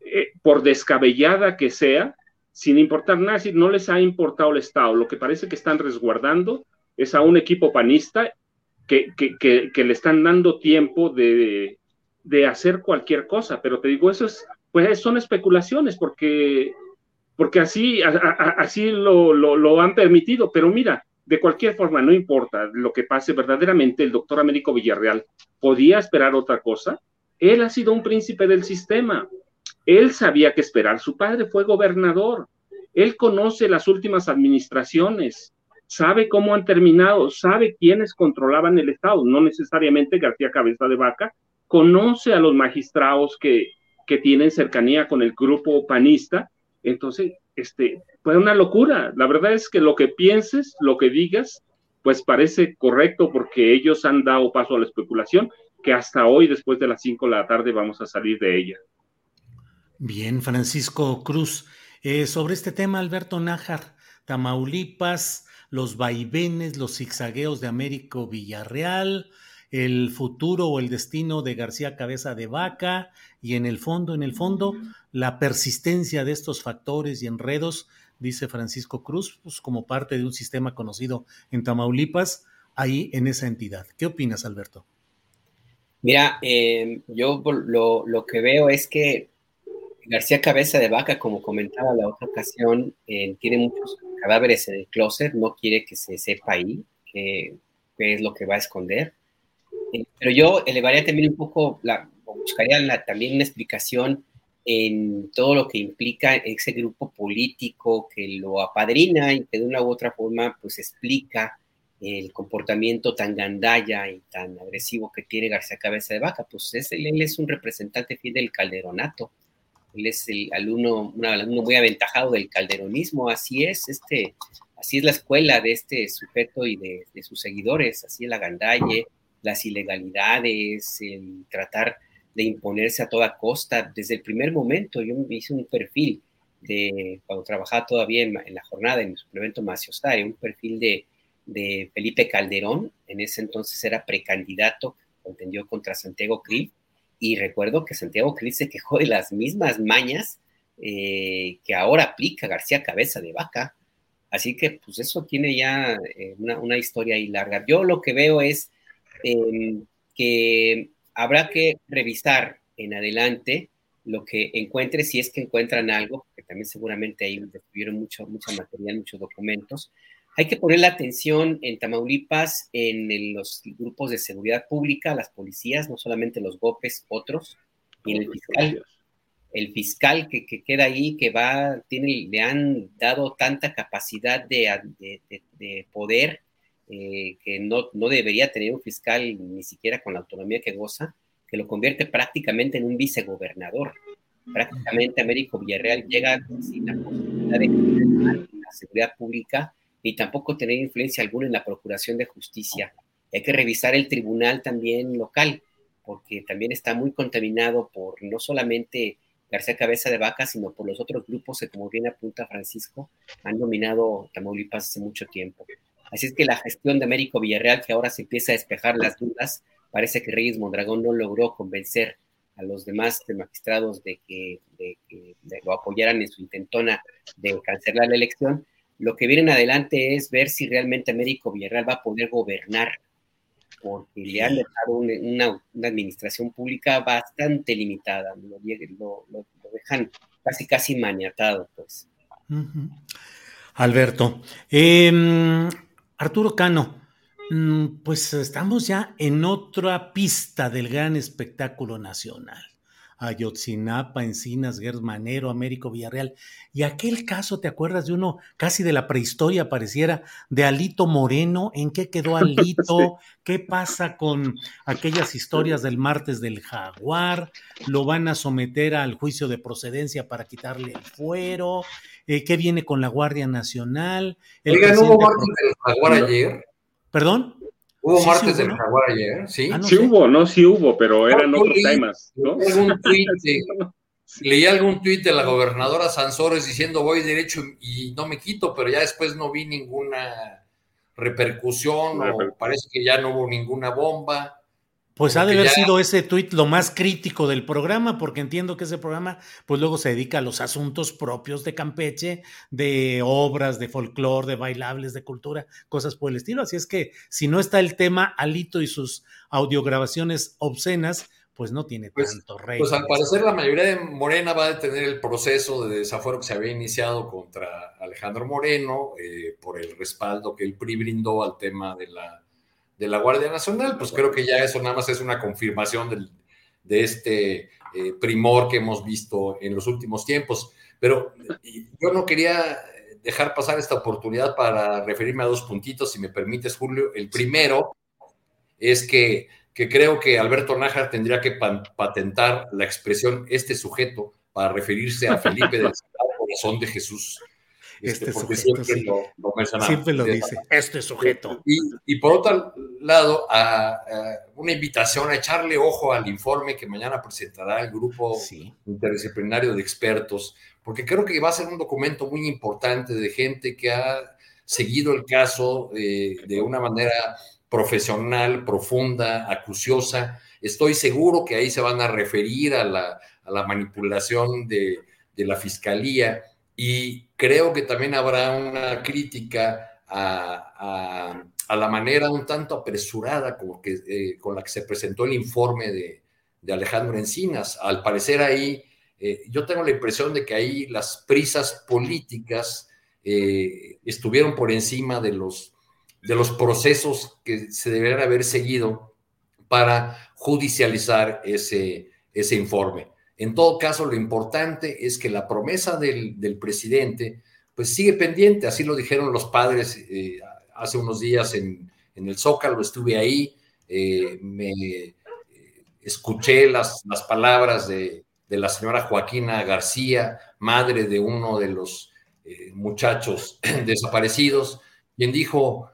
eh, por descabellada que sea, sin importar nada, si no les ha importado el Estado. Lo que parece que están resguardando es a un equipo panista que, que, le están dando tiempo de, de, hacer cualquier cosa. Pero te digo, eso es, pues son especulaciones, porque porque así, así lo, lo, han permitido. Pero mira, de cualquier forma, no importa lo que pase, verdaderamente el doctor Américo Villarreal podía esperar otra cosa. Él ha sido un príncipe del sistema. Él sabía qué esperar. Su padre fue gobernador. Él conoce las últimas administraciones, sabe cómo han terminado, sabe quiénes controlaban el Estado, no necesariamente García Cabeza de Vaca, conoce a los magistrados que, que tienen cercanía con el grupo panista. Entonces, este, una locura. La verdad es que lo que pienses, lo que digas, pues parece correcto porque ellos han dado paso a la especulación que hasta hoy, después de las 5 de la tarde, vamos a salir de ella. Bien, Francisco Cruz. Eh, sobre este tema, Alberto Nájar, Tamaulipas, los vaivenes, los zigzagueos de Américo Villarreal, el futuro o el destino de García Cabeza de Vaca y en el fondo, en el fondo, la persistencia de estos factores y enredos, dice Francisco Cruz, pues como parte de un sistema conocido en Tamaulipas, ahí en esa entidad. ¿Qué opinas, Alberto? Mira, eh, yo lo, lo, que veo es que García Cabeza de Vaca, como comentaba la otra ocasión, eh, tiene muchos cadáveres en el closet, no quiere que se sepa ahí qué, es lo que va a esconder. Pero yo elevaría también un poco, la, buscaría también una explicación en todo lo que implica ese grupo político que lo apadrina y que de una u otra forma pues explica el comportamiento tan gandalla y tan agresivo que tiene García Cabeza de Vaca, pues es, él, es un representante fiel del calderonato. Él es el alumno, un alumno muy aventajado del calderonismo, así es, este, así es la escuela de este sujeto y de, sus seguidores, así es la gandalle, las ilegalidades, el tratar de imponerse a toda costa. Desde el primer momento yo me hice un perfil de, cuando trabajaba todavía en, la jornada, en mi suplemento Maciostare, un perfil de, de Felipe Calderón, en ese entonces era precandidato, contendió contra Santiago Krill, y recuerdo que Santiago Cris se quejó de las mismas mañas eh, que ahora aplica García Cabeza de Vaca. Así que, pues eso tiene ya eh, una, historia ahí larga. Yo lo que veo es em, que habrá que revisar en adelante lo que encuentre, si es que encuentran algo, que también seguramente ahí tuvieron mucho, mucha material, muchos documentos, hay que poner la atención en Tamaulipas, en los grupos de seguridad pública, las policías, no solamente los GOPES, otros, y en el fiscal. El fiscal que, queda ahí, que va, tiene, le han dado tanta capacidad de, poder eh, que no, no debería tener un fiscal ni siquiera con la autonomía que goza, que lo convierte prácticamente en un vicegobernador. Prácticamente Américo Villarreal llega sin la posibilidad de la seguridad pública ni tampoco tener influencia alguna en la Procuración de Justicia. Hay que revisar el tribunal también local, porque también está muy contaminado por no solamente García Cabeza de Vaca, sino por los otros grupos que, como bien apunta Francisco, han dominado Tamaulipas hace mucho tiempo. Así es que la gestión de Américo Villarreal, que ahora se empieza a despejar las dudas, parece que Reyes Mondragón no logró convencer a los demás magistrados de que, de lo apoyaran en su intentona de cancelar la elección, lo que viene en adelante es ver si realmente Américo Villarreal va a poder gobernar, porque le han dejado una, administración pública bastante limitada, lo, dejan casi casi maniatado, pues. Alberto, em, Arturo Cano, mm, pues estamos ya en otra pista del gran espectáculo nacional. Ayotzinapa, Encinas, Manero, Américo Villarreal. Y aquel caso, ¿te acuerdas de uno casi de la prehistoria, pareciera, de Alito Moreno? ¿En qué quedó Alito? ¿Qué pasa con aquellas historias del martes del jaguar? ¿Lo van a someter al juicio de procedencia para quitarle el fuero? Eh, ¿Qué viene con la Guardia Nacional? El Oiga, ¿no hubo martes del jaguar ayer? ¿Perdón? Hubo martes del jaguar ayer, ¿sí? Ah, sí hubo, no, sí hubo, pero eran otros temas, ¿no? leí algún tuit de la gobernadora Sansores diciendo voy derecho y no me quito, pero ya después no vi ninguna repercusión o parece que ya no hubo ninguna bomba. Pues ha de haber sido ese tuit lo más crítico del programa, porque entiendo que ese programa, pues luego se dedica a los asuntos propios de Campeche, de obras, de folclore, de bailables, de cultura, cosas por el estilo. Así es que si no está el tema Alito y sus audiograbaciones obscenas, pues no tiene pues, tanto rey. Pues al parecer la mayoría de Morena va a detener el proceso de desafuero que se había iniciado contra Alejandro Moreno eh, por el respaldo que el PRI brindó al tema de la de la Guardia Nacional, pues creo que ya eso nada más es una confirmación del, de este eh, primor que hemos visto en los últimos tiempos. Pero yo no quería dejar pasar esta oportunidad para referirme a dos puntitos, si me permites, Julio. El primero es que, que creo que Alberto Nájar tendría que patentar la expresión este sujeto para referirse a Felipe del Corazón de Jesús. Este, este sujeto, siempre, lo, siempre lo dice, este sujeto. Y, por otro lado, a, una invitación a echarle ojo al informe que mañana presentará el grupo interdisciplinario de expertos, porque creo que va a ser un documento muy importante de gente que ha seguido el caso eh, de una manera profesional, profunda, acuciosa. Estoy seguro que ahí se van a referir a la, a la manipulación de, de la fiscalía. Y creo que también habrá una crítica a, la manera un tanto apresurada eh, con la que se presentó el informe de, Alejandro Encinas. Al parecer ahí, eh, yo tengo la impresión de que ahí las prisas políticas eh, estuvieron por encima de los, procesos que se deberían haber seguido para judicializar ese informe. En todo caso, lo importante es que la promesa del, presidente pues sigue pendiente, así lo dijeron los padres eh, hace unos días en, el Zócalo, estuve ahí, eh, me eh, escuché las, palabras de, la señora Joaquina García, madre de uno de los muchachos desaparecidos, quien dijo,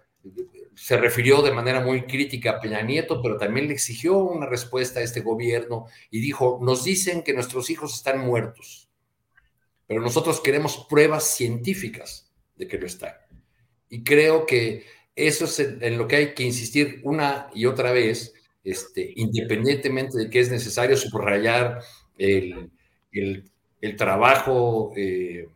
se refirió de manera muy crítica a Peña Nieto, pero también le exigió una respuesta a este gobierno y dijo, nos dicen que nuestros hijos están muertos, pero nosotros queremos pruebas científicas de que lo están. Y creo que eso es en, lo que hay que insistir una y otra vez, este, independientemente de que es necesario subrayar el, trabajo eh,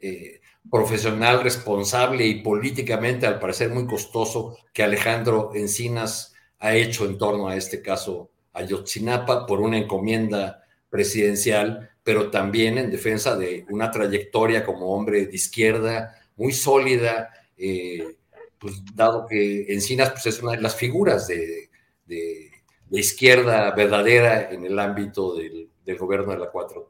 eh, profesional, responsable y políticamente, al parecer, muy costoso que Alejandro Encinas ha hecho en torno a este caso Ayotzinapa por una encomienda presidencial, pero también en defensa de una trayectoria como hombre de izquierda muy sólida, eh, pues dado que Encinas pues, es una de las figuras de, de, izquierda verdadera en el ámbito del, del gobierno de la 4T.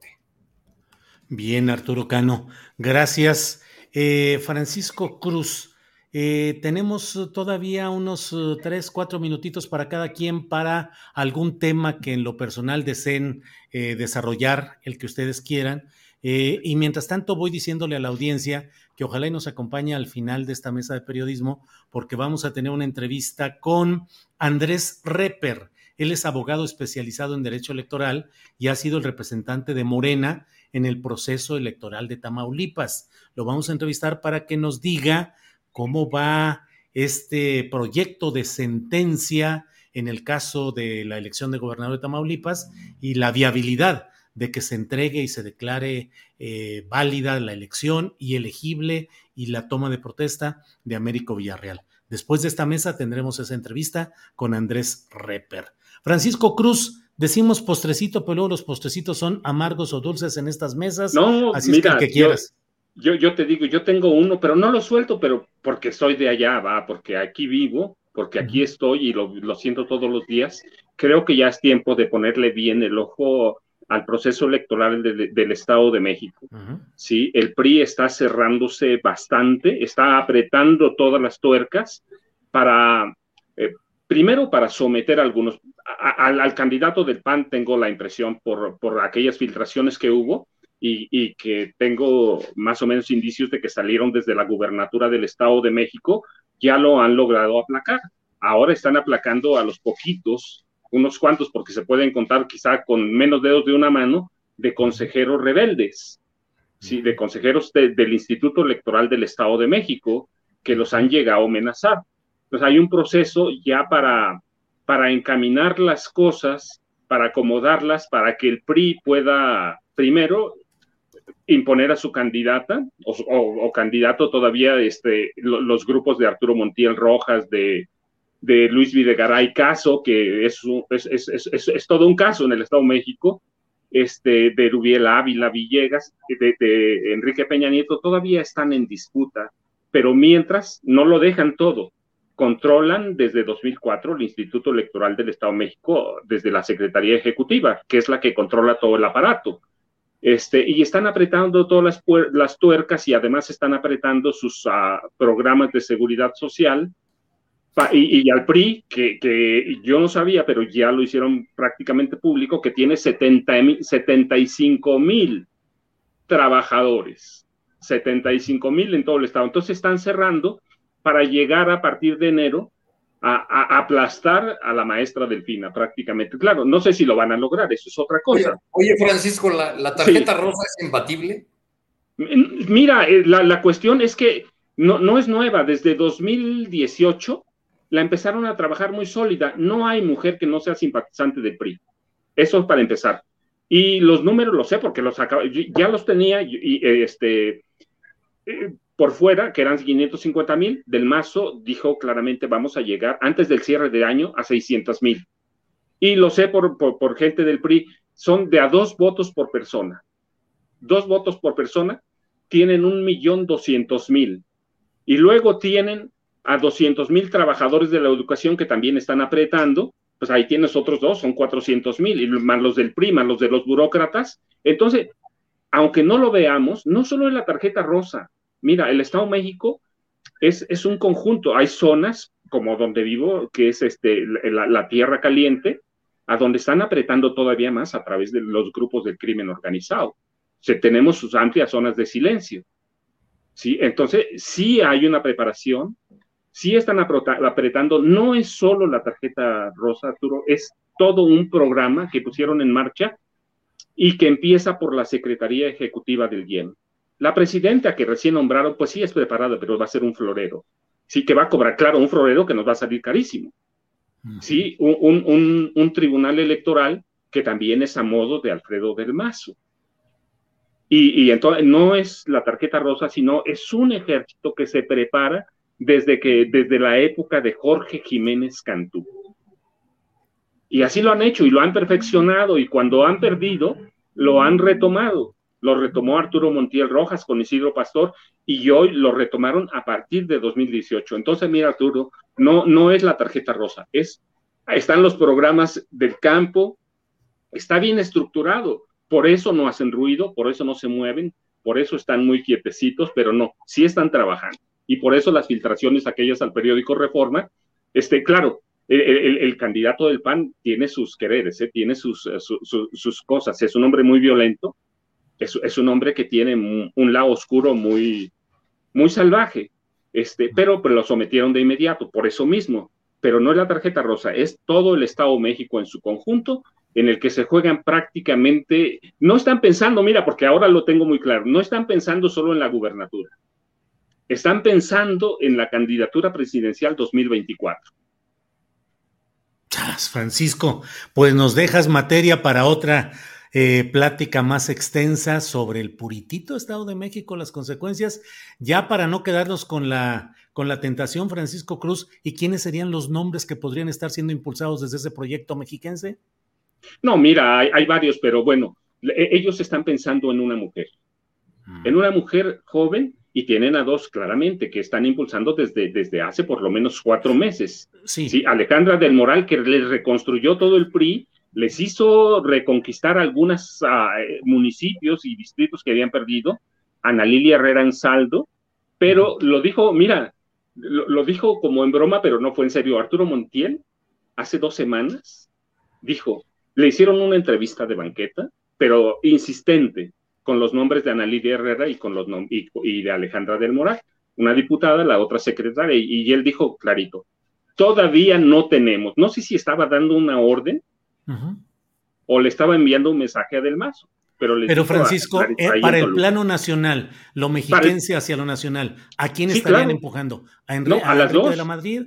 Bien, Arturo Cano, gracias. Eh, Francisco Cruz, eh, tenemos todavía unos eh, tres, cuatro minutitos para cada quien para algún tema que en lo personal deseen desarrollar, el que ustedes quieran. y mientras tanto voy diciéndole a la audiencia que ojalá y nos acompañe al final de esta mesa de periodismo porque vamos a tener una entrevista con Andrés Reper. Él es abogado especializado en derecho electoral y ha sido el representante de Morena en el proceso electoral de Tamaulipas. Lo vamos a entrevistar para que nos diga cómo va este proyecto de sentencia en el caso de la elección de gobernador de Tamaulipas y la viabilidad de que se entregue y se declare eh, válida la elección y elegible y la toma de protesta de Américo Villarreal. Después de esta mesa tendremos esa entrevista con Andrés Reper. Francisco Cruz, decimos postrecito, pero luego los postrecitos son amargos o dulces en estas mesas. No, así mira, es que, quieras. Yo, yo, te digo, yo tengo uno, pero no lo suelto, pero porque soy de allá, va, porque aquí vivo, porque aquí estoy y lo, lo siento todos los días. Creo que ya es tiempo de ponerle bien el ojo al proceso electoral del Estado de México. Sí, el PRI está cerrándose bastante, está apretando todas las tuercas para, eh, primero para someter a algunos, al, candidato del PAN tengo la impresión por, por aquellas filtraciones que hubo y, que tengo más o menos indicios de que salieron desde la gubernatura del Estado de México, ya lo han logrado aplacar. Ahora están aplacando a los poquitos, unos cuantos, porque se pueden contar quizá con menos dedos de una mano, de consejeros rebeldes, ¿sí? de consejeros del Instituto Electoral del Estado de México, que los han llegado a amenazar. Entonces hay un proceso ya para para encaminar las cosas, para acomodarlas, para que el PRI pueda primero imponer a su candidata o, candidato todavía este, los grupos de Arturo Montiel Rojas, de, Luis Videgaray Caso, que es, es, todo un caso en el Estado de México, este, de Rubiel Ávila Villegas, de, de Enrique Peña Nieto, todavía están en disputa, pero mientras no lo dejan todo controlan desde 2004 el Instituto Electoral del Estado de México desde la Secretaría Ejecutiva, que es la que controla todo el aparato. Este, y están apretando todas las, las tuercas y además están apretando sus uh, programas de seguridad social. Y, y, al PRI, que, que, yo no sabía, pero ya lo hicieron prácticamente público, que tiene 70, 75 mil trabajadores, 75 mil en todo el estado. Entonces están cerrando para llegar a partir de enero a, a, aplastar a la maestra Delfina prácticamente. Claro, no sé si lo van a lograr, eso es otra cosa. Oye, oye Francisco, ¿la, la tarjeta sí. rosa es imbatible? Mira, eh, la, la, cuestión es que no, no es nueva, desde 2018 la empezaron a trabajar muy sólida. No hay mujer que no sea simpatizante del PRI. Eso es para empezar. Y los números los sé porque los acabo, ya los tenía y este eh, por fuera, que eran 550 mil, del Mazo dijo claramente vamos a llegar antes del cierre de año a 600 mil. Y lo sé por, por, gente del PRI, son de a dos votos por persona. Dos votos por persona tienen un millón doscientos mil. Y luego tienen a 200 mil trabajadores de la educación que también están apretando, pues ahí tienes otros dos, son 400 mil, y más los del PRI, más los de los burócratas. Entonces, aunque no lo veamos, no solo es la tarjeta rosa, Mira, el Estado de México es, un conjunto. Hay zonas, como donde vivo, que es este, la, tierra caliente, a donde están apretando todavía más a través de los grupos del crimen organizado. Tenemos sus amplias zonas de silencio. Entonces, sí hay una preparación, sí están apretando, no es solo la tarjeta rosa, Arturo, es todo un programa que pusieron en marcha y que empieza por la Secretaría Ejecutiva del IEM. La presidenta que recién nombraron, pues sí es preparada, pero va a ser un florero. Sí que va a cobrar, claro, un florero que nos va a salir carísimo. Sí, un, un, un tribunal electoral que también es a modo de Alfredo del Mazo. Y, y, entonces no es la tarjeta rosa, sino es un ejército que se prepara desde, que, desde la época de Jorge Jiménez Cantú. Y así lo han hecho y lo han perfeccionado y cuando han perdido, lo han retomado lo retomó Arturo Montiel Rojas con Isidro Pastor y hoy lo retomaron a partir de 2018. Entonces, mira, Arturo, no, no es la tarjeta rosa, es, están los programas del campo, está bien estructurado, por eso no hacen ruido, por eso no se mueven, por eso están muy quietecitos, pero no, sí están trabajando. Y por eso las filtraciones aquellas al periódico Reforma, este, claro, el, candidato del PAN tiene sus quereres, ¿eh? tiene sus, su, su, sus cosas, es un hombre muy violento, es, es, un hombre que tiene un, un, lado oscuro muy, muy salvaje, este, pero, pero lo sometieron de inmediato, por eso mismo. Pero no es la tarjeta rosa, es todo el Estado de México en su conjunto, en el que se juegan prácticamente, no están pensando, mira, porque ahora lo tengo muy claro, no están pensando solo en la gubernatura, están pensando en la candidatura presidencial 2024. Francisco, pues nos dejas materia para otra eh, plática más extensa sobre el puritito Estado de México, las consecuencias, ya para no quedarnos con la, con la tentación, Francisco Cruz, ¿y quiénes serían los nombres que podrían estar siendo impulsados desde ese proyecto mexiquense? No, mira, hay, hay varios, pero bueno, ellos están pensando en una mujer, mm. en una mujer joven y tienen a dos claramente que están impulsando desde, desde hace por lo menos cuatro meses. Sí. sí. Alejandra del Moral, que les reconstruyó todo el PRI, les hizo reconquistar algunos uh, municipios y distritos que habían perdido, Ana Lilia Herrera en saldo, pero lo dijo, mira, lo, lo, dijo como en broma, pero no fue en serio. Arturo Montiel, hace dos semanas, dijo, le hicieron una entrevista de banqueta, pero insistente, con los nombres de Ana Lilia Herrera y, con los y, y de Alejandra del Moral, una diputada, la otra secretaria, y, y él dijo clarito, todavía no tenemos, no sé si estaba dando una orden, Uh -huh. O le estaba enviando un mensaje a Del Mazo. Pero, pero Francisco, a, eh, para el plano nacional, lo mexiquense para... hacia lo nacional, ¿a quién sí, estarían claro. empujando? ¿A, Enrique, no, a, a las dos. de la Madrid?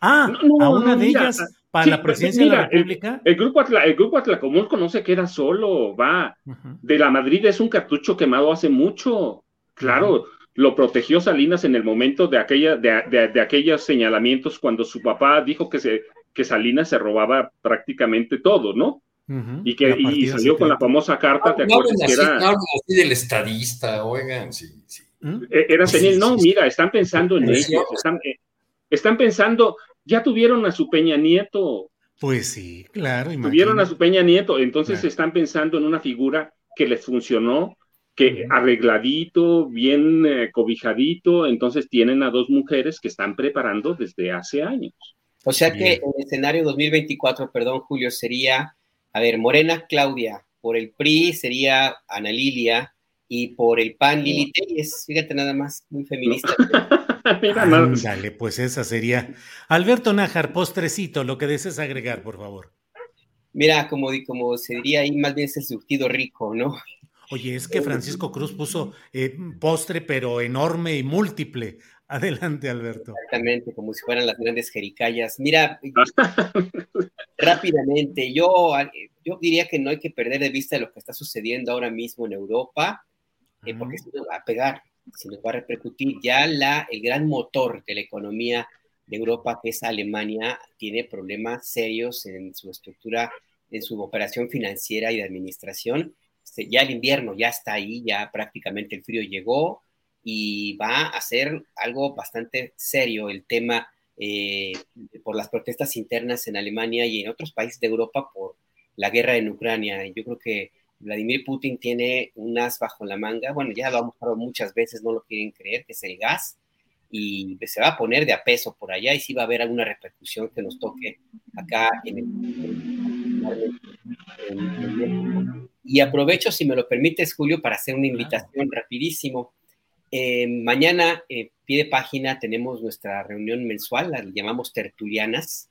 Ah, no, no, a una de ellas para sí, la presidencia mira, de la República. El, el, grupo Atla, el grupo Atlacomulco no se queda solo, va. Uh -huh. De la Madrid es un cartucho quemado hace mucho. Claro, uh -huh. lo protegió Salinas en el momento de, aquella, de, de, de aquellos señalamientos cuando su papá dijo que se que Salinas se robaba prácticamente todo, ¿no? Uh -huh. Y que y salió con la famosa carta, ¿te acuerdas? No, que era... no, así del estadista, oigan, sí, sí. Era senil, no, mira, están pensando en ellos, están, eh, Están pensando, ya tuvieron a su Peña Nieto. Pues sí, claro. Tuvieron a su Peña Nieto, entonces están pensando en una figura que les funcionó, que arregladito, bien eh, cobijadito, entonces tienen a dos mujeres que están preparando desde hace años. O sea que en el escenario 2024, perdón, Julio, sería, a ver, Morena Claudia, por el PRI sería Ana Lilia y por el PAN Lili Telles, fíjate nada más, muy feminista. Dale, pues esa sería. Alberto Nájar, postrecito, lo que desees agregar, por favor. Mira, como, como se diría ahí, más bien es el surtido rico, ¿no? Oye, es que Francisco Cruz puso eh, postre, pero enorme y múltiple. Adelante, Alberto. Exactamente, como si fueran las grandes jericayas. Mira, rápidamente, yo, yo diría que no hay que perder de vista lo que está sucediendo ahora mismo en Europa, eh, porque se nos va a pegar, se nos va a repercutir. Ya la, el gran motor de la economía de Europa, que es Alemania, tiene problemas serios en su estructura, en su operación financiera y de administración este, ya el invierno ya está ahí, ya prácticamente el frío llegó y va a ser algo bastante serio el tema eh, por las protestas internas en Alemania y en otros países de Europa por la guerra en Ucrania. Yo creo que Vladimir Putin tiene un as bajo la manga, bueno, ya lo hemos hablado muchas veces, no lo quieren creer, que es el gas, y se va a poner de a peso por allá y sí va a haber alguna repercusión que nos toque acá en el, y aprovecho, si me lo permites, Julio, para hacer una invitación rapidísimo. Eh, mañana, eh, pie de página, tenemos nuestra reunión mensual, la llamamos Tertulianas,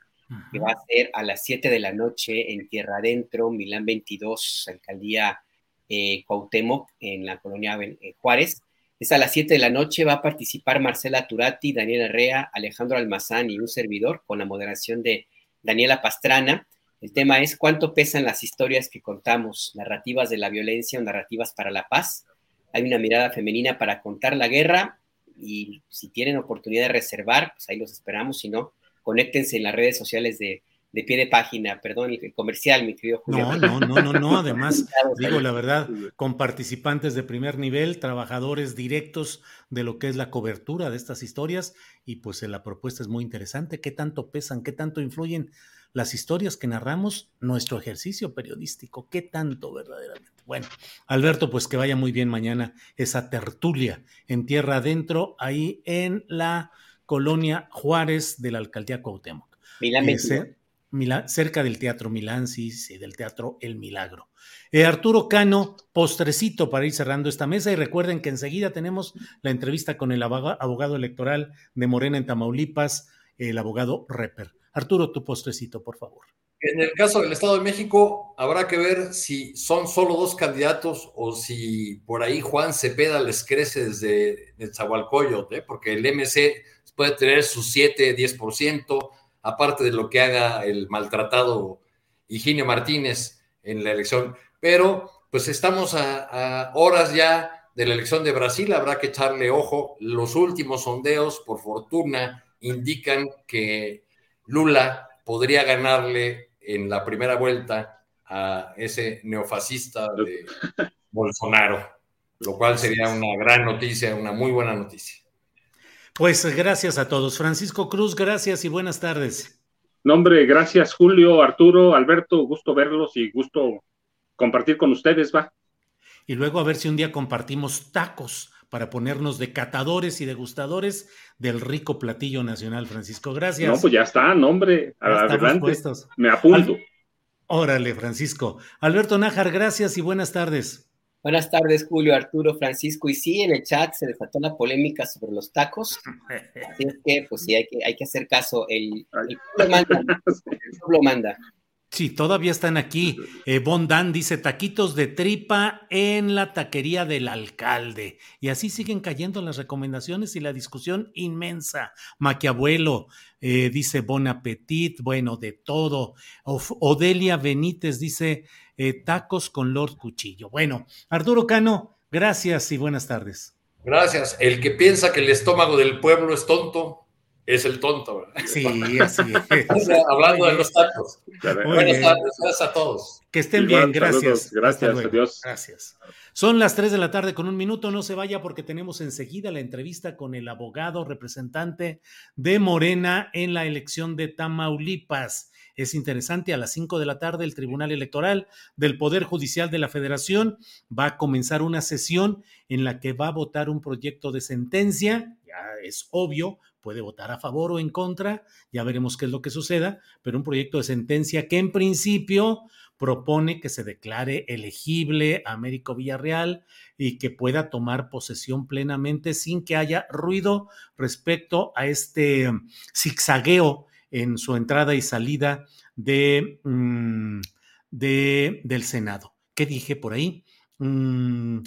que va a ser a las 7 de la noche en Tierra Adentro, Milán 22, Alcaldía eh, Cuauhtémoc, en la colonia eh, Juárez. Es a las 7 de la noche, va a participar Marcela Turati, Daniela Herrea, Alejandro Almazán y un servidor, con la moderación de Daniela Pastrana. El tema es cuánto pesan las historias que contamos, narrativas de la violencia o narrativas para la paz. Hay una mirada femenina para contar la guerra y si tienen oportunidad de reservar, pues ahí los esperamos. Si no, conéctense en las redes sociales de, pie de página, perdón, el comercial, mi querido Julio. No, no, no, no, no. Además, digo la verdad, con participantes de primer nivel, trabajadores directos de lo que es la cobertura de estas historias, y pues la propuesta es muy interesante. ¿Qué tanto pesan? ¿Qué tanto influyen? Las historias que narramos, nuestro ejercicio periodístico. ¿Qué tanto verdaderamente? Bueno, Alberto, pues que vaya muy bien mañana esa tertulia en tierra adentro, ahí en la colonia Juárez de la alcaldía Cuauhtémoc. Milán, cerca del Teatro Milán, sí, sí, del Teatro El Milagro. Eh, Arturo Cano, postrecito para ir cerrando esta mesa y recuerden que enseguida tenemos la entrevista con el abogado electoral de Morena en Tamaulipas, el abogado Reper. Arturo, tu postrecito, por favor. En el caso del Estado de México, habrá que ver si son solo dos candidatos o si por ahí Juan Cepeda les crece desde el Zahualcoyot, ¿eh? porque el MC puede tener su 7, 10%, aparte de lo que haga el maltratado Higinio Martínez en la elección. Pero pues estamos a horas ya de la elección de Brasil, habrá que echarle ojo. Los últimos sondeos, por fortuna, indican que Lula podría ganarle en la primera vuelta a ese neofascista de Bolsonaro, lo cual sería una gran noticia, una muy buena noticia. Pues gracias a todos. Francisco Cruz, gracias y buenas tardes. No, hombre, gracias Julio, Arturo, Alberto, gusto verlos y gusto compartir con ustedes, va. Y luego a ver si un día compartimos tacos para ponernos de catadores y degustadores del rico platillo nacional, Francisco. Gracias. No, pues ya está, nombre. Adelante. Me apunto. Órale, Francisco. Alberto Nájar, gracias y buenas tardes. Buenas tardes, Julio, Arturo, Francisco. Y sí, en el chat se desató la polémica sobre los tacos. Así es que, pues sí, hay que, hay que hacer caso. El, el pueblo manda. El pueblo manda. Sí, todavía están aquí. Eh, Bondan dice taquitos de tripa en la taquería del alcalde. Y así siguen cayendo las recomendaciones y la discusión inmensa. Maquiabuelo eh, dice Bon Appetit, bueno, de todo. Odelia Benítez dice eh, tacos con Lord Cuchillo. Bueno, Arturo Cano, gracias y buenas tardes. Gracias. El que piensa que el estómago del pueblo es tonto, es el tonto. Sí, así es. Hablando de los tacos. Buenas tardes, gracias a todos. Que estén bien, gracias. Gracias, adiós. Gracias. Son las 3 de la tarde con un minuto, no se vaya porque tenemos enseguida la entrevista con el abogado representante de Morena en la elección de Tamaulipas. Es interesante, a las 5 de la tarde el Tribunal Electoral del Poder Judicial de la Federación va a comenzar una sesión en la que va a votar un proyecto de sentencia, ya es obvio, puede votar a favor o en contra, ya veremos qué es lo que suceda, pero un proyecto de sentencia que en principio propone que se declare elegible a Américo Villarreal y que pueda tomar posesión plenamente sin que haya ruido respecto a este zigzagueo en su entrada y salida de, mm, de del Senado. ¿Qué dije por ahí? Mm,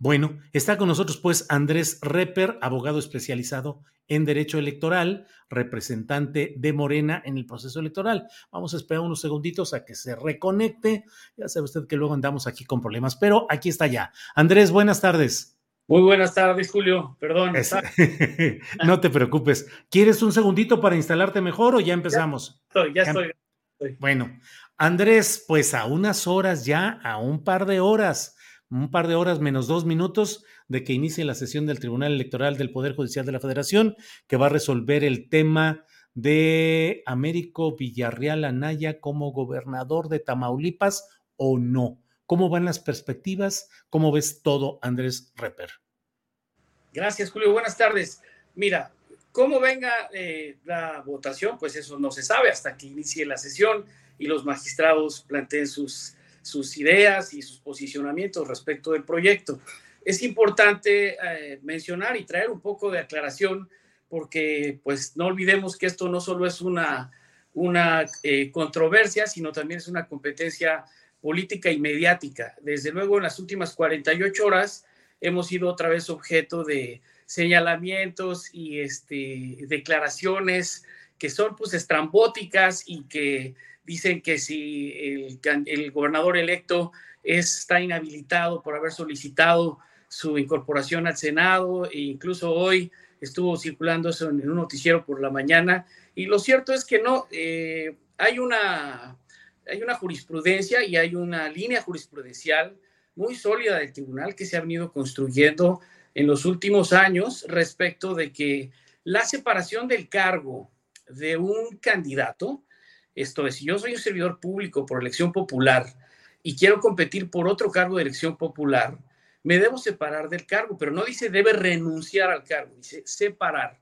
bueno, está con nosotros pues Andrés Reper, abogado especializado en Derecho Electoral, representante de Morena en el proceso electoral. Vamos a esperar unos segunditos a que se reconecte. Ya sabe usted que luego andamos aquí con problemas, pero aquí está ya. Andrés, buenas tardes. Muy buenas tardes, Julio. Perdón. no te preocupes. ¿Quieres un segundito para instalarte mejor o ya empezamos? Ya estoy, ya estoy. Bueno, Andrés, pues a unas horas ya, a un par de horas, un par de horas menos dos minutos de que inicie la sesión del Tribunal Electoral del Poder Judicial de la Federación, que va a resolver el tema de Américo Villarreal Anaya como gobernador de Tamaulipas o no. ¿Cómo van las perspectivas? ¿Cómo ves todo, Andrés Reper? Gracias, Julio. Buenas tardes. Mira, cómo venga eh, la votación, pues eso no se sabe hasta que inicie la sesión y los magistrados planteen sus, sus ideas y sus posicionamientos respecto del proyecto es importante eh, mencionar y traer un poco de aclaración porque pues no olvidemos que esto no solo es una, una eh, controversia, sino también es una competencia política y mediática. Desde luego, en las últimas 48 horas hemos sido otra vez objeto de señalamientos y este, declaraciones que son pues estrambóticas y que dicen que si el, el gobernador electo está inhabilitado por haber solicitado su incorporación al Senado e incluso hoy estuvo circulando eso en un noticiero por la mañana. Y lo cierto es que no, eh, hay, una, hay una jurisprudencia y hay una línea jurisprudencial muy sólida del tribunal que se ha venido construyendo en los últimos años respecto de que la separación del cargo de un candidato, esto es, si yo soy un servidor público por elección popular y quiero competir por otro cargo de elección popular, me debo separar del cargo, pero no dice debe renunciar al cargo, dice separar.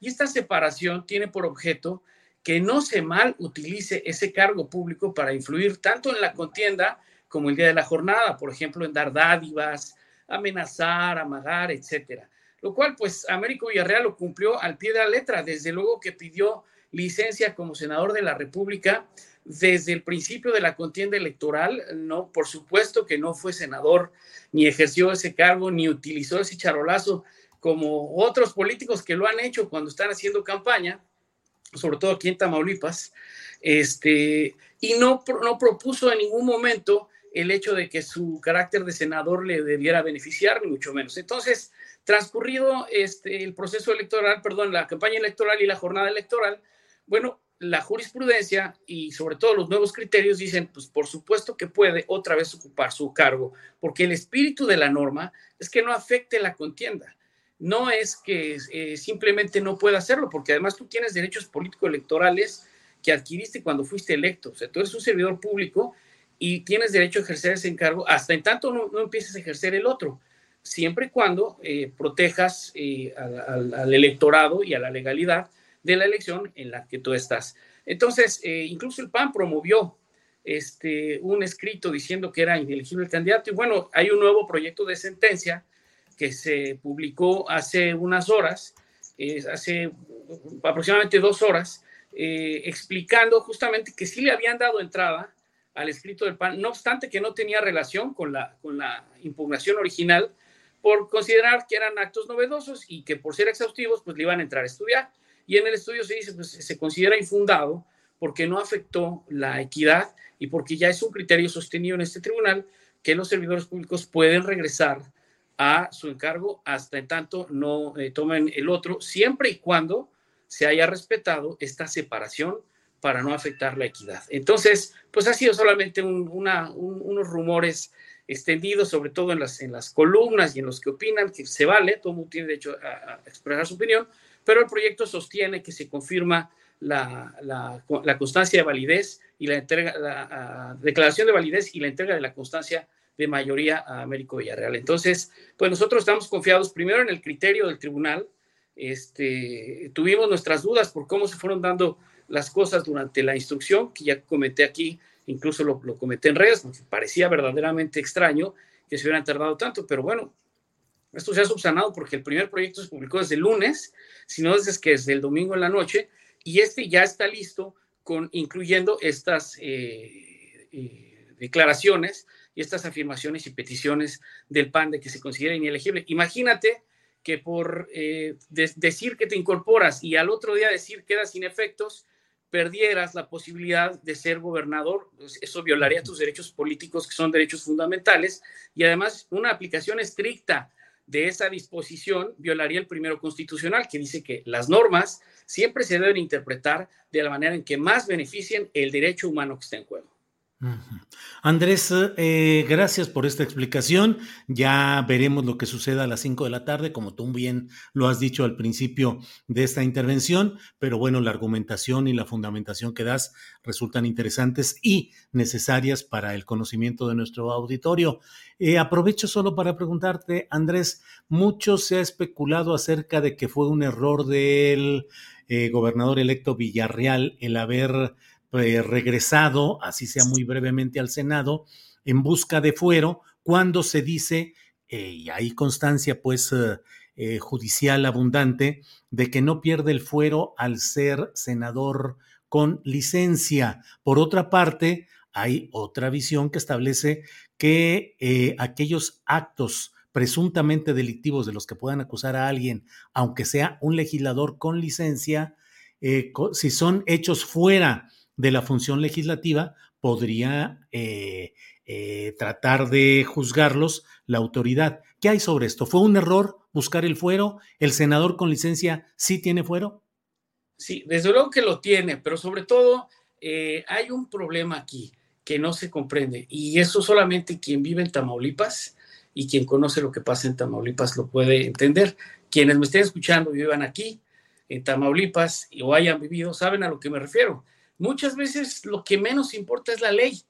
Y esta separación tiene por objeto que no se mal utilice ese cargo público para influir tanto en la contienda como el día de la jornada, por ejemplo, en dar dádivas, amenazar, amagar, etcétera. Lo cual, pues, Américo Villarreal lo cumplió al pie de la letra, desde luego que pidió licencia como senador de la República desde el principio de la contienda electoral, no, por supuesto que no fue senador, ni ejerció ese cargo, ni utilizó ese charolazo como otros políticos que lo han hecho cuando están haciendo campaña, sobre todo aquí en Tamaulipas, este, y no, no propuso en ningún momento el hecho de que su carácter de senador le debiera beneficiar, ni mucho menos. Entonces, transcurrido este, el proceso electoral, perdón, la campaña electoral y la jornada electoral, bueno, la jurisprudencia y sobre todo los nuevos criterios dicen, pues por supuesto que puede otra vez ocupar su cargo, porque el espíritu de la norma es que no afecte la contienda. No es que eh, simplemente no pueda hacerlo, porque además tú tienes derechos político-electorales que adquiriste cuando fuiste electo. O sea, tú eres un servidor público y tienes derecho a ejercer ese encargo hasta en tanto no, empieces a ejercer el otro, siempre y cuando eh, protejas eh, al electorado y a la legalidad de la elección en la que tú estás. Entonces, eh, incluso el PAN promovió este, un escrito diciendo que era inelegible el candidato y bueno, hay un nuevo proyecto de sentencia que se publicó hace unas horas, hace aproximadamente dos horas, eh, explicando justamente que sí le habían dado entrada al escrito del PAN, no obstante que no tenía relación con la, con la impugnación original, por considerar que eran actos novedosos y que por ser exhaustivos, pues le iban a entrar a estudiar. Y en el estudio se dice, pues se considera infundado porque no afectó la equidad y porque ya es un criterio sostenido en este tribunal que los servidores públicos pueden regresar a su encargo hasta en tanto no eh, tomen el otro, siempre y cuando se haya respetado esta separación para no afectar la equidad. Entonces, pues ha sido solamente unos rumores extendidos, sobre todo en las, en las columnas y en los que opinan, que se vale, todo el mundo tiene derecho a, a expresar su opinión, pero el proyecto sostiene que se confirma la, constancia de validez y la entrega, la declaración de validez y la entrega de la constancia de mayoría a Américo Villarreal. Entonces, pues nosotros estamos confiados primero en el criterio del tribunal. Este, tuvimos nuestras dudas por cómo se fueron dando las cosas durante la instrucción, que ya comenté aquí, incluso lo, lo comenté en redes, porque parecía verdaderamente extraño que se hubieran tardado tanto, pero bueno, esto se ha subsanado porque el primer proyecto se publicó desde el lunes, sino desde que desde el domingo en la noche, y este ya está listo, con, incluyendo estas eh, eh, declaraciones y estas afirmaciones y peticiones del PAN de que se considera inelegible. Imagínate que por eh, decir que te incorporas y al otro día decir quedas sin efectos, perdieras la posibilidad de ser gobernador, pues, eso violaría tus derechos políticos, que son derechos fundamentales, y además una aplicación estricta de esa disposición violaría el primero constitucional, que dice que las normas siempre se deben interpretar de la manera en que más beneficien el derecho humano que está en juego. Andrés, eh, gracias por esta explicación. Ya veremos lo que suceda a las 5 de la tarde, como tú bien lo has dicho al principio de esta intervención, pero bueno, la argumentación y la fundamentación que das resultan interesantes y necesarias para el conocimiento de nuestro auditorio. Eh, aprovecho solo para preguntarte, Andrés, mucho se ha especulado acerca de que fue un error del eh, gobernador electo Villarreal el haber eh, regresado, así sea muy brevemente, al Senado en busca de fuero, cuando se dice, eh, y hay constancia pues eh, judicial abundante, de que no pierde el fuero al ser senador con licencia. Por otra parte, hay otra visión que establece que aquellos actos presuntamente delictivos de los que puedan acusar a alguien, aunque sea un legislador con licencia, si son hechos fuera de la función legislativa podría eh, eh, tratar de juzgarlos la autoridad. ¿Qué hay sobre esto? ¿Fue un error buscar el fuero? ¿El senador con licencia sí tiene fuero? Sí, desde luego que lo tiene, pero sobre todo eh, hay un problema aquí que no se comprende y eso solamente quien vive en Tamaulipas y quien conoce lo que pasa en Tamaulipas lo puede entender. Quienes me estén escuchando vivan aquí en Tamaulipas o hayan vivido saben a lo que me refiero muchas veces lo que menos importa es la ley.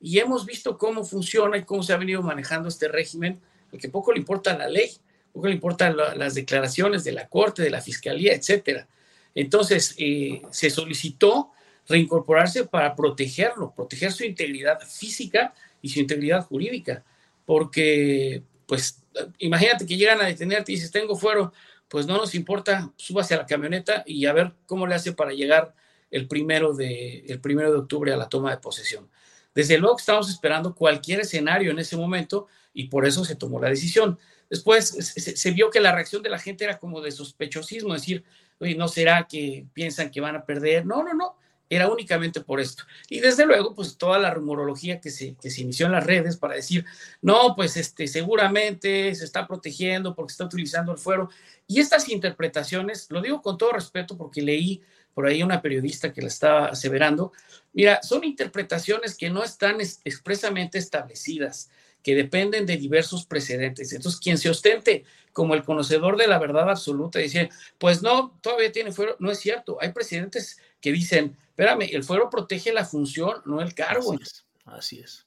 Y hemos visto cómo funciona y cómo se ha venido manejando este régimen, porque poco le importa la ley, poco le importan las declaraciones de la Corte, de la Fiscalía, etcétera. Entonces, eh, se solicitó reincorporarse para protegerlo, proteger su integridad física y su integridad jurídica, porque, pues, imagínate que llegan a detenerte y dices, tengo fuero, pues no nos importa, súbase a la camioneta y a ver cómo le hace para llegar el primero, de, el primero de octubre a la toma de posesión. Desde luego que estamos esperando cualquier escenario en ese momento y por eso se tomó la decisión. Después se, vio que la reacción de la gente era como de sospechosismo, decir, oye, ¿no será que piensan que van a perder? No, no, no, era únicamente por esto. Y desde luego, pues toda la rumorología que se, que se inició en las redes para decir, no, pues este, seguramente se está protegiendo porque está utilizando el fuero. Y estas interpretaciones, lo digo con todo respeto porque leí por ahí una periodista que la estaba aseverando. Mira, son interpretaciones que no están expresamente establecidas, que dependen de diversos precedentes. Entonces, quien se ostente como el conocedor de la verdad absoluta y dice, pues no, todavía tiene fuero, no es cierto. Hay precedentes que dicen, espérame, el fuero protege la función, no el cargo. Así es. Así es.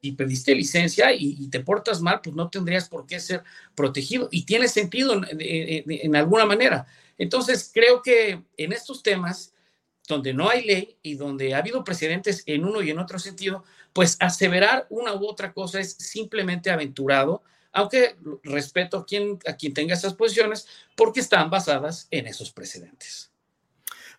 Si pediste licencia y, te portas mal, pues no tendrías por qué ser protegido. Y tiene sentido en alguna manera. Entonces, creo que en estos temas, donde no hay ley y donde ha habido precedentes en uno y en otro sentido, pues aseverar una u otra cosa es simplemente aventurado, aunque respeto a quien, a quien tenga esas posiciones, porque están basadas en esos precedentes.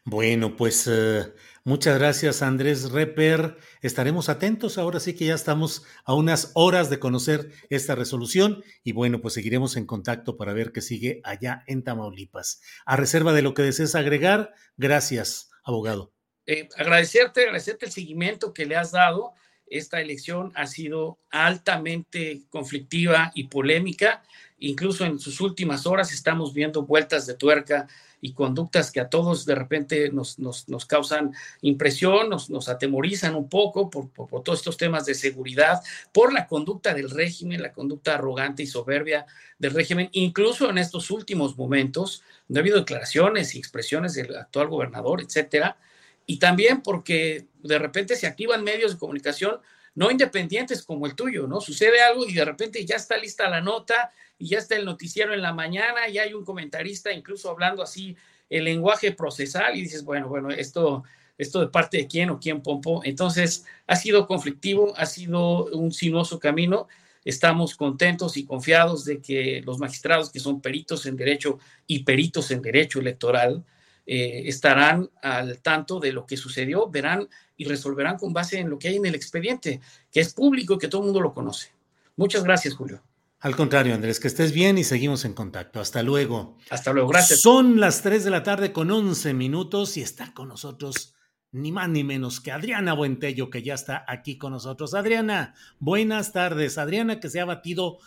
Bueno, pues eh, muchas gracias Andrés Reper. Estaremos atentos. Ahora sí que ya estamos a unas horas de conocer esta resolución y bueno, pues seguiremos en contacto para ver qué sigue allá en Tamaulipas. A reserva de lo que desees agregar, gracias, abogado. Eh, agradecerte, agradecerte el seguimiento que le has dado esta elección ha sido altamente conflictiva y polémica. Incluso en sus últimas horas estamos viendo vueltas de tuerca y conductas que a todos de repente nos, nos, causan impresión, nos, nos, atemorizan un poco por, por, todos estos temas de seguridad, por la conducta del régimen, la conducta arrogante y soberbia del régimen, incluso en estos últimos momentos, donde ha habido declaraciones y expresiones del actual gobernador, etcétera, y también porque de repente se activan medios de comunicación no independientes como el tuyo, ¿no? Sucede algo y de repente ya está lista la nota y ya está el noticiero en la mañana y hay un comentarista incluso hablando así el lenguaje procesal y dices, bueno, bueno, esto, esto de parte de quién o quién pompo. Entonces, ha sido conflictivo, ha sido un sinuoso camino. Estamos contentos y confiados de que los magistrados que son peritos en derecho y peritos en derecho electoral eh, estarán al tanto de lo que sucedió, verán y resolverán con base en lo que hay en el expediente, que es público y que todo el mundo lo conoce. Muchas gracias, Julio. Al contrario, Andrés, que estés bien y seguimos en contacto. Hasta luego. Hasta luego, gracias. Son las 3 de la tarde con 11 minutos y está con nosotros ni más ni menos que Adriana Buentello, que ya está aquí con nosotros. Adriana, buenas tardes. Adriana, que se ha batido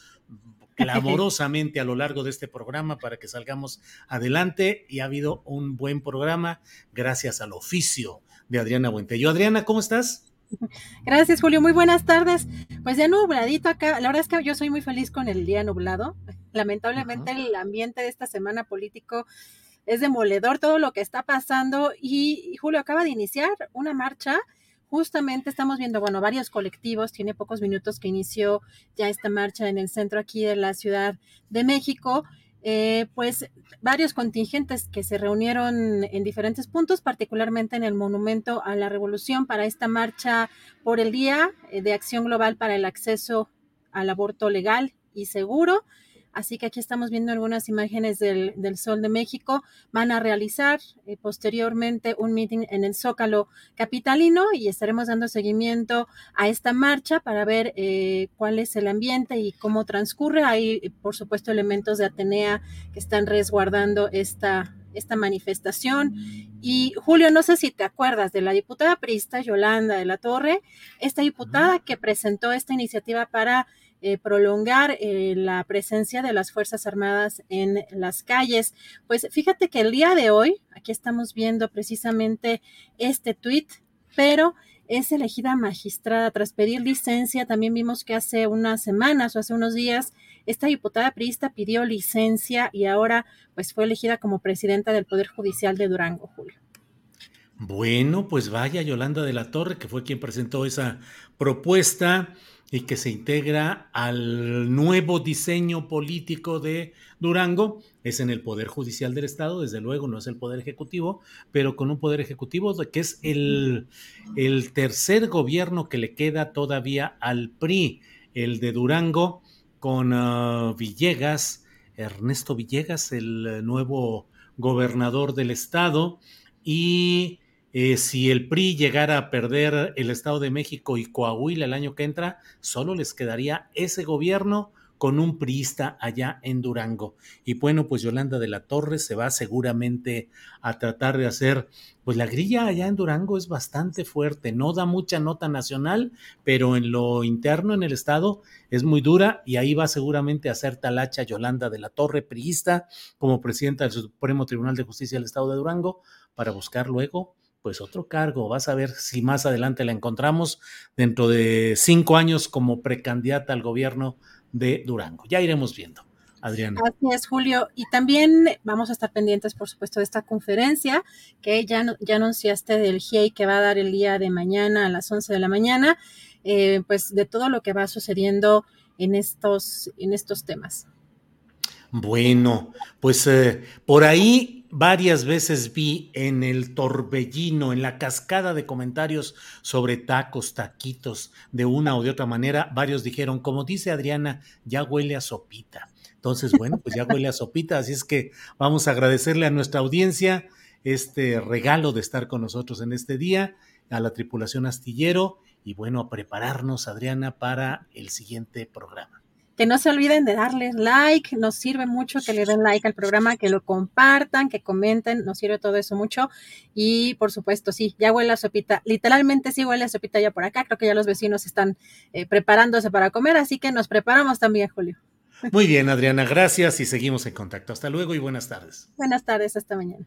clamorosamente a lo largo de este programa para que salgamos adelante y ha habido un buen programa gracias al oficio de Adriana Buentello. Adriana, ¿cómo estás? Gracias, Julio. Muy buenas tardes. Pues ya nubladito acá. La verdad es que yo soy muy feliz con el día nublado. Lamentablemente el ambiente de esta semana político es demoledor todo lo que está pasando y, Julio acaba de iniciar una marcha. Justamente estamos viendo, bueno, varios colectivos, tiene pocos minutos que inició ya esta marcha en el centro aquí de la Ciudad de México eh, pues varios contingentes que se reunieron en diferentes puntos, particularmente en el Monumento a la Revolución para esta marcha por el Día eh, de Acción Global para el Acceso al Aborto Legal y Seguro. Así que aquí estamos viendo algunas imágenes del, Sol de México. Van a realizar eh, posteriormente un meeting en el Zócalo Capitalino y estaremos dando seguimiento a esta marcha para ver eh, cuál es el ambiente y cómo transcurre. Hay, por supuesto, elementos de Atenea que están resguardando esta, esta manifestación. Y Julio, no sé si te acuerdas de la diputada prista Yolanda de la Torre, esta diputada que presentó esta iniciativa para eh, prolongar eh, la presencia de las Fuerzas Armadas en las calles. Pues fíjate que el día de hoy, aquí estamos viendo precisamente este tuit, pero es elegida magistrada tras pedir licencia. También vimos que hace unas semanas o hace unos días esta diputada priista pidió licencia y ahora pues fue elegida como presidenta del Poder Judicial de Durango, Julio. Bueno, pues vaya Yolanda de la Torre, que fue quien presentó esa propuesta y que se integra al nuevo diseño político de Durango. Es en el Poder Judicial del Estado, desde luego no es el Poder Ejecutivo, pero con un Poder Ejecutivo que es el, el tercer gobierno que le queda todavía al PRI, el de Durango, con ah, Villegas, Ernesto Villegas, el nuevo gobernador del Estado, y eh, si el PRI llegara a perder el Estado de México y Coahuila el año que entra, solo les quedaría ese gobierno con un priista allá en Durango. Y bueno, pues Yolanda de la Torre se va seguramente a tratar de hacer, pues la grilla allá en Durango es bastante fuerte, no da mucha nota nacional, pero en lo interno, en el Estado, es muy dura y ahí va seguramente a hacer talacha Yolanda de la Torre, priista, como presidenta del Supremo Tribunal de Justicia del Estado de Durango, para buscar luego pues otro cargo. Vas a ver si más adelante la encontramos dentro de cinco años como precandidata al gobierno de Durango. Ya iremos viendo. Adriana. Así es, Julio. Y también vamos a estar pendientes, por supuesto, de esta conferencia que ya, ya anunciaste del GIEI que va a dar el día de mañana a las 11 de la mañana, eh, pues de todo lo que va sucediendo en estos, en estos temas. Bueno, pues eh, por ahí varias veces vi en el torbellino, en la cascada de comentarios sobre tacos, taquitos, de una o de otra manera, varios dijeron, como dice Adriana, ya huele a sopita. Entonces, bueno, pues ya huele a sopita, así es que vamos a agradecerle a nuestra audiencia este regalo de estar con nosotros en este día, a la tripulación astillero y bueno, a prepararnos, Adriana, para el siguiente programa. Que no se olviden de darle like, nos sirve mucho que le den like al programa, que lo compartan, que comenten, nos sirve todo eso mucho. Y por supuesto, sí, ya huele a sopita, literalmente sí huele a sopita ya por acá, creo que ya los vecinos están eh, preparándose para comer, así que nos preparamos también, Julio. Muy bien, Adriana, gracias y seguimos en contacto. Hasta luego y buenas tardes. Buenas tardes, hasta mañana.